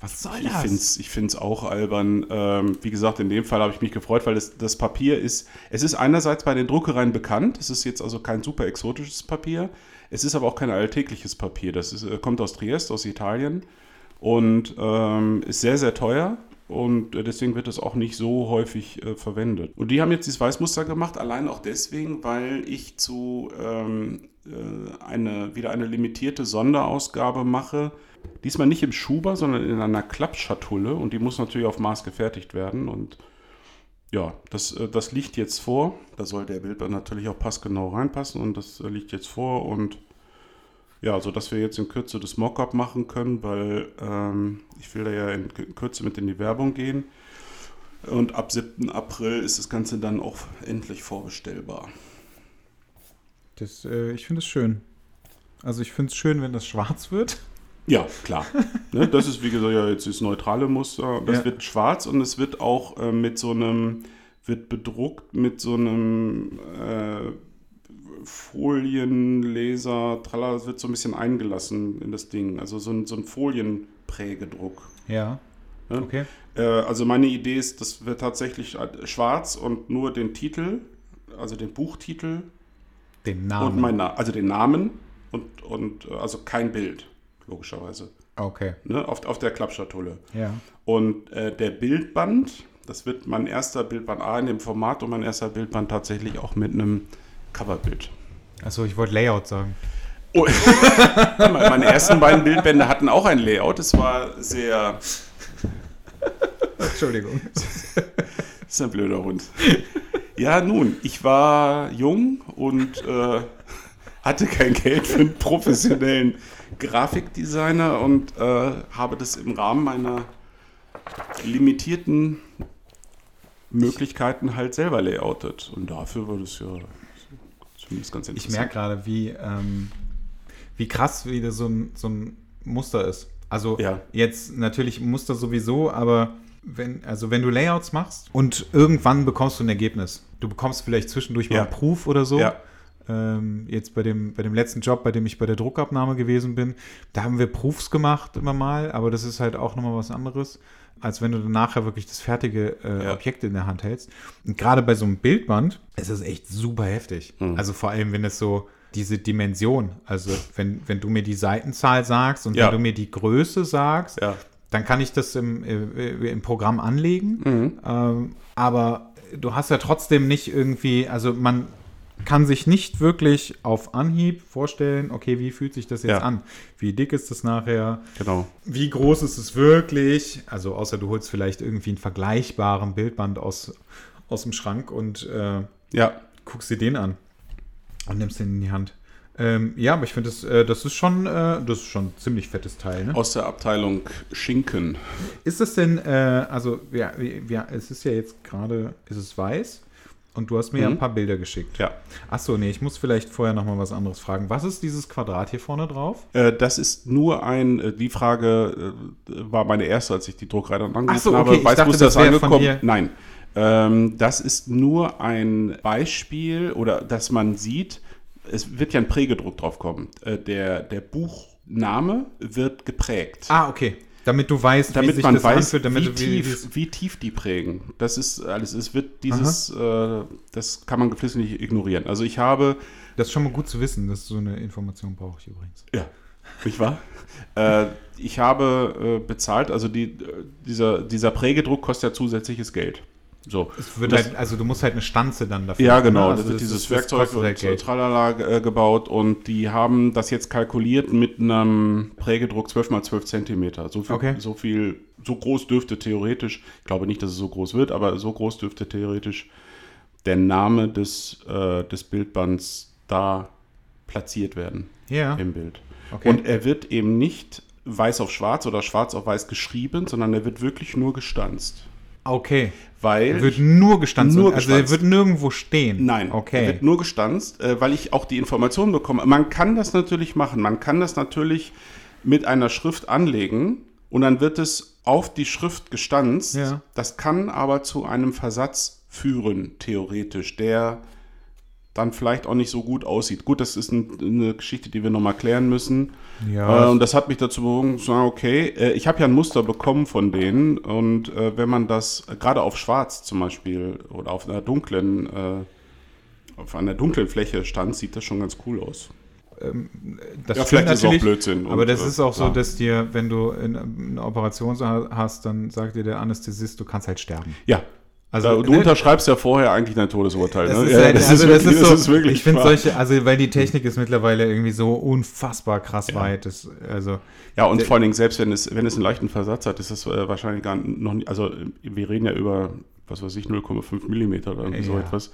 Was soll ich das? finde es ich find's auch albern. Ähm, wie gesagt, in dem Fall habe ich mich gefreut, weil das, das Papier ist, es ist einerseits bei den Druckereien bekannt, es ist jetzt also kein super exotisches Papier, es ist aber auch kein alltägliches Papier. Das ist, äh, kommt aus Triest, aus Italien und ähm, ist sehr, sehr teuer. Und äh, deswegen wird es auch nicht so häufig äh, verwendet. Und die haben jetzt dieses Weißmuster gemacht, allein auch deswegen, weil ich zu ähm, äh, eine, wieder eine limitierte Sonderausgabe mache. Diesmal nicht im Schuber, sondern in einer Klappschatulle. Und die muss natürlich auf Maß gefertigt werden. Und ja, das, äh, das liegt jetzt vor. Da soll der Bildband natürlich auch passgenau reinpassen. Und das äh, liegt jetzt vor. Und ja, so dass wir jetzt in Kürze das Mockup machen können, weil ähm, ich will da ja in Kürze mit in die Werbung gehen. Und ab 7. April ist das Ganze dann auch endlich vorbestellbar. Das, äh, ich finde es schön. Also ich finde es schön, wenn das schwarz wird. Ja, klar. [LAUGHS] ne, das ist, wie gesagt, ja, jetzt das neutrale Muster. Das Ja. wird schwarz und es wird auch äh, mit so einem, wird bedruckt mit so einem äh, Folienlaser, tralala, es wird so ein bisschen eingelassen in das Ding. Also so ein, so ein Folienprägedruck. Ja. Ne? Okay. Äh, also meine Idee ist, das wird tatsächlich schwarz und nur den Titel, also den Buchtitel Den und Namen. mein Na also den Namen und, und äh, also kein Bild, logischerweise, okay. ne? auf, auf der Klappschatulle. Ja. Und äh, der Bildband, das wird mein erster Bildband A in dem Format und mein erster Bildband tatsächlich auch mit einem Coverbild. Achso, ich wollte Layout sagen. Oh. [LAUGHS] Meine ersten beiden Bildbände hatten auch ein Layout. Es war sehr. [LAUGHS] Entschuldigung. Das [LAUGHS] ist ein blöder Hund. Ja, nun, ich war jung und äh, hatte kein Geld für einen professionellen Grafikdesigner und äh, habe das im Rahmen meiner limitierten Möglichkeiten halt selber layoutet. Und dafür war das ja zumindest ganz Ich interessant. merke gerade, wie, ähm, wie krass wieder so ein, so ein Muster ist. Also Ja. jetzt natürlich Muster sowieso, aber wenn, also wenn du Layouts machst und irgendwann bekommst du ein Ergebnis. Du bekommst vielleicht zwischendurch mal Ja. einen Proof oder so. Ja. Ähm, jetzt bei dem, bei dem letzten Job, bei dem ich bei der Druckabnahme gewesen bin, da haben wir Proofs gemacht immer mal, aber das ist halt auch nochmal was anderes, als wenn du dann nachher wirklich das fertige äh, Ja. Objekt in der Hand hältst. Und gerade bei so einem Bildband ist es echt super heftig. Mhm. Also vor allem, wenn es so diese Dimension, also wenn, wenn du mir die Seitenzahl sagst und Ja. wenn du mir die Größe sagst, Ja. dann kann ich das im, äh, im Programm anlegen. Mhm. Ähm, aber du hast ja trotzdem nicht irgendwie, also man kann sich nicht wirklich auf Anhieb vorstellen, okay, wie fühlt sich das jetzt Ja. an? Wie dick ist das nachher? Genau. Wie groß ist es wirklich? Also außer du holst vielleicht irgendwie einen vergleichbaren Bildband aus, aus dem Schrank und äh, Ja, guckst dir den an und nimmst den in die Hand. Ähm, ja, aber ich finde, das, äh, das ist schon, äh, das ist schon ein ziemlich fettes Teil. Ne? aus der Abteilung Schinken. Ist es denn, äh, also ja, ja, es ist ja jetzt gerade, ist es weiß und du hast mir ja Mhm. ein paar Bilder geschickt. Ja. Achso, nee, ich muss vielleicht vorher noch mal was anderes fragen. Was ist dieses Quadrat hier vorne drauf? Äh, das ist nur ein, äh, die Frage äh, war meine erste, als ich die Druckerei dann angerufen so, okay, habe. ich Weißt du, dachte, wo ist das das angekommen? Nein. Ähm, das ist nur ein Beispiel oder dass man sieht, es wird ja ein Prägedruck drauf kommen. Äh, der, der Buchname wird geprägt. Ah, okay. Damit du weißt, damit wie man das weiß, anfühlt, damit wie, tief, wie tief die prägen. Das ist alles. Es wird dieses, äh, das kann man geflissentlich ignorieren. Also ich habe Das ist schon mal gut zu wissen, dass so eine Information brauche ich übrigens. Ja, nicht wahr? [LAUGHS] äh, ich habe äh, bezahlt, also die, dieser, dieser Prägedruck kostet ja zusätzliches Geld. So. Es wird Das- halt, also du musst halt eine Stanze dann dafür. ja, haben, genau. ne? Also da wird das dieses das Werkzeug kostet halt Geld. tralala äh, gebaut und die haben das jetzt kalkuliert mit einem Prägedruck 12 mal 12 Zentimeter. So viel, Okay. so viel, so groß dürfte theoretisch, ich glaube nicht, dass es so groß wird, aber so groß dürfte theoretisch der Name des, äh, des Bildbands da platziert werden Ja, im Bild. okay. Und er wird eben nicht weiß auf schwarz oder schwarz auf weiß geschrieben, sondern er wird wirklich nur gestanzt. okay. Weil. Er wird nur gestanzt. Nur also er gestanzt. wird nirgendwo stehen. Nein, er Okay. wird nur gestanzt, äh, weil ich auch die Informationen bekomme. Man kann das natürlich machen. Man kann das natürlich mit einer Schrift anlegen und dann wird es auf die Schrift gestanzt. Ja. Das kann aber zu einem Versatz führen, theoretisch, der dann vielleicht auch nicht so gut aussieht. Gut, das ist ein, eine Geschichte, die wir nochmal klären müssen. Ja, Äh, und das hat mich dazu bewogen zu sagen, okay, äh, ich habe ja ein Muster bekommen von denen und äh, wenn man das äh, gerade auf schwarz zum Beispiel oder auf einer dunklen, äh, auf einer dunklen Fläche stand, sieht das schon ganz cool aus. das ja, vielleicht ist es auch Blödsinn. Aber und, das äh, ist auch so, klar. dass dir, wenn du in- eine Operation hast, dann sagt dir der Anästhesist, du kannst halt sterben. Ja. Also, Also, du ne, unterschreibst ja vorher eigentlich dein Todesurteil. das ne? ist ja, halt, also das wirklich- ist so, das wirklich ich finde solche, also weil die Technik ist mittlerweile irgendwie so unfassbar krass weit. Das, also, Ja, und Der- vor allen Dingen, selbst wenn es, wenn es einen leichten Versatz hat, ist das äh, wahrscheinlich gar noch nicht, also wir reden ja über, was weiß ich, 0,5 Millimeter oder irgendwie so Ja. etwas.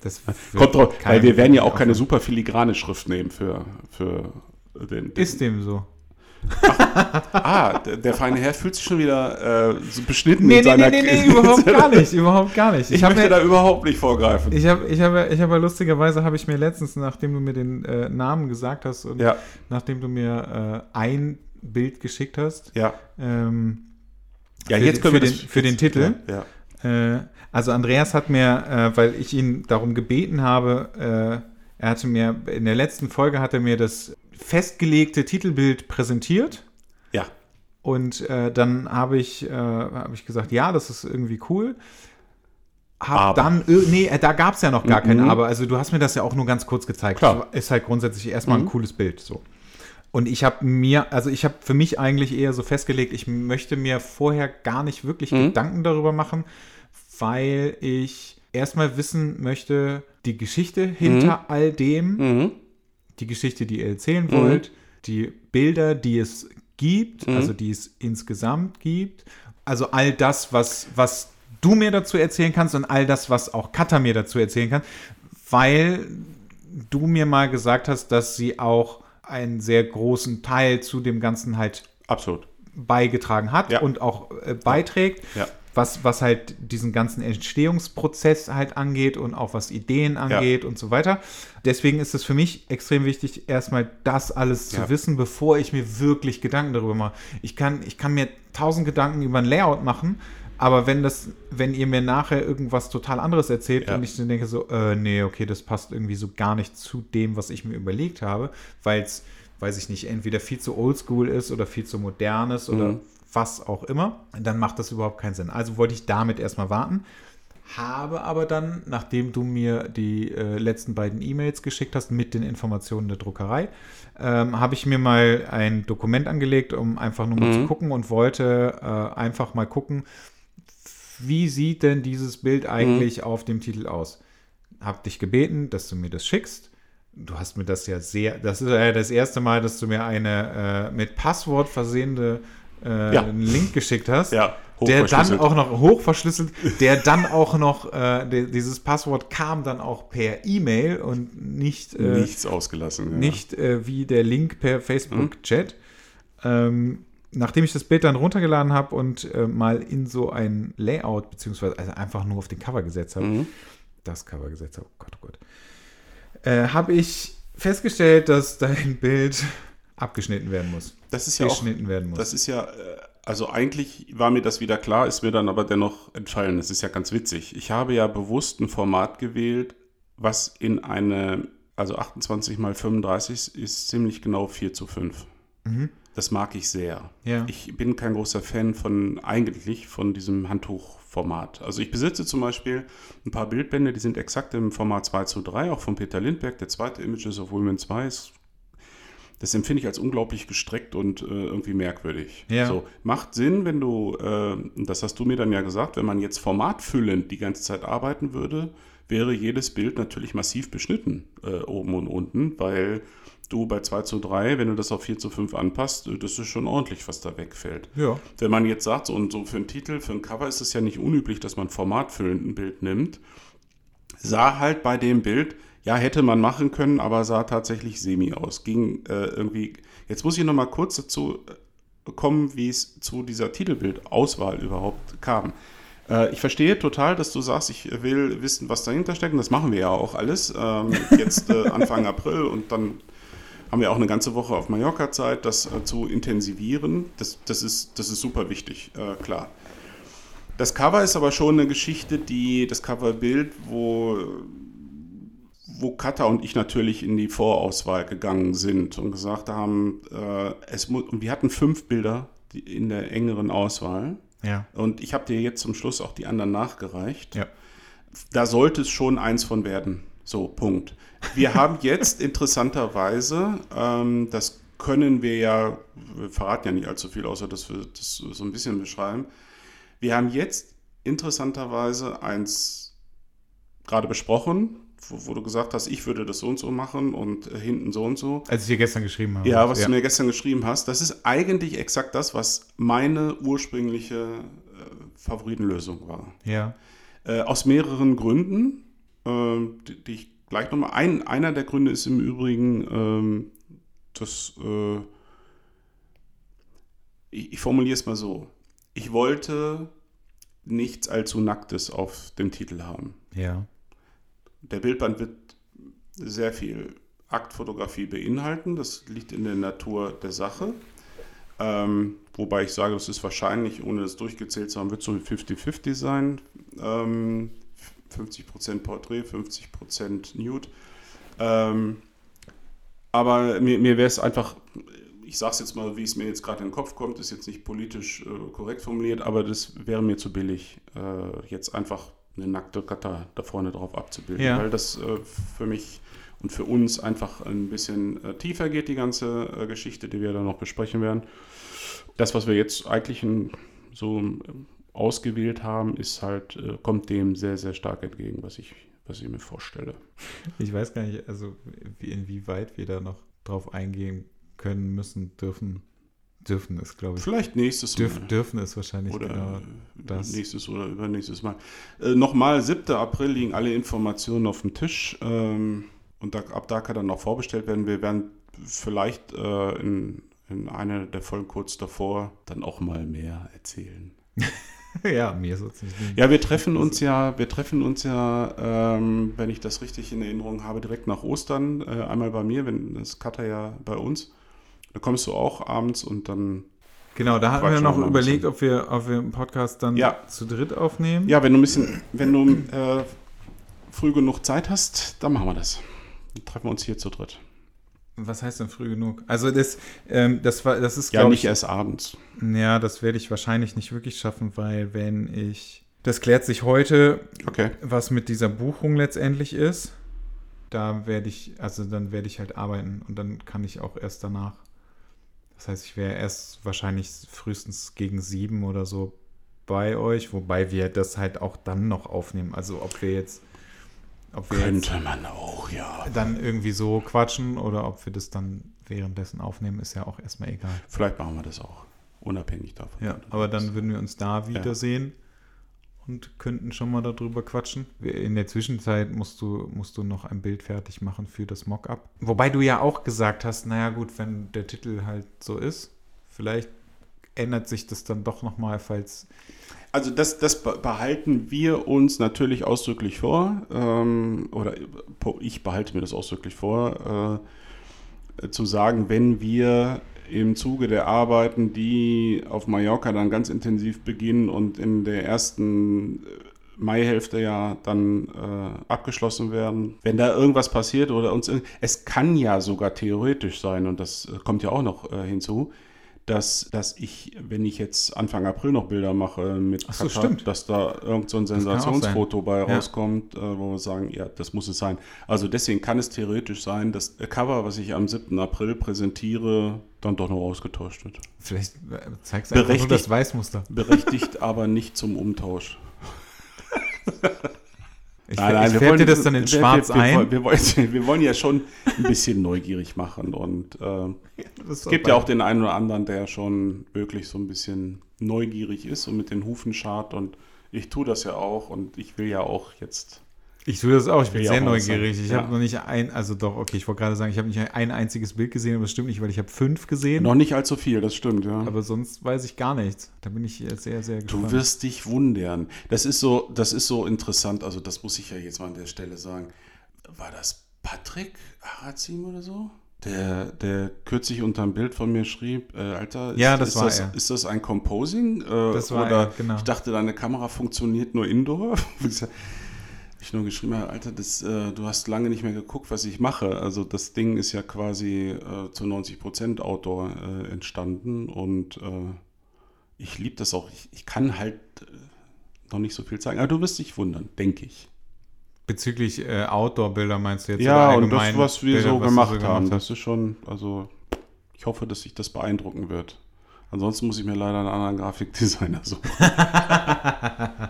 das Kommt drauf, weil wir werden ja auch keine super filigrane Schrift nehmen für, für den, den Ist dem so. Ah, der, der feine Herr fühlt sich schon wieder äh, so beschnitten Nee, in nee, seiner nee, nee, nee, überhaupt gar [LAUGHS] nicht, überhaupt gar nicht. Ich, hab möchte mir- da überhaupt nicht vorgreifen. Ich habe, ich habe, ich habe lustigerweise habe ich mir letztens, nachdem du mir den äh, Namen gesagt hast und ja, nachdem du mir äh, ein Bild geschickt hast, ja. ähm, Ja, für, jetzt können für wir den, das, für den Titel. Ja, ja. Äh, also Andreas hat mir, äh, weil ich ihn darum gebeten habe, äh, er hatte mir in der letzten Folge hat er mir das festgelegte Titelbild präsentiert. ja. Und äh, dann habe ich, äh, hab ich gesagt, ja, das ist irgendwie cool. Hab Aber. dann, nee, äh, da gab es ja noch gar kein Mhm. Aber. Also du hast mir das ja auch nur ganz kurz gezeigt. Klar. Ist halt grundsätzlich erstmal Mhm. ein cooles Bild. So. Und ich habe mir, also ich habe für mich eigentlich eher so festgelegt, ich möchte mir vorher gar nicht wirklich Mhm. Gedanken darüber machen, weil ich erstmal wissen möchte, die Geschichte hinter all dem, Mhm. Die Geschichte, die ihr erzählen wollt, die Bilder, die es gibt, Mhm. also die es insgesamt gibt, also all das, was, was du mir dazu erzählen kannst und all das, was auch Katha mir dazu erzählen kann, weil du mir mal gesagt hast, dass sie auch einen sehr großen Teil zu dem Ganzen halt Absolut. beigetragen hat Ja. und auch äh, beiträgt, Ja. Was, was halt diesen ganzen Entstehungsprozess halt angeht und auch was Ideen angeht und so weiter. Deswegen ist es für mich extrem wichtig, erstmal das alles zu Ja. wissen, bevor ich mir wirklich Gedanken darüber mache. Ich kann, ich kann mir tausend Gedanken über ein Layout machen, aber wenn das, wenn ihr mir nachher irgendwas total anderes erzählt Ja. und ich dann denke so, äh, nee, okay, das passt irgendwie so gar nicht zu dem, was ich mir überlegt habe, weil es, weiß ich nicht, entweder viel zu oldschool ist oder viel zu modern ist oder Mhm. Was auch immer, dann macht das überhaupt keinen Sinn. Also wollte ich damit erstmal warten. Habe aber dann, nachdem du mir die äh, letzten beiden E-Mails geschickt hast mit den Informationen der Druckerei, ähm, habe ich mir mal ein Dokument angelegt, um einfach nur mal Mhm. zu gucken und wollte äh, einfach mal gucken, wie sieht denn dieses Bild eigentlich auf dem Titel aus? Hab dich gebeten, dass du mir das schickst. Du hast mir das ja sehr, das ist ja das erste Mal, dass du mir eine äh, mit Passwort versehende äh, Ja. einen Link geschickt hast Ja, der dann auch noch hochverschlüsselt, der dann auch noch, äh, der, dieses Passwort kam dann auch per E-Mail und nicht, äh, Nichts ausgelassen. Ja. nicht äh, wie der Link per Facebook-Chat. Ähm, nachdem ich das Bild dann runtergeladen habe und äh, mal in so ein Layout, beziehungsweise also einfach nur auf den Cover gesetzt habe, Mhm. das Cover gesetzt habe, oh Gott, oh Gott, äh, habe ich festgestellt, dass dein Bild [LAUGHS] abgeschnitten werden muss. Das ist ja auch, geschnitten werden muss. das ist ja, äh, also eigentlich war mir das wieder klar, ist mir dann aber dennoch entfallen. Das ist ja ganz witzig. Ich habe ja bewusst ein Format gewählt, was in eine, also 28 mal 35 ist ziemlich genau 4 zu 5. Das mag ich sehr. Ja. Ich bin kein großer Fan von, eigentlich von diesem Handtuchformat. Also ich besitze zum Beispiel ein paar Bildbände, die sind exakt im Format 2 zu 3, auch von Peter Lindbergh. Der zweite Images of Women 2 ist das empfinde ich als unglaublich gestreckt und äh, irgendwie merkwürdig. Ja. So, macht Sinn, wenn du, äh, das hast du mir dann ja gesagt, wenn man jetzt formatfüllend die ganze Zeit arbeiten würde, wäre jedes Bild natürlich massiv beschnitten, äh, oben und unten, weil du bei 2 zu 3, wenn du das auf 4 zu 5 anpasst, äh, das ist schon ordentlich, was da wegfällt. ja. Wenn man jetzt sagt, so, und so für einen Titel, für ein Cover ist es ja nicht unüblich, dass man formatfüllend ein Bild nimmt, sah halt bei dem Bild, ja, hätte man machen können, aber sah tatsächlich semi aus. Ging äh, irgendwie. Jetzt muss ich noch mal kurz dazu äh, kommen, wie es zu dieser Titelbildauswahl überhaupt kam. Äh, ich verstehe total, dass du sagst, ich will wissen, was dahinter steckt. Und das machen wir ja auch alles. Ähm, jetzt äh, [LAUGHS] Anfang April und dann haben wir auch eine ganze Woche auf Mallorca Zeit, das äh, zu intensivieren. Das, das, ist, das ist super wichtig, äh, klar. Das Cover ist aber schon eine Geschichte, die, das Coverbild, wo, wo Katha und ich natürlich in die Vorauswahl gegangen sind und gesagt haben, äh, es mu und wir hatten fünf Bilder in der engeren Auswahl. Ja. Und ich habe dir jetzt zum Schluss auch die anderen nachgereicht. Ja. Da sollte es schon eins von werden. So, Punkt. Wir haben [LAUGHS] jetzt interessanterweise, ähm, das können wir ja, wir verraten ja nicht allzu viel, außer dass wir das so ein bisschen beschreiben. Wir haben jetzt interessanterweise eins gerade besprochen, wo, wo du gesagt hast, ich würde das so und so machen und äh, hinten so und so. Als ich dir gestern geschrieben habe. Ja, was du mir gestern geschrieben hast, das ist eigentlich exakt das, was meine ursprüngliche äh, Favoritenlösung war. Ja. Äh, aus mehreren Gründen, ähm, die, die ich gleich nochmal. Ein, einer der Gründe ist im Übrigen, ähm, dass äh, ich, ich formuliere es mal so. Ich wollte nichts allzu Nacktes auf dem Titel haben. Ja. Der Bildband wird sehr viel Aktfotografie beinhalten. Das liegt in der Natur der Sache. Ähm, wobei ich sage, das ist wahrscheinlich, ohne das durchgezählt zu haben, wird so 50-50 sein. Ähm, 50% Porträt, 50% Nude. Ähm, aber mir, mir wäre es einfach, ich sage es jetzt mal, wie es mir jetzt gerade in den Kopf kommt, ist jetzt nicht politisch äh, korrekt formuliert, aber das wäre mir zu billig, äh, jetzt einfach eine nackte Kata da vorne drauf abzubilden, Ja. weil das äh, für mich und für uns einfach ein bisschen äh, tiefer geht, die ganze äh, Geschichte, die wir dann noch besprechen werden. Das, was wir jetzt eigentlich in, so ähm, ausgewählt haben, ist halt, äh, kommt dem sehr, sehr stark entgegen, was ich, was ich mir vorstelle. Ich weiß gar nicht, also wie, inwieweit wir da noch drauf eingehen können, müssen, dürfen. Dürfen ist, glaube ich. Vielleicht nächstes Dürf, Mal. dürfen ist wahrscheinlich Oder genau äh, das. nächstes oder übernächstes Mal. Äh, Nochmal, 7. April liegen alle Informationen auf dem Tisch. Ähm, und da, ab da kann dann noch vorbestellt werden. Wir werden vielleicht äh, in, in einer der Folgen kurz davor dann auch mal mehr erzählen. [LAUGHS] ja, mir es nicht. Ja, wir treffen uns ja, wir treffen uns ja, ähm, wenn ich das richtig in Erinnerung habe, direkt nach Ostern. Äh, einmal bei mir, wenn das Cutter ja bei uns. Da kommst du auch abends und dann Genau, da hatten wir noch überlegt, ob wir, ob wir einen Podcast dann Ja. zu dritt aufnehmen. Ja, wenn du ein bisschen, wenn du äh, früh genug Zeit hast, dann machen wir das. Dann treffen wir uns hier zu dritt. Was heißt denn früh genug? Also das, ähm, das war, das ist Ja, nicht ich, erst abends. ja, das werde ich wahrscheinlich nicht wirklich schaffen, weil wenn ich, das klärt sich heute, Okay. was mit dieser Buchung letztendlich ist. Da werde ich, also dann werde ich halt arbeiten und dann kann ich auch erst danach. Das heißt, ich wäre erst wahrscheinlich frühestens gegen sieben oder so bei euch, wobei wir das halt auch dann noch aufnehmen. Also ob wir jetzt, ob wir jetzt Könnte man auch, ja. dann irgendwie so quatschen oder ob wir das dann währenddessen aufnehmen, ist ja auch erstmal egal. Vielleicht machen wir das auch. Unabhängig davon. Ja, aber dann würden wir uns da wiedersehen und könnten schon mal darüber quatschen. In der Zwischenzeit musst du, musst du noch ein Bild fertig machen für das Mockup. Wobei du ja auch gesagt hast, naja gut, wenn der Titel halt so ist, vielleicht ändert sich das dann doch nochmal, falls... Also das, das be- behalten wir uns natürlich ausdrücklich vor, ähm, oder ich behalte mir das ausdrücklich vor, äh, zu sagen, wenn wir im Zuge der Arbeiten, die auf Mallorca dann ganz intensiv beginnen und in der ersten äh, Maihälfte ja dann äh, abgeschlossen werden. Wenn da irgendwas passiert oder uns, es kann ja sogar theoretisch sein, und das äh, kommt ja auch noch äh, hinzu, dass, dass ich, wenn ich jetzt Anfang April noch Bilder mache mit Ach so, Katar, stimmt. dass da irgend so ein. Sensationsfoto bei Ja. rauskommt, äh, wo wir sagen, ja, das muss es sein. Also deswegen kann es theoretisch sein, dass das Cover, was ich am 7. April präsentiere, dann doch noch ausgetauscht wird. Vielleicht äh, zeigst du einfach nur das Weißmuster. Berechtigt aber nicht zum Umtausch. [LAUGHS] Ich, ich färbe dir wollen- das dann in wir- schwarz wir, wir, ein. wollen- Wir, wollen, wir wollen ja schon ein bisschen neugierig machen und äh, [LAUGHS] es gibt ja auch den einen oder anderen, der schon wirklich so ein bisschen neugierig ist und mit den Hufen schart und ich tue das ja auch und ich will ja auch jetzt. Ich tue das auch, ich bin sehr neugierig. Ich Ja. habe noch nicht ein, also doch, okay, ich wollte gerade sagen, ich habe nicht ein einziges Bild gesehen, aber das stimmt nicht, weil ich habe fünf gesehen. Noch nicht allzu viel, das stimmt, ja. Aber sonst weiß ich gar nichts. Da bin ich sehr, sehr gespannt. Du wirst dich wundern. Das ist so, das ist so interessant, also das muss ich ja jetzt mal an der Stelle sagen. War das Patrick Harazim oder so? Der, der kürzlich unter einem Bild von mir schrieb, äh, Alter, ist, Ja, das ist, war das, er. ist das ein Composing? Äh, Das war oder er, genau. ich dachte, deine Kamera funktioniert nur indoor. [LAUGHS] ich nur geschrieben, habe, Alter, das, äh, du hast lange nicht mehr geguckt, was ich mache. Also das Ding ist ja quasi äh, zu 90% Outdoor äh, entstanden und äh, ich liebe das auch. Ich, ich kann halt äh, noch nicht so viel zeigen, aber du wirst dich wundern, denke ich. Bezüglich äh, Outdoor-Bilder meinst du jetzt? ja, und das, was wir Bilder, so was du gemacht haben, hast? das ist schon, also ich hoffe, dass sich das beeindrucken wird. Ansonsten muss ich mir leider einen anderen Grafikdesigner suchen. [LAUGHS]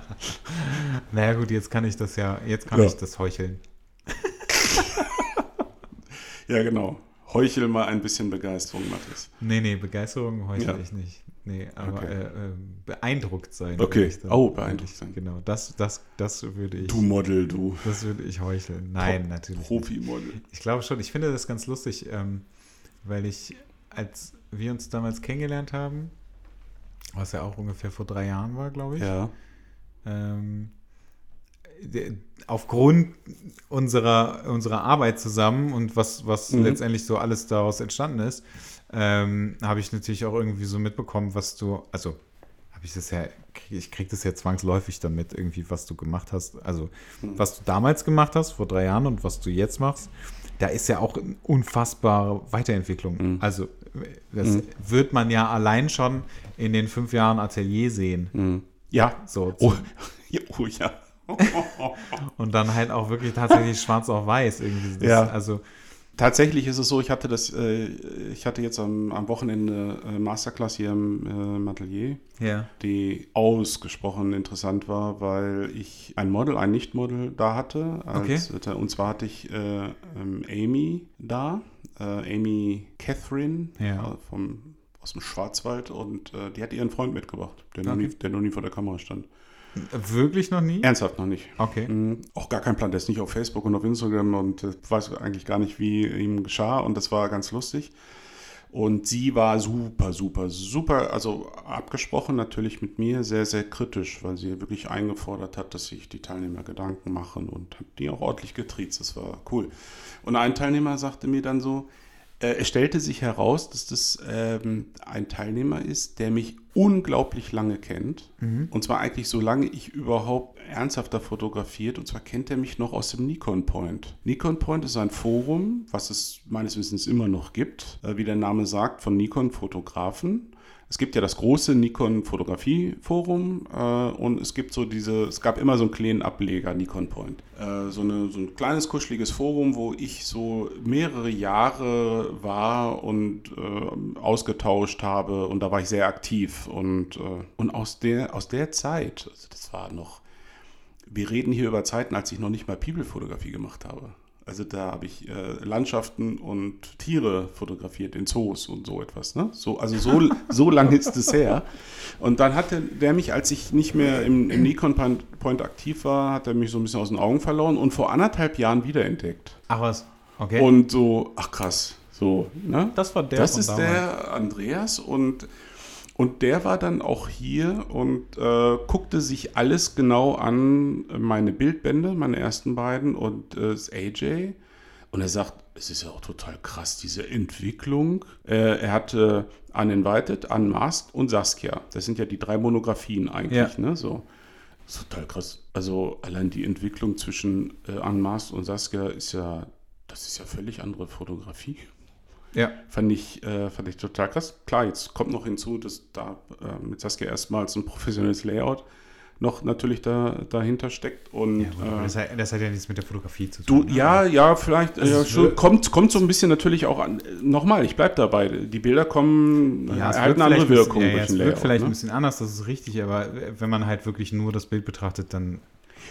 Naja gut, jetzt kann ich das ja, jetzt kann Ja. ich das heucheln. [LAUGHS] ja, genau. Heuchel mal ein bisschen Begeisterung, Mathis. Nee, nee, Begeisterung heuchle Ja. ich nicht. Nee, aber Okay. äh, äh, beeindruckt sein. Okay. Oh, beeindruckt sein. Genau, das, das, das würde ich, Du Model, du. das würde ich heucheln. Nein, natürlich. nicht. Profi-Model. Ich glaube schon, ich finde das ganz lustig, ähm, weil ich, als wir uns damals kennengelernt haben, was ja auch ungefähr vor drei Jahren war, glaube ich, Ja. ähm, aufgrund unserer, unserer Arbeit zusammen und was, was Mhm. letztendlich so alles daraus entstanden ist, ähm, habe ich natürlich auch irgendwie so mitbekommen, was du, also habe ich das ja, ich kriege das ja zwangsläufig damit irgendwie, was du gemacht hast, also Mhm. was du damals gemacht hast, vor drei Jahren und was du jetzt machst, da ist ja auch eine unfassbare Weiterentwicklung. Mhm. Also das mhm. wird man ja allein schon in den fünf Jahren Atelier sehen. Mhm. Ja. So. Oh, oh ja. [LAUGHS] und dann halt auch wirklich tatsächlich schwarz auf weiß irgendwie. Das, ja. Also Tatsächlich ist es so, ich hatte das, äh, ich hatte jetzt am, am Wochenende äh, Masterclass hier im, äh, im Atelier, ja. die ausgesprochen interessant war, weil ich ein Model, ein Nicht-Model da hatte. Als, okay. Und zwar hatte ich äh, ähm, Amy da, äh, Amy Catherine ja. Äh, vom, aus dem Schwarzwald und die hat ihren Freund mitgebracht, der, okay. noch nie, der noch nie vor der Kamera stand. Wirklich noch nie? Ernsthaft noch nicht. Okay. Mhm. Auch gar kein Plan. Der ist nicht auf Facebook und auf Instagram und äh, weiß eigentlich gar nicht, wie ihm geschah. Und das war ganz lustig. Und sie war super, super, super, also abgesprochen natürlich mit mir, sehr, sehr kritisch, weil sie wirklich eingefordert hat, dass sich die Teilnehmer Gedanken machen und hat die auch ordentlich getriezt. Das war cool. Und ein Teilnehmer sagte mir dann so, äh, es stellte sich heraus, dass das ähm, ein Teilnehmer ist, der mich unglaublich lange kennt. Mhm. Und zwar eigentlich so lange ich überhaupt ernsthafter fotografiert. Und zwar kennt er mich noch aus dem Nikon Point. Nikon Point ist ein Forum, was es meines Wissens immer noch gibt, äh, wie der Name sagt, von Nikon-Fotografen. Es gibt ja das große Nikon Fotografie Forum äh, und es gibt so diese, es gab immer so einen kleinen Ableger Nikon Point. Äh, so, eine, so ein kleines kuscheliges Forum, wo ich so mehrere Jahre war und äh, ausgetauscht habe und da war ich sehr aktiv und, äh, und aus der, aus der Zeit, also das war noch, wir reden hier über Zeiten, als ich noch nicht mal People-Fotografie gemacht habe. Also da habe ich äh, Landschaften und Tiere fotografiert in Zoos und so etwas. Ne? So, also so, [LAUGHS] so lange ist es her. Und dann hat der, der mich, als ich nicht mehr im, im Nikon Point aktiv war, hat er mich so ein bisschen aus den Augen verloren und vor anderthalb Jahren wiederentdeckt. Ach was, okay. Und so, ach krass, so. Ne? Das war der. Das ist damals. der Andreas und und der war dann auch hier und äh, guckte sich alles genau an, meine Bildbände, meine ersten beiden und äh, das AJ. Und er sagt, es ist ja auch total krass, diese Entwicklung. Äh, er hatte Uninvited, Unmasked und Saskia. Das sind ja die drei Monografien eigentlich, ja. ne? So. Das ist total krass. Also allein die Entwicklung zwischen äh, Unmasked und Saskia ist ja, das ist ja völlig andere Fotografie. Ja. Fand ich, äh, fand ich total krass. Klar, jetzt kommt noch hinzu, dass da äh, mit Saskia erstmals ein professionelles Layout noch natürlich da, dahinter steckt. Und, ja, äh, das, hat, das, hat, ja nichts mit der Fotografie zu tun. Du, ne? ja, ja, vielleicht äh, schon, kommt, kommt so ein bisschen natürlich auch an. Nochmal, ich bleibe dabei. Die Bilder kommen, ja, erhalten eine andere Wirkung. Bisschen, ja, ja, es wird vielleicht ne? ein bisschen anders, das ist richtig, aber wenn man halt wirklich nur das Bild betrachtet, dann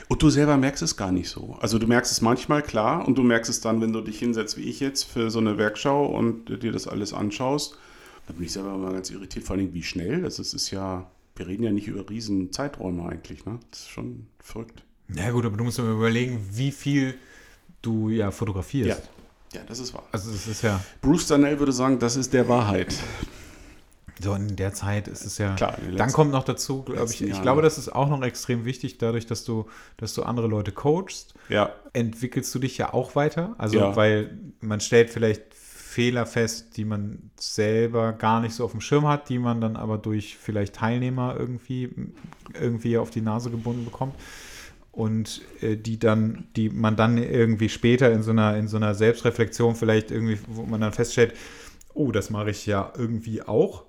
und du selber merkst es gar nicht so. Also du merkst es manchmal klar und du merkst es dann, wenn du dich hinsetzt wie ich jetzt für so eine Werkschau und dir das alles anschaust. Da bin ich selber immer ganz irritiert, vor allem wie schnell. Das ist, ist ja, wir reden ja nicht über riesen Zeiträume eigentlich. Ne? Das ist schon verrückt. Ja gut, aber du musst dir überlegen, wie viel du ja fotografierst. Ja. Ja, das ist wahr. Also das ist ja. Bruce Danell würde sagen, das ist der Wahrheit. So in der Zeit ist es ja. Klar, dann kommt noch dazu, glaube ich, ich glaube, das ist auch noch extrem wichtig, dadurch, dass du, dass du andere Leute coachst, ja. entwickelst du dich ja auch weiter. Also, ja. weil man stellt vielleicht Fehler fest, die man selber gar nicht so auf dem Schirm hat, die man dann aber durch vielleicht Teilnehmer irgendwie, irgendwie auf die Nase gebunden bekommt. Und äh, die dann, die man dann irgendwie später in so einer, in so einer Selbstreflexion vielleicht irgendwie, wo man dann feststellt, oh, das mache ich ja irgendwie auch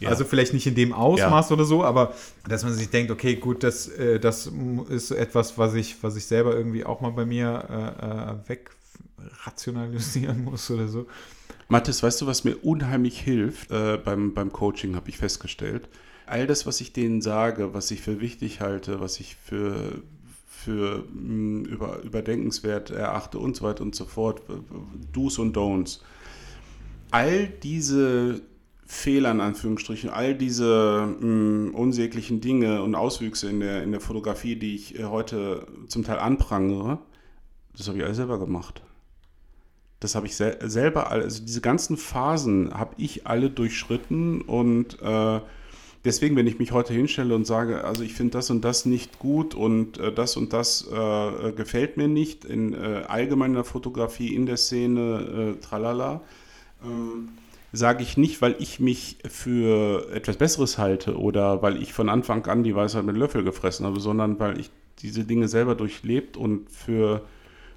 ja. Also vielleicht nicht in dem Ausmaß ja. oder so, aber dass man sich denkt, okay, gut, das, äh, das ist etwas, was ich, was ich selber irgendwie auch mal bei mir äh, äh wegrationalisieren [LAUGHS] muss oder so. Mathis, weißt du, was mir unheimlich hilft äh, beim, beim Coaching, habe ich festgestellt? All das, was ich denen sage, was ich für wichtig halte, was ich für, für mh, hm, über, überdenkenswert erachte und so weiter und so fort, Do's und Don'ts. All diese Fehler in Anführungsstrichen, all diese mh, mm, unsäglichen Dinge und Auswüchse in der, in der Fotografie, die ich äh, heute zum Teil anprangere, das habe ich alles selber gemacht. Das habe ich sel selber, also diese ganzen Phasen habe ich alle durchschritten und äh, deswegen, wenn ich mich heute hinstelle und sage, also ich finde das und das nicht gut und äh, das und das äh, gefällt mir nicht, in äh, allgemeiner Fotografie, in der Szene, äh, tralala, ähm, sage ich nicht, weil ich mich für etwas Besseres halte oder weil ich von Anfang an die Weisheit mit Löffel gefressen habe, sondern weil ich diese Dinge selber durchlebt und für,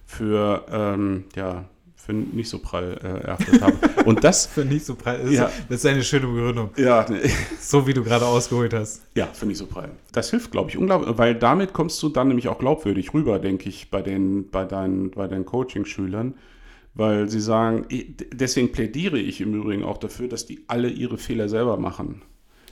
für, ähm, ja, für nicht so prall äh, erachtet habe. Und das. [LAUGHS] Für nicht so prall. Das, Ja. ist, das ist eine schöne Begründung. Ja. [LAUGHS] So wie du gerade ausgeholt hast. Ja, finde ich so prall. Das hilft, glaube ich, unglaublich, weil damit kommst du dann nämlich auch glaubwürdig rüber, denke ich, bei den, bei deinen, bei deinen Coaching-Schülern, weil sie sagen, deswegen plädiere ich im Übrigen auch dafür, dass die alle ihre Fehler selber machen.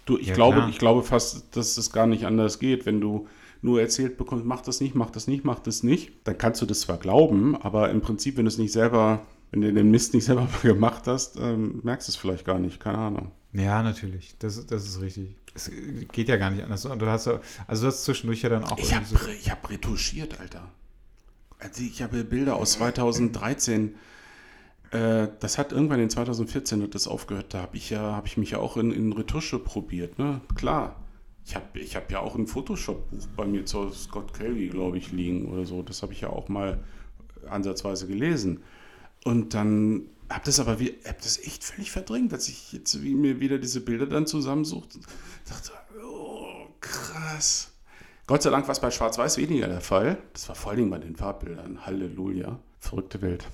Du, ich Ja, glaube, klar. ich glaube fast, dass es gar nicht anders geht, wenn du nur erzählt bekommst, mach das nicht, mach das nicht, mach das nicht, dann kannst du das zwar glauben, aber im Prinzip, wenn du es nicht selber, wenn du den Mist nicht [LAUGHS] selber gemacht hast, ähm, merkst du es vielleicht gar nicht, keine Ahnung. Ja, natürlich. Das, ist- das ist richtig. Es geht ja gar nicht anders. Und du hast ja, also du hast zwischendurch ja dann auch Ich habe so, ich hab retuschiert, Alter. Also ich habe Bilder aus 2013. Äh, das hat irgendwann in 2014 hat das aufgehört. Da habe ich ja, habe ich mich ja auch in, in Retusche probiert, ne? Klar. Ich habe ich hab ja auch ein Photoshop-Buch bei mir zu Scott Kelly, glaube ich, liegen oder so. Das habe ich ja auch mal ansatzweise gelesen. Und dann habe das aber wie, hab das echt völlig verdrängt, dass ich jetzt wie mir wieder diese Bilder dann zusammensuchte. dachte, oh, krass. Gott sei Dank war es bei Schwarz-Weiß weniger der Fall. Das war vor allen Dingen bei den Farbbildern. Halleluja. Verrückte Welt.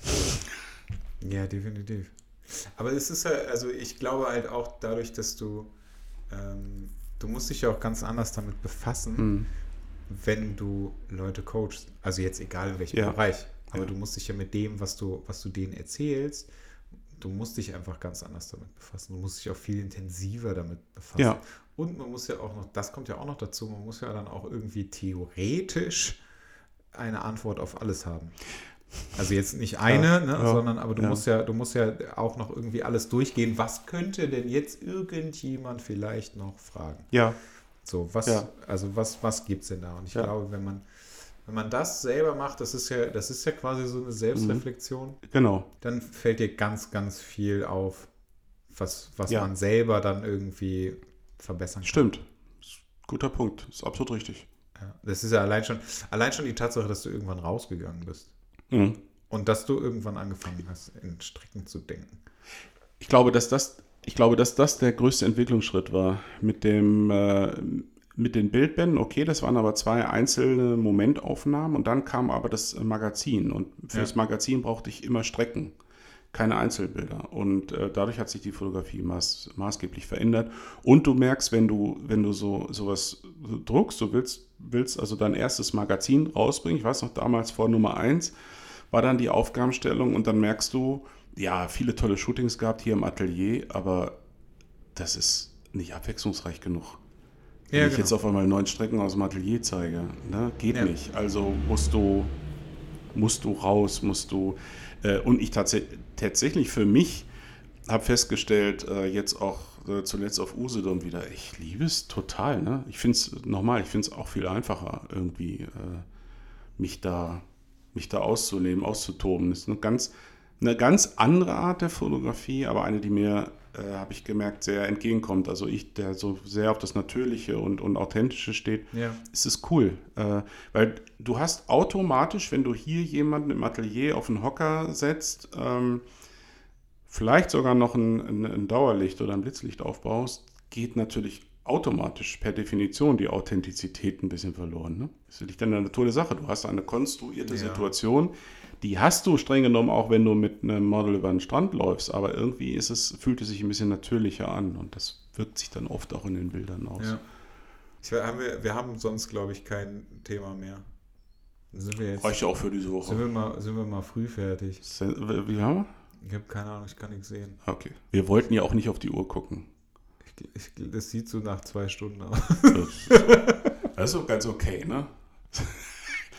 Ja, definitiv. Aber es ist ja, also ich glaube halt auch dadurch, dass du, ähm, du musst dich ja auch ganz anders damit befassen, Hm. wenn du Leute coachst. Also jetzt egal in welchem Ja. Bereich. Aber Ja. du musst dich ja mit dem, was du, was du denen erzählst, du musst dich einfach ganz anders damit befassen. Du musst dich auch viel intensiver damit befassen. Ja. Und man muss ja auch noch, das kommt ja auch noch dazu, man muss ja dann auch irgendwie theoretisch eine Antwort auf alles haben. Also jetzt nicht eine, Ja, ne, ja, sondern aber du ja. musst ja, du musst ja auch noch irgendwie alles durchgehen. Was könnte denn jetzt irgendjemand vielleicht noch fragen? Ja, So, was, also was, was gibt es denn da? Und ich glaube, wenn man, wenn man das selber macht, das ist ja, das ist ja quasi so eine Selbstreflexion, genau. dann fällt dir ganz, ganz viel auf, was, was man selber dann irgendwie verbessern kann. Stimmt. Guter Punkt. Ist absolut richtig. Ja. Das ist ja allein schon, allein schon die Tatsache, dass du irgendwann rausgegangen bist. Mhm. Und dass du irgendwann angefangen hast, in Stricken zu denken. Ich glaube, dass das, ich glaube, dass das der größte Entwicklungsschritt war. Mit dem, äh, mit den Bildbänden, okay, das waren aber zwei einzelne Momentaufnahmen und dann kam aber das Magazin. Und für Ja. das Magazin brauchte ich immer Strecken, keine Einzelbilder. Und äh, dadurch hat sich die Fotografie maß, maßgeblich verändert. Und du merkst, wenn du, wenn du so sowas druckst, du willst, willst also dein erstes Magazin rausbringen, ich weiß noch damals vor Nummer 1, war dann die Aufgabenstellung und dann merkst du, ja, viele tolle Shootings gehabt hier im Atelier, aber das ist nicht abwechslungsreich genug. Wenn Ja, ich genau. jetzt auf einmal neun Strecken aus dem Atelier zeige, ne, geht Ja. nicht. Also musst du, musst du raus, musst du. Äh, und ich tats tatsächlich für mich habe festgestellt, äh, jetzt auch äh, zuletzt auf Usedom wieder, ich liebe es total. Ne? Ich finde es nochmal, ich finde es auch viel einfacher, irgendwie äh, mich da mich da auszunehmen, auszutoben. Das ist eine ganz, eine ganz andere Art der Fotografie, aber eine, die mir, äh, habe ich gemerkt, sehr entgegenkommt. Also ich, der so sehr auf das Natürliche und, und Authentische steht, Ja. ist es cool. Äh, weil du hast automatisch, wenn du hier jemanden im Atelier auf einen Hocker setzt, ähm, vielleicht sogar noch ein, ein, ein Dauerlicht oder ein Blitzlicht aufbaust, geht natürlich automatisch per Definition die Authentizität ein bisschen verloren. Ne? Das liegt in der Natur der Sache. Du hast eine konstruierte Ja. Situation, die hast du streng genommen auch, wenn du mit einem Model über den Strand läufst, aber irgendwie ist es, fühlt es sich ein bisschen natürlicher an und das wirkt sich dann oft auch in den Bildern aus. Ja. Ich, haben wir, wir haben sonst, glaube ich, kein Thema mehr. Sind wir jetzt Reicht auch für diese sind Woche. wir mal, sind wir mal früh fertig? Wie haben wir? Ich habe keine Ahnung, ich kann nichts sehen. Okay. Wir wollten ja auch nicht auf die Uhr gucken. Das sieht so nach zwei Stunden aus. Das ist doch ganz okay, ne? [LAUGHS]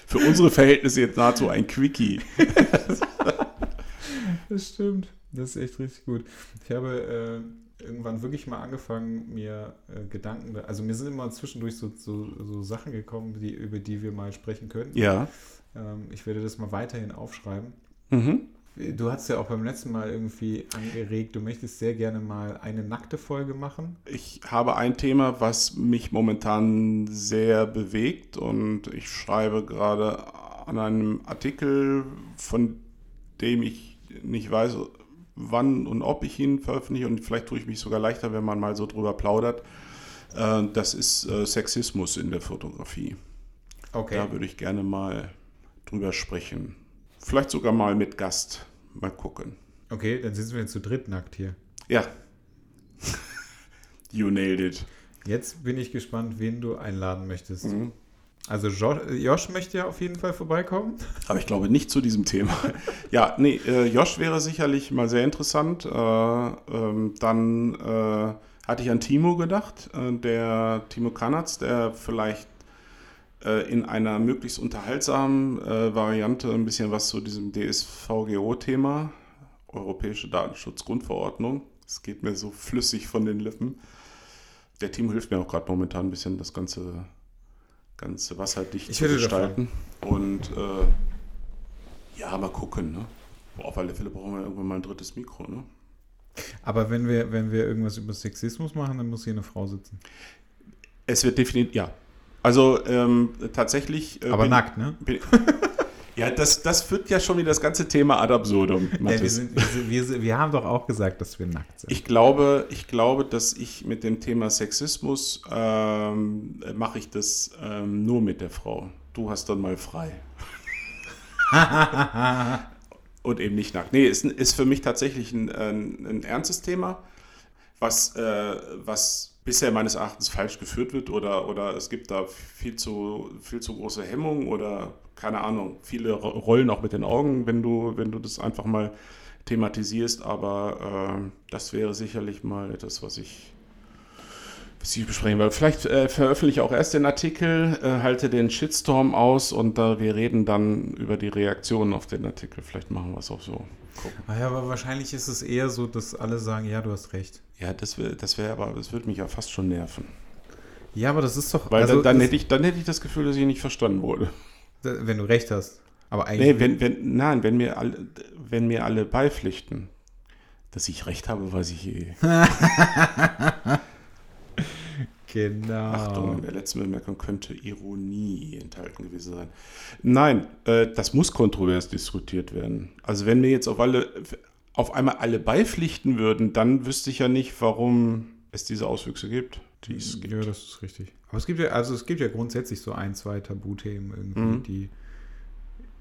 Für unsere Verhältnisse jetzt nahezu ein Quickie. [LAUGHS] Das stimmt. Das ist echt richtig gut. Ich habe äh, irgendwann wirklich mal angefangen, mir äh, Gedanken, also mir sind immer zwischendurch so, so, so Sachen gekommen, die, über die wir mal sprechen könnten. Ja. Ähm, ich werde das mal weiterhin aufschreiben. Mhm. Du hast ja auch beim letzten Mal irgendwie angeregt, du möchtest sehr gerne mal eine nackte Folge machen. Ich habe ein Thema, was mich momentan sehr bewegt und ich schreibe gerade an einem Artikel, von dem ich nicht weiß, wann und ob ich ihn veröffentliche und vielleicht tue ich mich sogar leichter, wenn man mal so drüber plaudert. Äh, Das ist äh, Sexismus in der Fotografie. Okay. Da würde ich gerne mal drüber sprechen. Vielleicht sogar mal mit Gast. Mal gucken. Okay, dann sitzen wir jetzt zu dritt nackt hier. Ja. [LAUGHS] you nailed it. Jetzt bin ich gespannt, wen du einladen möchtest. Mhm. Also jo Josh möchte ja auf jeden Fall vorbeikommen. [LAUGHS] Aber ich glaube nicht zu diesem Thema. ja, nee, äh, Josh wäre sicherlich mal sehr interessant. Äh, ähm, dann äh, hatte ich an Timo gedacht, äh, der Timo Kanatz, der vielleicht äh, in einer möglichst unterhaltsamen äh, Variante ein bisschen was zu diesem DSVGO-Thema, Europäische Datenschutzgrundverordnung. Es geht mir so flüssig von den Lippen. Der Timo hilft mir auch gerade momentan ein bisschen, das Ganze ganze wasserdicht Ich zu gestalten. Und äh, ja, mal gucken. Ne? Auf alle Fälle brauchen wir irgendwann mal ein drittes Mikro. Ne? Aber wenn wir, wenn wir irgendwas über Sexismus machen, dann muss hier eine Frau sitzen. Es wird definitiv, ja. Also ähm, tatsächlich. äh, Aber bin- nackt, ne? bin- [LAUGHS] ja, das, das führt ja schon wieder das ganze Thema ad absurdum. Ja, wir, sind, wir, wir, wir haben doch auch gesagt, dass wir nackt sind. Ich glaube, ich glaube, dass ich mit dem Thema Sexismus ähm, mache ich das ähm, nur mit der Frau. Du hast dann mal frei. [LAUGHS] Und eben nicht nackt. Nee, ist, ist für mich tatsächlich ein, ein, ein ernstes Thema, was, äh, was bisher meines Erachtens falsch geführt wird oder, oder es gibt da viel zu, viel zu große Hemmungen oder keine Ahnung, viele ro- rollen auch mit den Augen, wenn du, wenn du das einfach mal thematisierst, aber äh, das wäre sicherlich mal etwas, was ich, was ich besprechen will. Vielleicht äh, veröffentliche ich auch erst den Artikel, äh, halte den Shitstorm aus und äh, wir reden dann über die Reaktionen auf den Artikel. Vielleicht machen wir es auch so. Gucken. Ah ja, aber wahrscheinlich ist es eher so, dass alle sagen, ja, du hast recht. Ja, das wäre das wär aber, das würde mich ja fast schon nerven. Ja, aber das ist doch. Weil also, dann, dann, hätte ich, dann hätte ich das Gefühl, dass ich nicht verstanden wurde. wenn du recht hast. Aber eigentlich. Nee, wenn, wenn, nein, wenn mir, alle, wenn mir alle beipflichten, dass ich recht habe, weiß ich eh. [LAUGHS] genau. Achtung, in der letzten Bemerkung könnte Ironie enthalten gewesen sein. Nein, äh, das muss kontrovers diskutiert werden. Also wenn mir jetzt auf alle auf einmal alle beipflichten würden, dann wüsste ich ja nicht, warum es diese Auswüchse gibt, die es gibt. Ja, das ist richtig. Aber es gibt ja, also es gibt ja grundsätzlich so ein, zwei Tabuthemen irgendwie, Mhm. die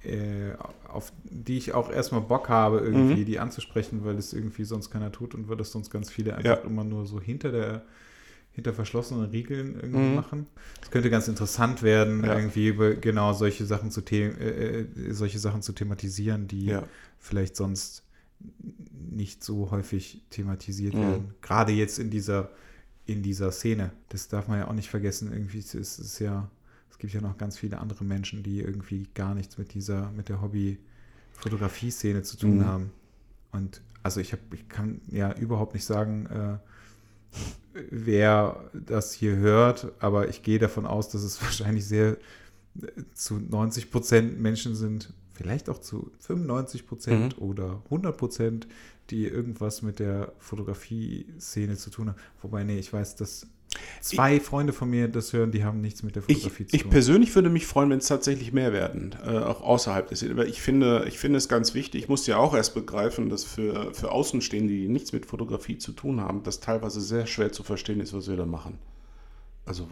äh, auf die ich auch erstmal Bock habe, irgendwie Mhm. die anzusprechen, weil es irgendwie sonst keiner tut und weil das sonst ganz viele Ja. einfach immer nur so hinter der hinter verschlossenen Riegeln irgendwie Mhm. machen. Es könnte ganz interessant werden, Ja. irgendwie über genau solche Sachen zu äh, äh, solche Sachen zu thematisieren, die Ja. vielleicht sonst nicht so häufig thematisiert Mhm. werden. Gerade jetzt in dieser, in dieser Szene. Das darf man ja auch nicht vergessen. Irgendwie ist es ja, es gibt ja noch ganz viele andere Menschen, die irgendwie gar nichts mit dieser, mit der Hobby-Fotografie-Szene zu tun Mhm. haben. Und also ich habe, ich kann ja überhaupt nicht sagen, äh, wer das hier hört, aber ich gehe davon aus, dass es [LAUGHS] wahrscheinlich sehr äh, zu 90 Prozent Menschen sind, vielleicht auch zu 95 Prozent Mhm. oder 100 Prozent, die irgendwas mit der Fotografie-Szene zu tun haben. Wobei, nee, ich weiß, dass zwei Freunde von mir das hören, die haben nichts mit der Ich, Fotografie zu ich tun. persönlich würde mich freuen, wenn es tatsächlich mehr werden, äh, auch außerhalb des. Aber ich finde, ich finde es ganz wichtig. Ich musste ja auch erst begreifen, dass für, für Außenstehende, die nichts mit Fotografie zu tun haben, das teilweise sehr schwer zu verstehen ist, was wir da machen. Also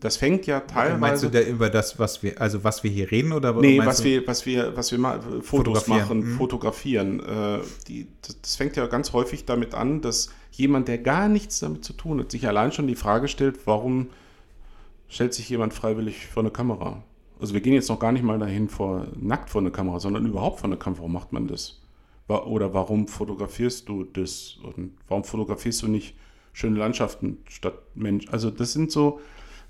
das fängt ja teilweise. Meinst du da über das, was wir, also was wir hier reden oder Nee, was du- wir, was wir, was wir mal Fotos Fotografieren, machen, mhm. fotografieren. Äh, die, das, das fängt ja ganz häufig damit an, dass jemand, der gar nichts damit zu tun hat, sich allein schon die Frage stellt, warum stellt sich jemand freiwillig vor eine Kamera? Also wir gehen jetzt noch gar nicht mal dahin vor nackt vor eine Kamera, sondern überhaupt vor eine Kamera. Warum macht man das? Oder warum fotografierst du das? Und warum fotografierst du nicht schöne Landschaften statt Mensch? Also das sind so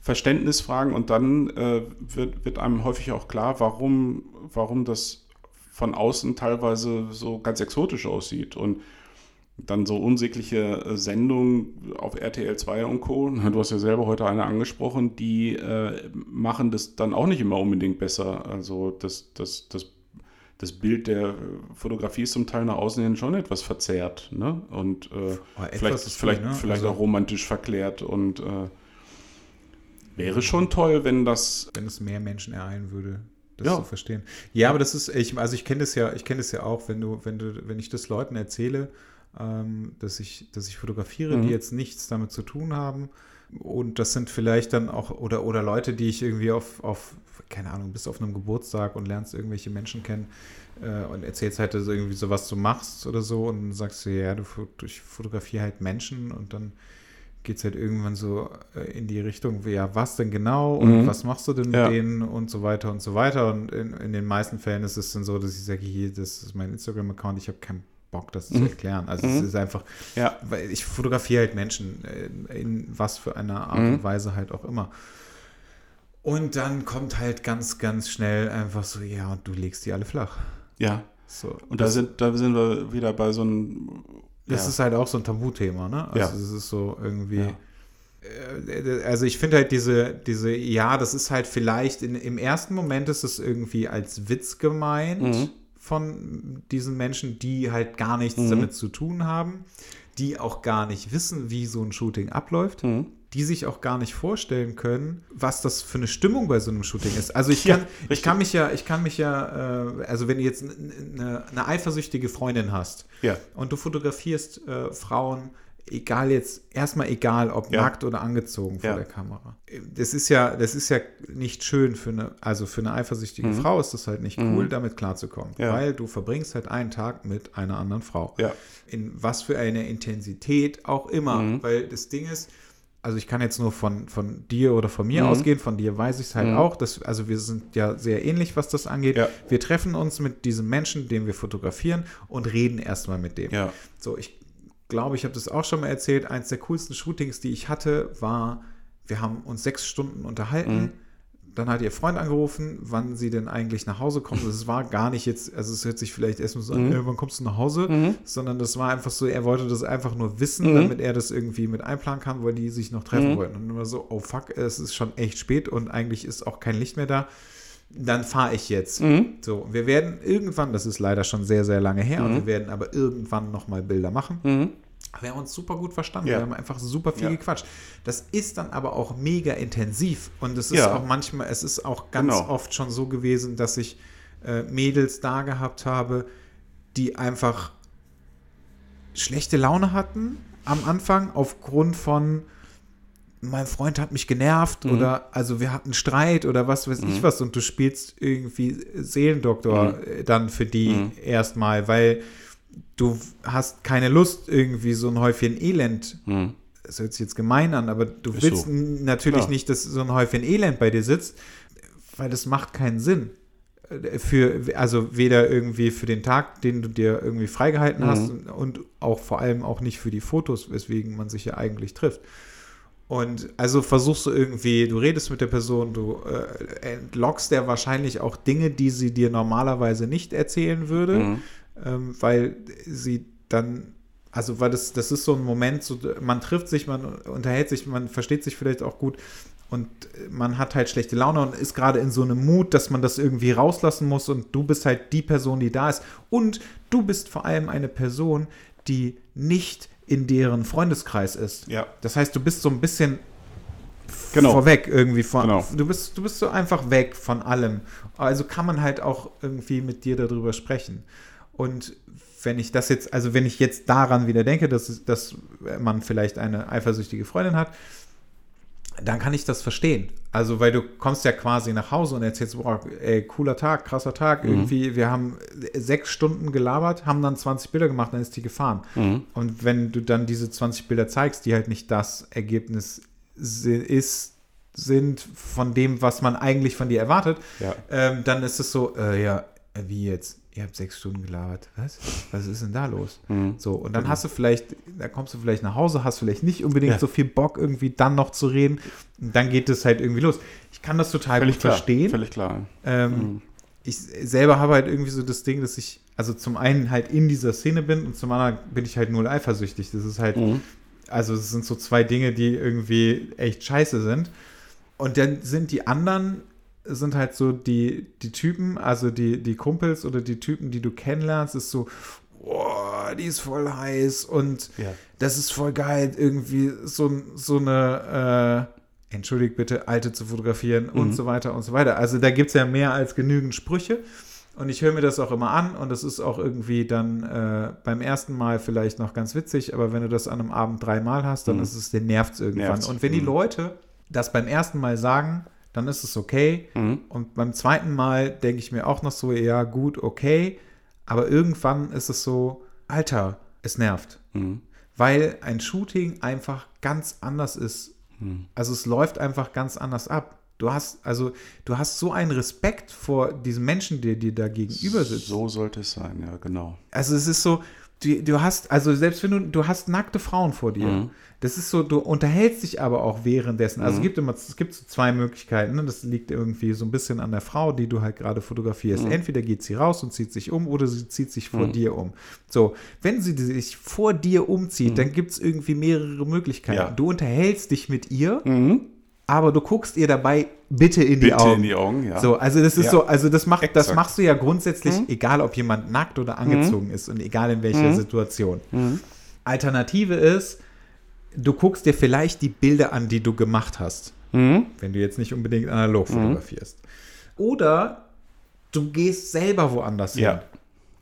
Verständnisfragen und dann äh, wird, wird einem häufig auch klar, warum, warum das von außen teilweise so ganz exotisch aussieht. Und dann so unsägliche äh, Sendungen auf RTL 2 und Co. [LAUGHS] Du hast ja selber heute eine angesprochen, die äh, machen das dann auch nicht immer unbedingt besser. Also das, das, das, das Bild der Fotografie ist zum Teil nach außen hin schon etwas verzerrt. Ne? Und äh, Oh, vielleicht, ist vielleicht, viel, ne? vielleicht Also- auch romantisch verklärt. Und äh, wäre schon toll, wenn das. wenn es mehr Menschen ereilen würde, das Ja. zu verstehen. Ja, aber das ist, ich, also ich kenne das ja, ich kenne das ja auch, wenn du, wenn du, wenn ich das Leuten erzähle, ähm, dass ich, dass ich fotografiere, Mhm. die jetzt nichts damit zu tun haben, Und das sind vielleicht dann auch, oder, oder Leute, die ich irgendwie auf, auf, keine Ahnung, bist auf einem Geburtstag und lernst irgendwelche Menschen kennen äh, und erzählst halt also irgendwie so, was du machst oder so und sagst du, ja, du, ich fotografiere halt Menschen und dann geht es halt irgendwann so äh, in die Richtung, ja, was denn genau und mhm. was machst du denn mit ja. denen und so weiter und so weiter. Und in, in, den meisten Fällen ist es dann so, dass ich sage, hier, das ist mein Instagram-Account, ich habe keinen Bock, das mhm. zu erklären. Also mhm. es ist einfach, ja. weil ich fotografiere halt Menschen in, äh, in was für einer Art mhm. und Weise halt auch immer. Und dann kommt halt ganz, ganz schnell einfach so, ja, und du legst die alle flach. Ja. So, und da sind, da sind wir wieder bei so einem das ja. ist halt auch so ein Tabuthema, ne? Also ja. es ist so irgendwie. Ja. Äh, also ich finde halt diese, diese, ja, das ist halt vielleicht in, im ersten Moment ist es irgendwie als Witz gemeint mhm. Von diesen Menschen, die halt gar nichts mhm. damit zu tun haben, die auch gar nicht wissen, wie so ein Shooting abläuft. Mhm die sich auch gar nicht vorstellen können, was das für eine Stimmung bei so einem Shooting ist. Also ich kann, ja, ich kann mich ja, ich kann mich ja, äh, also wenn du jetzt eine, eine, eifersüchtige Freundin hast ja. und du fotografierst äh, Frauen, egal jetzt, erstmal egal, ob ja. nackt oder angezogen vor der Kamera. Das ist ja, das ist ja nicht schön für eine, also für eine eifersüchtige mhm. Frau ist das halt nicht cool, mhm. damit klarzukommen. Weil du verbringst halt einen Tag mit einer anderen Frau. In was für eine Intensität auch immer. Mhm. Weil das Ding ist, also ich kann jetzt nur von, von dir oder von mir mhm. ausgehen, von dir weiß ich es halt mhm. auch. Dass, also wir sind ja sehr ähnlich, was das angeht. Ja. Wir treffen uns mit diesem Menschen, den wir fotografieren und reden erstmal mit dem. Ja. So, ich glaube, ich habe das auch schon mal erzählt. Eins der coolsten Shootings, die ich hatte, war, wir haben uns sechs Stunden unterhalten. Mhm dann hat ihr Freund angerufen, wann sie denn eigentlich nach Hause kommt. Also es war gar nicht jetzt, also es hört sich vielleicht erstmal so an, mhm. wann kommst du nach Hause, mhm. sondern das war einfach so, er wollte das einfach nur wissen, mhm. damit er das irgendwie mit einplanen kann, weil die sich noch treffen mhm. wollten. Und immer so, oh fuck, es ist schon echt spät und eigentlich ist auch kein Licht mehr da. Dann fahre ich jetzt. Mhm. So, wir werden irgendwann, das ist leider schon sehr, sehr lange her, und wir werden aber irgendwann nochmal Bilder machen. Wir haben uns super gut verstanden. Ja. Wir haben einfach super viel ja. gequatscht. Das ist dann aber auch mega intensiv. Und es ist ja. auch manchmal, es ist auch ganz genau. oft schon so gewesen, dass ich äh, Mädels da gehabt habe, die einfach schlechte Laune hatten am Anfang aufgrund von mein Freund hat mich genervt mhm. oder also wir hatten Streit oder was weiß mhm. ich was und du spielst irgendwie Seelendoktor mhm. dann für die mhm. erstmal, weil du hast keine Lust, irgendwie so ein Häufchen Elend. Hm. Das hört sich jetzt gemein an, aber du Ist willst so. natürlich Klar. nicht, dass so ein Häufchen Elend bei dir sitzt, weil das macht keinen Sinn. Für, also weder irgendwie für den Tag, den du dir irgendwie freigehalten mhm. hast und, und auch vor allem auch nicht für die Fotos, weswegen man sich ja eigentlich trifft. Und also versuchst du irgendwie, du redest mit der Person, du äh, entlockst der wahrscheinlich auch Dinge, die sie dir normalerweise nicht erzählen würde. Mhm ähm, weil sie dann, also weil das, das ist so ein Moment, so, man trifft sich, man unterhält sich, man versteht sich vielleicht auch gut und man hat halt schlechte Laune und ist gerade in so einem Mut, dass man das irgendwie rauslassen muss und du bist halt die Person, die da ist und du bist vor allem eine Person, die nicht in deren Freundeskreis ist. Ja. Das heißt, du bist so ein bisschen genau. vorweg irgendwie von. Genau. Du bist du bist so einfach weg von allem. Also kann man halt auch irgendwie mit dir darüber sprechen. Und wenn ich das jetzt, also wenn ich jetzt daran wieder denke, dass, dass man vielleicht eine eifersüchtige Freundin hat, dann kann ich das verstehen. Also, weil du kommst ja quasi nach Hause und erzählst, boah, ey, cooler Tag, krasser Tag. Mhm. Irgendwie, wir haben sechs Stunden gelabert, haben dann 20 Bilder gemacht, dann ist die gefahren. Mhm. Und wenn du dann diese 20 Bilder zeigst, die halt nicht das Ergebnis ist, sind von dem, was man eigentlich von dir erwartet, ja. ähm, dann ist es so, äh, ja, wie jetzt? Ihr habt sechs Stunden gelabert. Was? Was ist denn da los? Mhm. So, und dann mhm. hast du vielleicht, da kommst du vielleicht nach Hause, hast vielleicht nicht unbedingt ja. so viel Bock, irgendwie dann noch zu reden. Und dann geht es halt irgendwie los. Ich kann das total völlig gut klar. verstehen. Völlig klar. Ähm, mhm. Ich selber habe halt irgendwie so das Ding, dass ich, also zum einen halt in dieser Szene bin und zum anderen bin ich halt null eifersüchtig. Das ist halt, mhm. also es sind so zwei Dinge, die irgendwie echt scheiße sind. Und dann sind die anderen sind halt so die, die Typen, also die, die Kumpels oder die Typen, die du kennenlernst, ist so, boah, die ist voll heiß und ja. das ist voll geil, irgendwie so, so eine, äh, entschuldigt bitte, Alte zu fotografieren mhm. und so weiter und so weiter. Also da gibt es ja mehr als genügend Sprüche. Und ich höre mir das auch immer an und das ist auch irgendwie dann äh, beim ersten Mal vielleicht noch ganz witzig, aber wenn du das an einem Abend dreimal hast, dann Mhm. ist es, den nervt es irgendwann. Nervt's. Und wenn die Mhm. Leute das beim ersten Mal sagen, dann ist es okay. Mhm. Und beim zweiten Mal denke ich mir auch noch so, ja, gut, okay. Aber irgendwann ist es so, Alter, es nervt. Mhm. Weil ein Shooting einfach ganz anders ist. Mhm. Also es läuft einfach ganz anders ab. Du hast, also, du hast so einen Respekt vor diesem Menschen, der dir da gegenüber sitzt. So sollte es sein, ja, genau. Also es ist so, du, du hast, also selbst wenn du, du hast nackte Frauen vor dir. Mhm. Das ist so, du unterhältst dich aber auch währenddessen. Also es gibt immer, es gibt so zwei Möglichkeiten. Ne? Das liegt irgendwie so ein bisschen an der Frau, die du halt gerade fotografierst. Mhm. Entweder geht sie raus und zieht sich um oder sie zieht sich vor dir um. So, wenn sie sich vor dir umzieht, dann gibt es irgendwie mehrere Möglichkeiten. Mhm. Ja. Du unterhältst dich mit ihr, Mhm. aber du guckst ihr dabei bitte in die Bitte Augen. in die Augen, ja. So, also das ist Ja. so, also das macht, das Exakt. machst du ja grundsätzlich, egal ob jemand nackt oder angezogen ist und egal in welcher Situation. Alternative ist, du guckst dir vielleicht die Bilder an, die du gemacht hast, Mhm. wenn du jetzt nicht unbedingt analog fotografierst. Oder du gehst selber woanders Ja.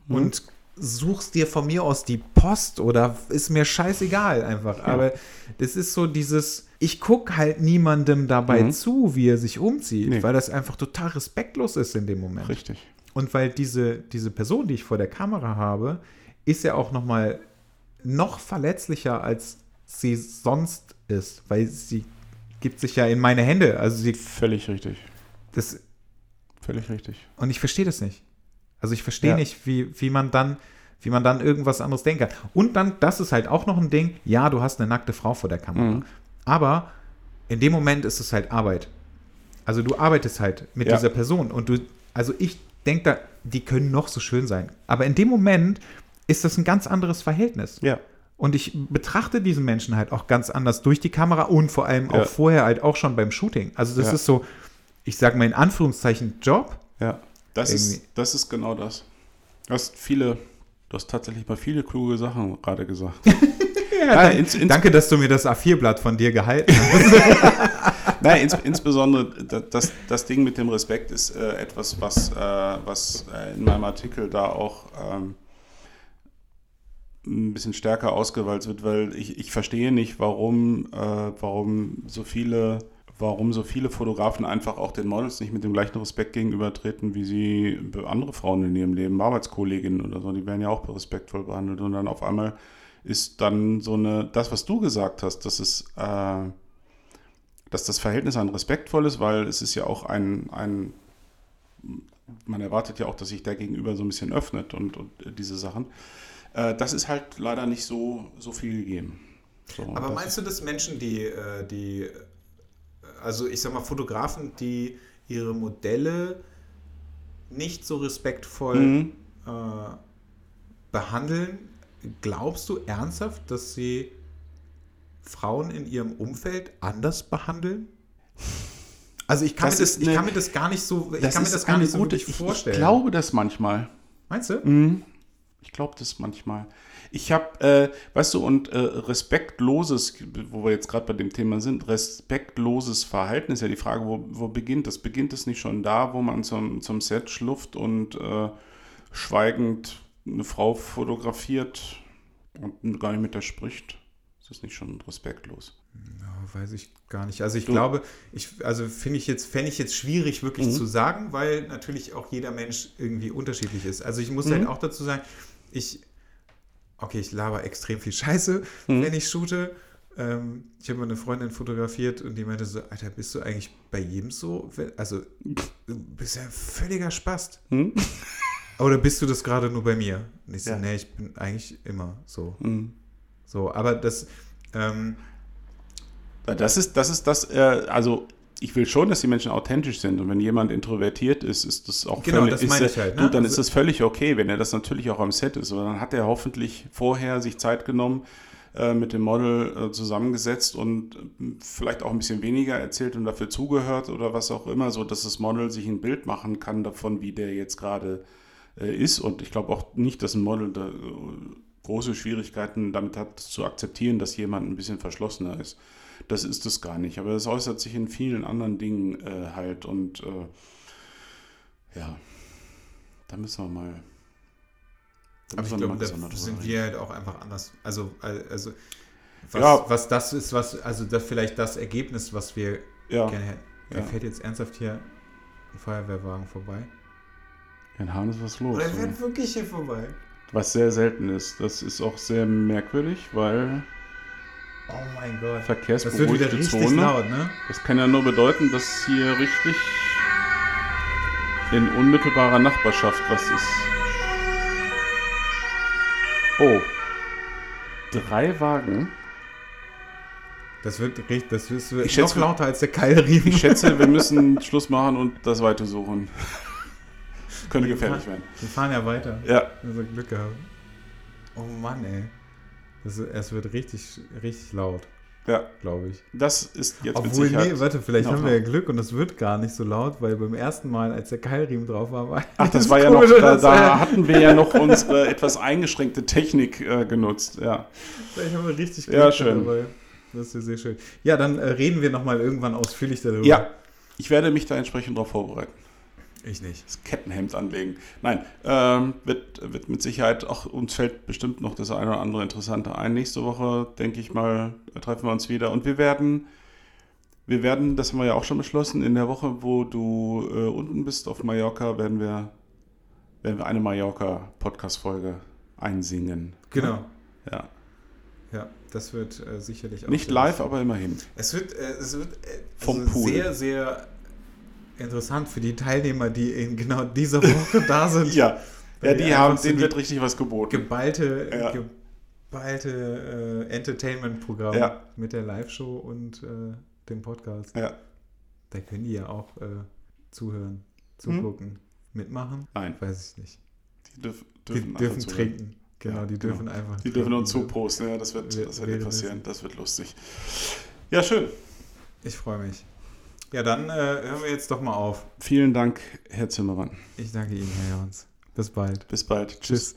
hin und suchst dir von mir aus die Post oder ist mir scheißegal einfach. Aber das ist so dieses, ich gucke halt niemandem dabei zu, wie er sich umzieht, Nee. weil das einfach total respektlos ist in dem Moment. Richtig. Und weil diese, diese Person, die ich vor der Kamera habe, ist ja auch noch mal noch verletzlicher, als sie sonst ist, weil sie gibt sich ja in meine Hände. Also sie, Völlig richtig. das, Völlig richtig. und ich verstehe das nicht. Also ich verstehe Ja. nicht, wie, wie man dann, wie man dann irgendwas anderes denken kann. Und dann, das ist halt auch noch ein Ding, ja, du hast eine nackte Frau vor der Kamera. Mhm. Aber in dem Moment ist es halt Arbeit. Also du arbeitest halt mit Ja. dieser Person und du, also ich denke da, die können noch so schön sein. Aber in dem Moment ist das ein ganz anderes Verhältnis. Ja. Und ich betrachte diesen Menschen halt auch ganz anders durch die Kamera und vor allem Ja. auch vorher halt auch schon beim Shooting. Also das Ja. ist so, ich sage mal in Anführungszeichen Job. Ja. Das Irgendwie. ist, das ist genau das. Du hast viele, du hast tatsächlich mal viele kluge Sachen gerade gesagt. [LAUGHS] Ja, Nein, ins- ins- danke, dass du mir das A4-Blatt von dir gehalten hast. [LAUGHS] [LAUGHS] Nein, ins, insbesondere da- das, das Ding mit dem Respekt ist äh, etwas, was, äh, was äh, in meinem Artikel da auch ähm, ein bisschen stärker ausgewalzt wird, weil ich, ich verstehe nicht, warum, äh, warum so viele warum so viele Fotografen einfach auch den Models nicht mit dem gleichen Respekt gegenübertreten, wie sie andere Frauen in ihrem Leben, Arbeitskolleginnen oder so, die werden ja auch respektvoll behandelt und dann auf einmal ist dann so eine, das, was du gesagt hast, dass es äh, dass das Verhältnis ein respektvolles, weil es ist ja auch ein, ein, man erwartet ja auch, dass sich der Gegenüber so ein bisschen öffnet und, und diese Sachen. Äh, das ist halt leider nicht so, so viel gegeben. So, Aber meinst du, dass Menschen, die, äh, die, äh, also ich sag mal, Fotografen, die ihre Modelle nicht so respektvoll Mhm. äh, behandeln, glaubst du ernsthaft, dass sie Frauen in ihrem Umfeld anders behandeln? Also ich kann, Das mir, das, ich eine- kann mir das gar nicht so, ich kann mir das gar nicht so ich, vorstellen. Ich glaube das manchmal. Meinst du? Mhm. Ich glaube das manchmal. Ich habe, äh, weißt du, und äh, respektloses, wo wir jetzt gerade bei dem Thema sind, respektloses Verhalten ist ja die Frage, wo, wo beginnt das? Beginnt es nicht schon da, wo man zum, zum Set schlufft und äh, schweigend eine Frau fotografiert und gar nicht mit der spricht? Ist das nicht schon respektlos? Ja, weiß ich gar nicht. Also ich Du- glaube, ich, also finde ich jetzt, fände ich jetzt schwierig wirklich Mhm. zu sagen, weil natürlich auch jeder Mensch irgendwie unterschiedlich ist. Also ich muss Mhm. halt auch dazu sagen, ich, okay, ich laber extrem viel Scheiße, Mhm. wenn ich shoote. Ähm, ich habe mal eine Freundin fotografiert und die meinte so, Alter, bist du eigentlich bei jedem so? Also, du bist ja ein völliger Spast. Hm? [LAUGHS] Oder bist du das gerade nur bei mir? Und ich so, Ja. nee, ich bin eigentlich immer so. Mhm. So, aber das, ähm, Das ist, das ist das, äh, also ich will schon, dass die Menschen authentisch sind. Und wenn jemand introvertiert ist, ist das auch Genau, völlig, das ist, meine äh, ich halt, ne? Du, dann Also- ist das völlig okay, wenn er das natürlich auch am Set ist. Und dann hat er hoffentlich vorher sich Zeit genommen, äh, mit dem Model äh, zusammengesetzt und äh, vielleicht auch ein bisschen weniger erzählt und dafür zugehört oder was auch immer, so dass das Model sich ein Bild machen kann davon, wie der jetzt gerade ist. Und ich glaube auch nicht, dass ein Model da, große Schwierigkeiten damit hat, zu akzeptieren, dass jemand ein bisschen verschlossener ist. Das ist es gar nicht. Aber das äußert sich in vielen anderen Dingen äh, halt. Und äh, ja, Da müssen wir mal. Aber ich glaube, da sind wir halt auch einfach anders. Also, also was, Ja. was das ist, was, also das vielleicht das Ergebnis, was wir Ja, gerne hätten. Da ja. fährt jetzt ernsthaft hier ein Feuerwehrwagen vorbei. in Hahn ist was los. Oder er fährt wirklich hier vorbei. Was sehr selten ist. Das ist auch sehr merkwürdig, weil Oh mein Gott. Das verkehrsberuhigte wird wieder richtig Zone. laut, ne? Das kann ja nur bedeuten, dass hier richtig in unmittelbarer Nachbarschaft was ist. Oh. Drei Wagen. Das wird richtig, das wird Ich noch schätze- lauter als der Keilriemen. Ich schätze, wir [LAUGHS] müssen Schluss machen und das weitersuchen. Könnte gefährlich werden. Wir fahren ja weiter. Ja, Also Glück gehabt. Oh Mann, ey. Das, es wird richtig, richtig laut, ja. glaube ich. Das ist jetzt mit Obwohl, Sicherheit. nee, warte, vielleicht haben wir ja. Glück und es wird gar nicht so laut, weil beim ersten Mal, als der Keilriemen drauf war, war Ach, das war ja noch, da, da ja- hatten wir ja noch unsere etwas eingeschränkte Technik äh, genutzt. Ja. Vielleicht haben wir richtig Ja, Glück schön. dabei. Das ist ja sehr schön. Ja, dann äh, reden wir nochmal irgendwann ausführlich darüber. ja, ich werde mich da entsprechend darauf vorbereiten. Ich nicht. Das Kettenhemd anlegen. Nein, ähm, wird, wird mit Sicherheit auch, uns fällt bestimmt noch das eine oder andere Interessante ein. Nächste Woche, denke ich mal, treffen wir uns wieder und wir werden, wir werden, das haben wir ja auch schon beschlossen, in der Woche, wo du äh, unten bist auf Mallorca, werden wir, werden wir eine Mallorca-Podcast-Folge einsingen. Genau. Ja. Ja, das wird äh, sicherlich auch. Nicht live, lustig. aber immerhin. Es wird, äh, es wird äh, Vom also Pool. sehr, sehr interessant für die Teilnehmer, die in genau dieser Woche da [LAUGHS] sind. Ja, ja die die haben, denen die wird richtig was geboten. Geballte, Ja. geballte äh, Entertainment-Programm Ja. mit der Live-Show und äh, dem Podcast. Ja. Da können die ja auch äh, zuhören, Hm? zugucken, mitmachen. Nein, Weiß ich nicht. die dürf, Die dürfen, dürfen, einfach zuhören. trinken. Genau, die genau. dürfen einfach Die dürfen uns zuposten, ja, das wird, Wir- das wird wir passieren, das wird lustig. Ja, schön. Ich freue mich. Ja, dann äh, hören wir jetzt doch mal auf. Vielen Dank, Herr Zimmermann. Ich danke Ihnen, Herr Jons. Bis bald. Bis bald. Tschüss.